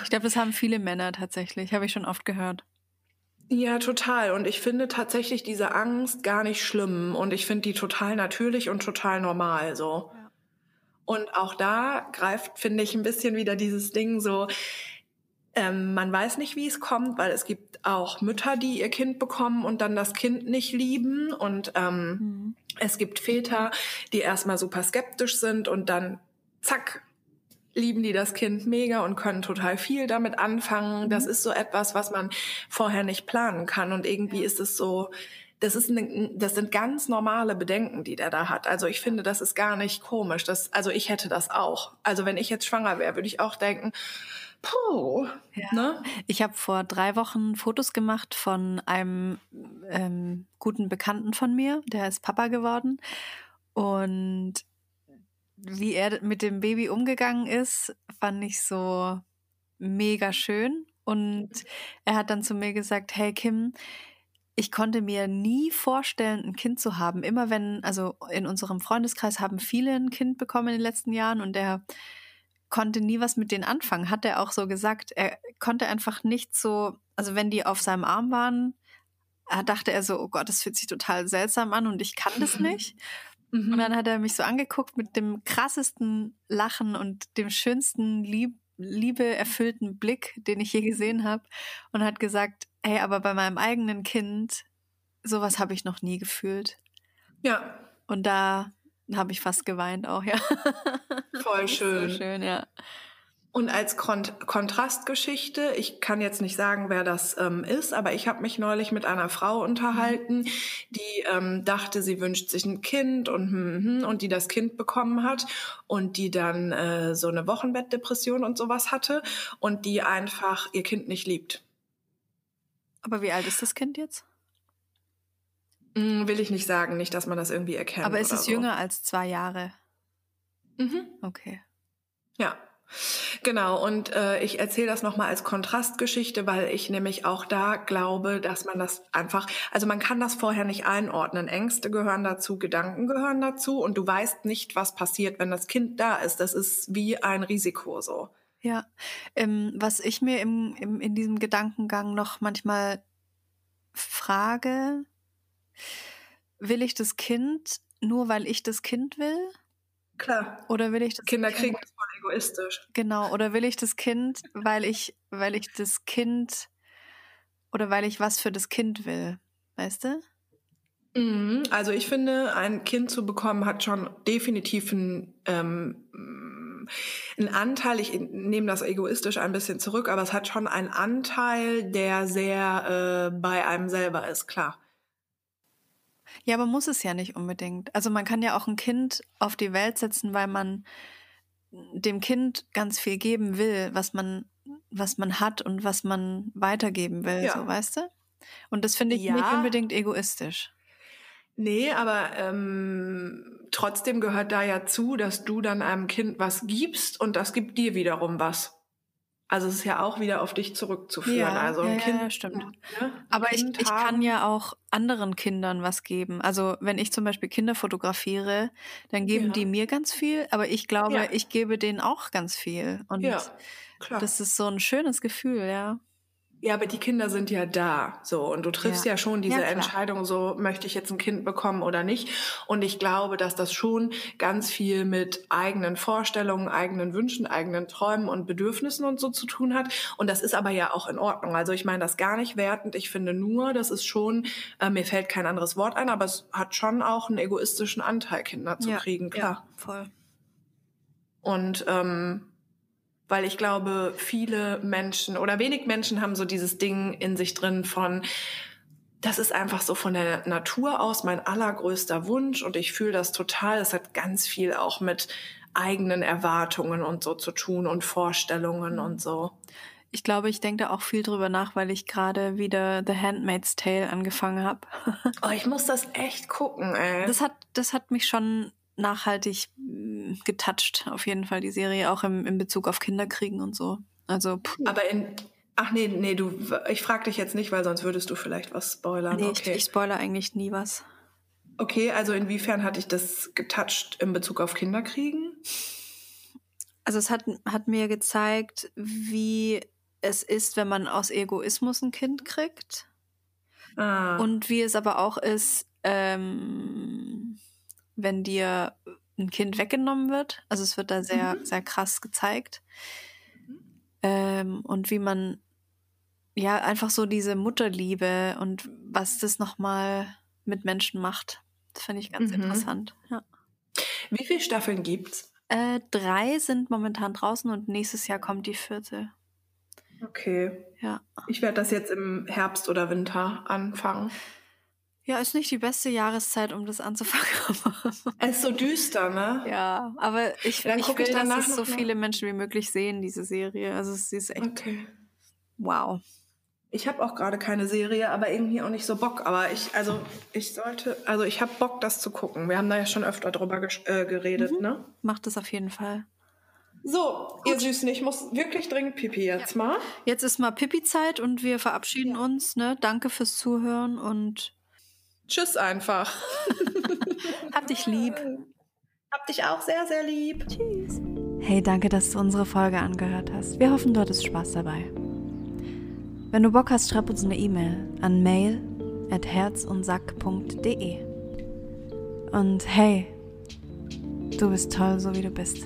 Ich glaube, das haben viele Männer tatsächlich, habe ich schon oft gehört. Ja, total. Und ich finde tatsächlich diese Angst gar nicht schlimm. Und ich finde die total natürlich und total normal so. Ja. Und auch da greift, finde ich, ein bisschen wieder dieses Ding so, ähm, man weiß nicht, wie es kommt, weil es gibt auch Mütter, die ihr Kind bekommen und dann das Kind nicht lieben. Und ähm, mhm. es gibt Väter, die erstmal super skeptisch sind und dann zack, lieben die das Kind mega und können total viel damit anfangen. Das mhm. ist so etwas, was man vorher nicht planen kann. Und irgendwie ist es so, das ist eine, das sind ganz normale Bedenken, die der da hat. Also ich finde, das ist gar nicht komisch. Das, also ich hätte das auch. Also wenn ich jetzt schwanger wäre, würde ich auch denken, Puh. Ja. Ne? Ich habe vor drei Wochen Fotos gemacht von einem ähm, guten Bekannten von mir, der ist Papa geworden. Und wie er mit dem Baby umgegangen ist, fand ich so mega schön. Und er hat dann zu mir gesagt, hey Kim, ich konnte mir nie vorstellen, ein Kind zu haben. Immer wenn, also in unserem Freundeskreis haben viele ein Kind bekommen in den letzten Jahren und er konnte nie was mit denen anfangen, hat er auch so gesagt. Er konnte einfach nicht so, also wenn die auf seinem Arm waren, dachte er so, oh Gott, das fühlt sich total seltsam an und ich kann das nicht. Mhm. Und dann hat er mich so angeguckt mit dem krassesten Lachen und dem schönsten Lieb liebeerfüllten Blick, den ich je gesehen habe und hat gesagt, hey, aber bei meinem eigenen Kind, sowas habe ich noch nie gefühlt. Ja. Und da habe ich fast geweint auch, ja. Voll schön. So schön, ja. Und als Kont Kontrastgeschichte, ich kann jetzt nicht sagen, wer das ähm, ist, aber ich habe mich neulich mit einer Frau unterhalten, die ähm, dachte, sie wünscht sich ein Kind und hm, hm, und die das Kind bekommen hat und die dann äh, so eine Wochenbettdepression und sowas hatte und die einfach ihr Kind nicht liebt. Aber wie alt ist das Kind jetzt? Mm, will ich nicht sagen, nicht, dass man das irgendwie erkennt. Aber ist es so. jünger als zwei Jahre? Mhm. Okay. Ja. Genau, und äh, ich erzähle das nochmal als Kontrastgeschichte, weil ich nämlich auch da glaube, dass man das einfach, also man kann das vorher nicht einordnen. Ängste gehören dazu, Gedanken gehören dazu und du weißt nicht, was passiert, wenn das Kind da ist. Das ist wie ein Risiko so. Ja, ähm, was ich mir im, im, in diesem Gedankengang noch manchmal frage, will ich das Kind nur, weil ich das Kind will? Klar. Oder will ich das Kinder kind, kriegen das voll egoistisch. Genau, oder will ich das Kind, weil ich, weil ich das Kind oder weil ich was für das Kind will, weißt du? Mhm. Also ich finde, ein Kind zu bekommen hat schon definitiv einen, ähm, einen Anteil, ich nehme das egoistisch ein bisschen zurück, aber es hat schon einen Anteil, der sehr äh, bei einem selber ist, klar. Ja, aber muss es ja nicht unbedingt. Also man kann ja auch ein Kind auf die Welt setzen, weil man dem Kind ganz viel geben will, was man, was man hat und was man weitergeben will, ja. so weißt du? Und das finde ich ja. nicht unbedingt egoistisch. Nee, aber ähm, trotzdem gehört da ja zu, dass du dann einem Kind was gibst und das gibt dir wiederum was. Also es ist ja auch wieder auf dich zurückzuführen. Ja, also ein ja, Kind, ja, stimmt. Ne? Aber ich, ich kann ja auch anderen Kindern was geben. Also wenn ich zum Beispiel Kinder fotografiere, dann geben ja. die mir ganz viel, aber ich glaube, ich gebe denen auch ganz viel. Und das ist so ein schönes Gefühl, ja. Ja, aber die Kinder sind ja da, so und du triffst ja, ja schon diese ja, Entscheidung, so möchte ich jetzt ein Kind bekommen oder nicht. Und ich glaube, dass das schon ganz viel mit eigenen Vorstellungen, eigenen Wünschen, eigenen Träumen und Bedürfnissen und so zu tun hat. Und das ist aber ja auch in Ordnung. Also ich meine das gar nicht wertend. Ich finde nur, das ist schon, äh, mir fällt kein anderes Wort ein, aber es hat schon auch einen egoistischen Anteil, Kinder zu ja, kriegen, klar. Ja, voll. Und ähm, weil ich glaube, viele Menschen oder wenig Menschen haben so dieses Ding in sich drin von, das ist einfach so von der Natur aus mein allergrößter Wunsch und ich fühle das total. Das hat ganz viel auch mit eigenen Erwartungen und so zu tun und Vorstellungen und so. Ich glaube, ich denke da auch viel drüber nach, weil ich gerade wieder The Handmaid's Tale angefangen habe. oh, ich muss das echt gucken, ey. Das hat, das hat mich schon nachhaltig mm, getoucht, auf jeden Fall die Serie, auch im, in Bezug auf Kinderkriegen und so. Also, pff. Aber in, ach nee, nee, du, ich frag dich jetzt nicht, weil sonst würdest du vielleicht was spoilern. Nee, okay. ich, ich spoiler eigentlich nie was. Okay, also inwiefern hat dich das getoucht in Bezug auf Kinderkriegen? Also es hat, hat mir gezeigt, wie es ist, wenn man aus Egoismus ein Kind kriegt. Ah. Und wie es aber auch ist, ähm, wenn dir ein Kind weggenommen wird. Also es wird da sehr, mhm. sehr krass gezeigt. Mhm. Ähm, und wie man ja einfach so diese Mutterliebe und was das nochmal mit Menschen macht. Das finde ich ganz mhm. interessant. Ja. Wie viele Staffeln gibt's? Äh, drei sind momentan draußen und nächstes Jahr kommt die vierte. Okay. Ja. Ich werde das jetzt im Herbst oder Winter anfangen. Ja, ist nicht die beste Jahreszeit, um das anzufangen. es ist so düster, ne? Ja, aber ich, Dann ich will, ich danach dass es so viele Menschen wie möglich sehen, diese Serie. Also sie ist echt Okay. wow. Ich habe auch gerade keine Serie, aber irgendwie auch nicht so Bock. Aber ich, also ich sollte, also ich habe Bock, das zu gucken. Wir haben da ja schon öfter drüber äh, geredet, Mhm. ne? Macht es auf jeden Fall. So, ihr Süßen, ich muss wirklich dringend Pipi jetzt mal. Jetzt ist mal Pipi-Zeit und wir verabschieden uns. Ne? Danke fürs Zuhören und Tschüss einfach. hab dich lieb. Hab dich auch sehr, sehr lieb. Tschüss. Hey, danke, dass du unsere Folge angehört hast. Wir hoffen, du hattest Spaß dabei. Wenn du Bock hast, schreib uns eine E-Mail an mail at herzundsack.de. Und hey, du bist toll, so wie du bist.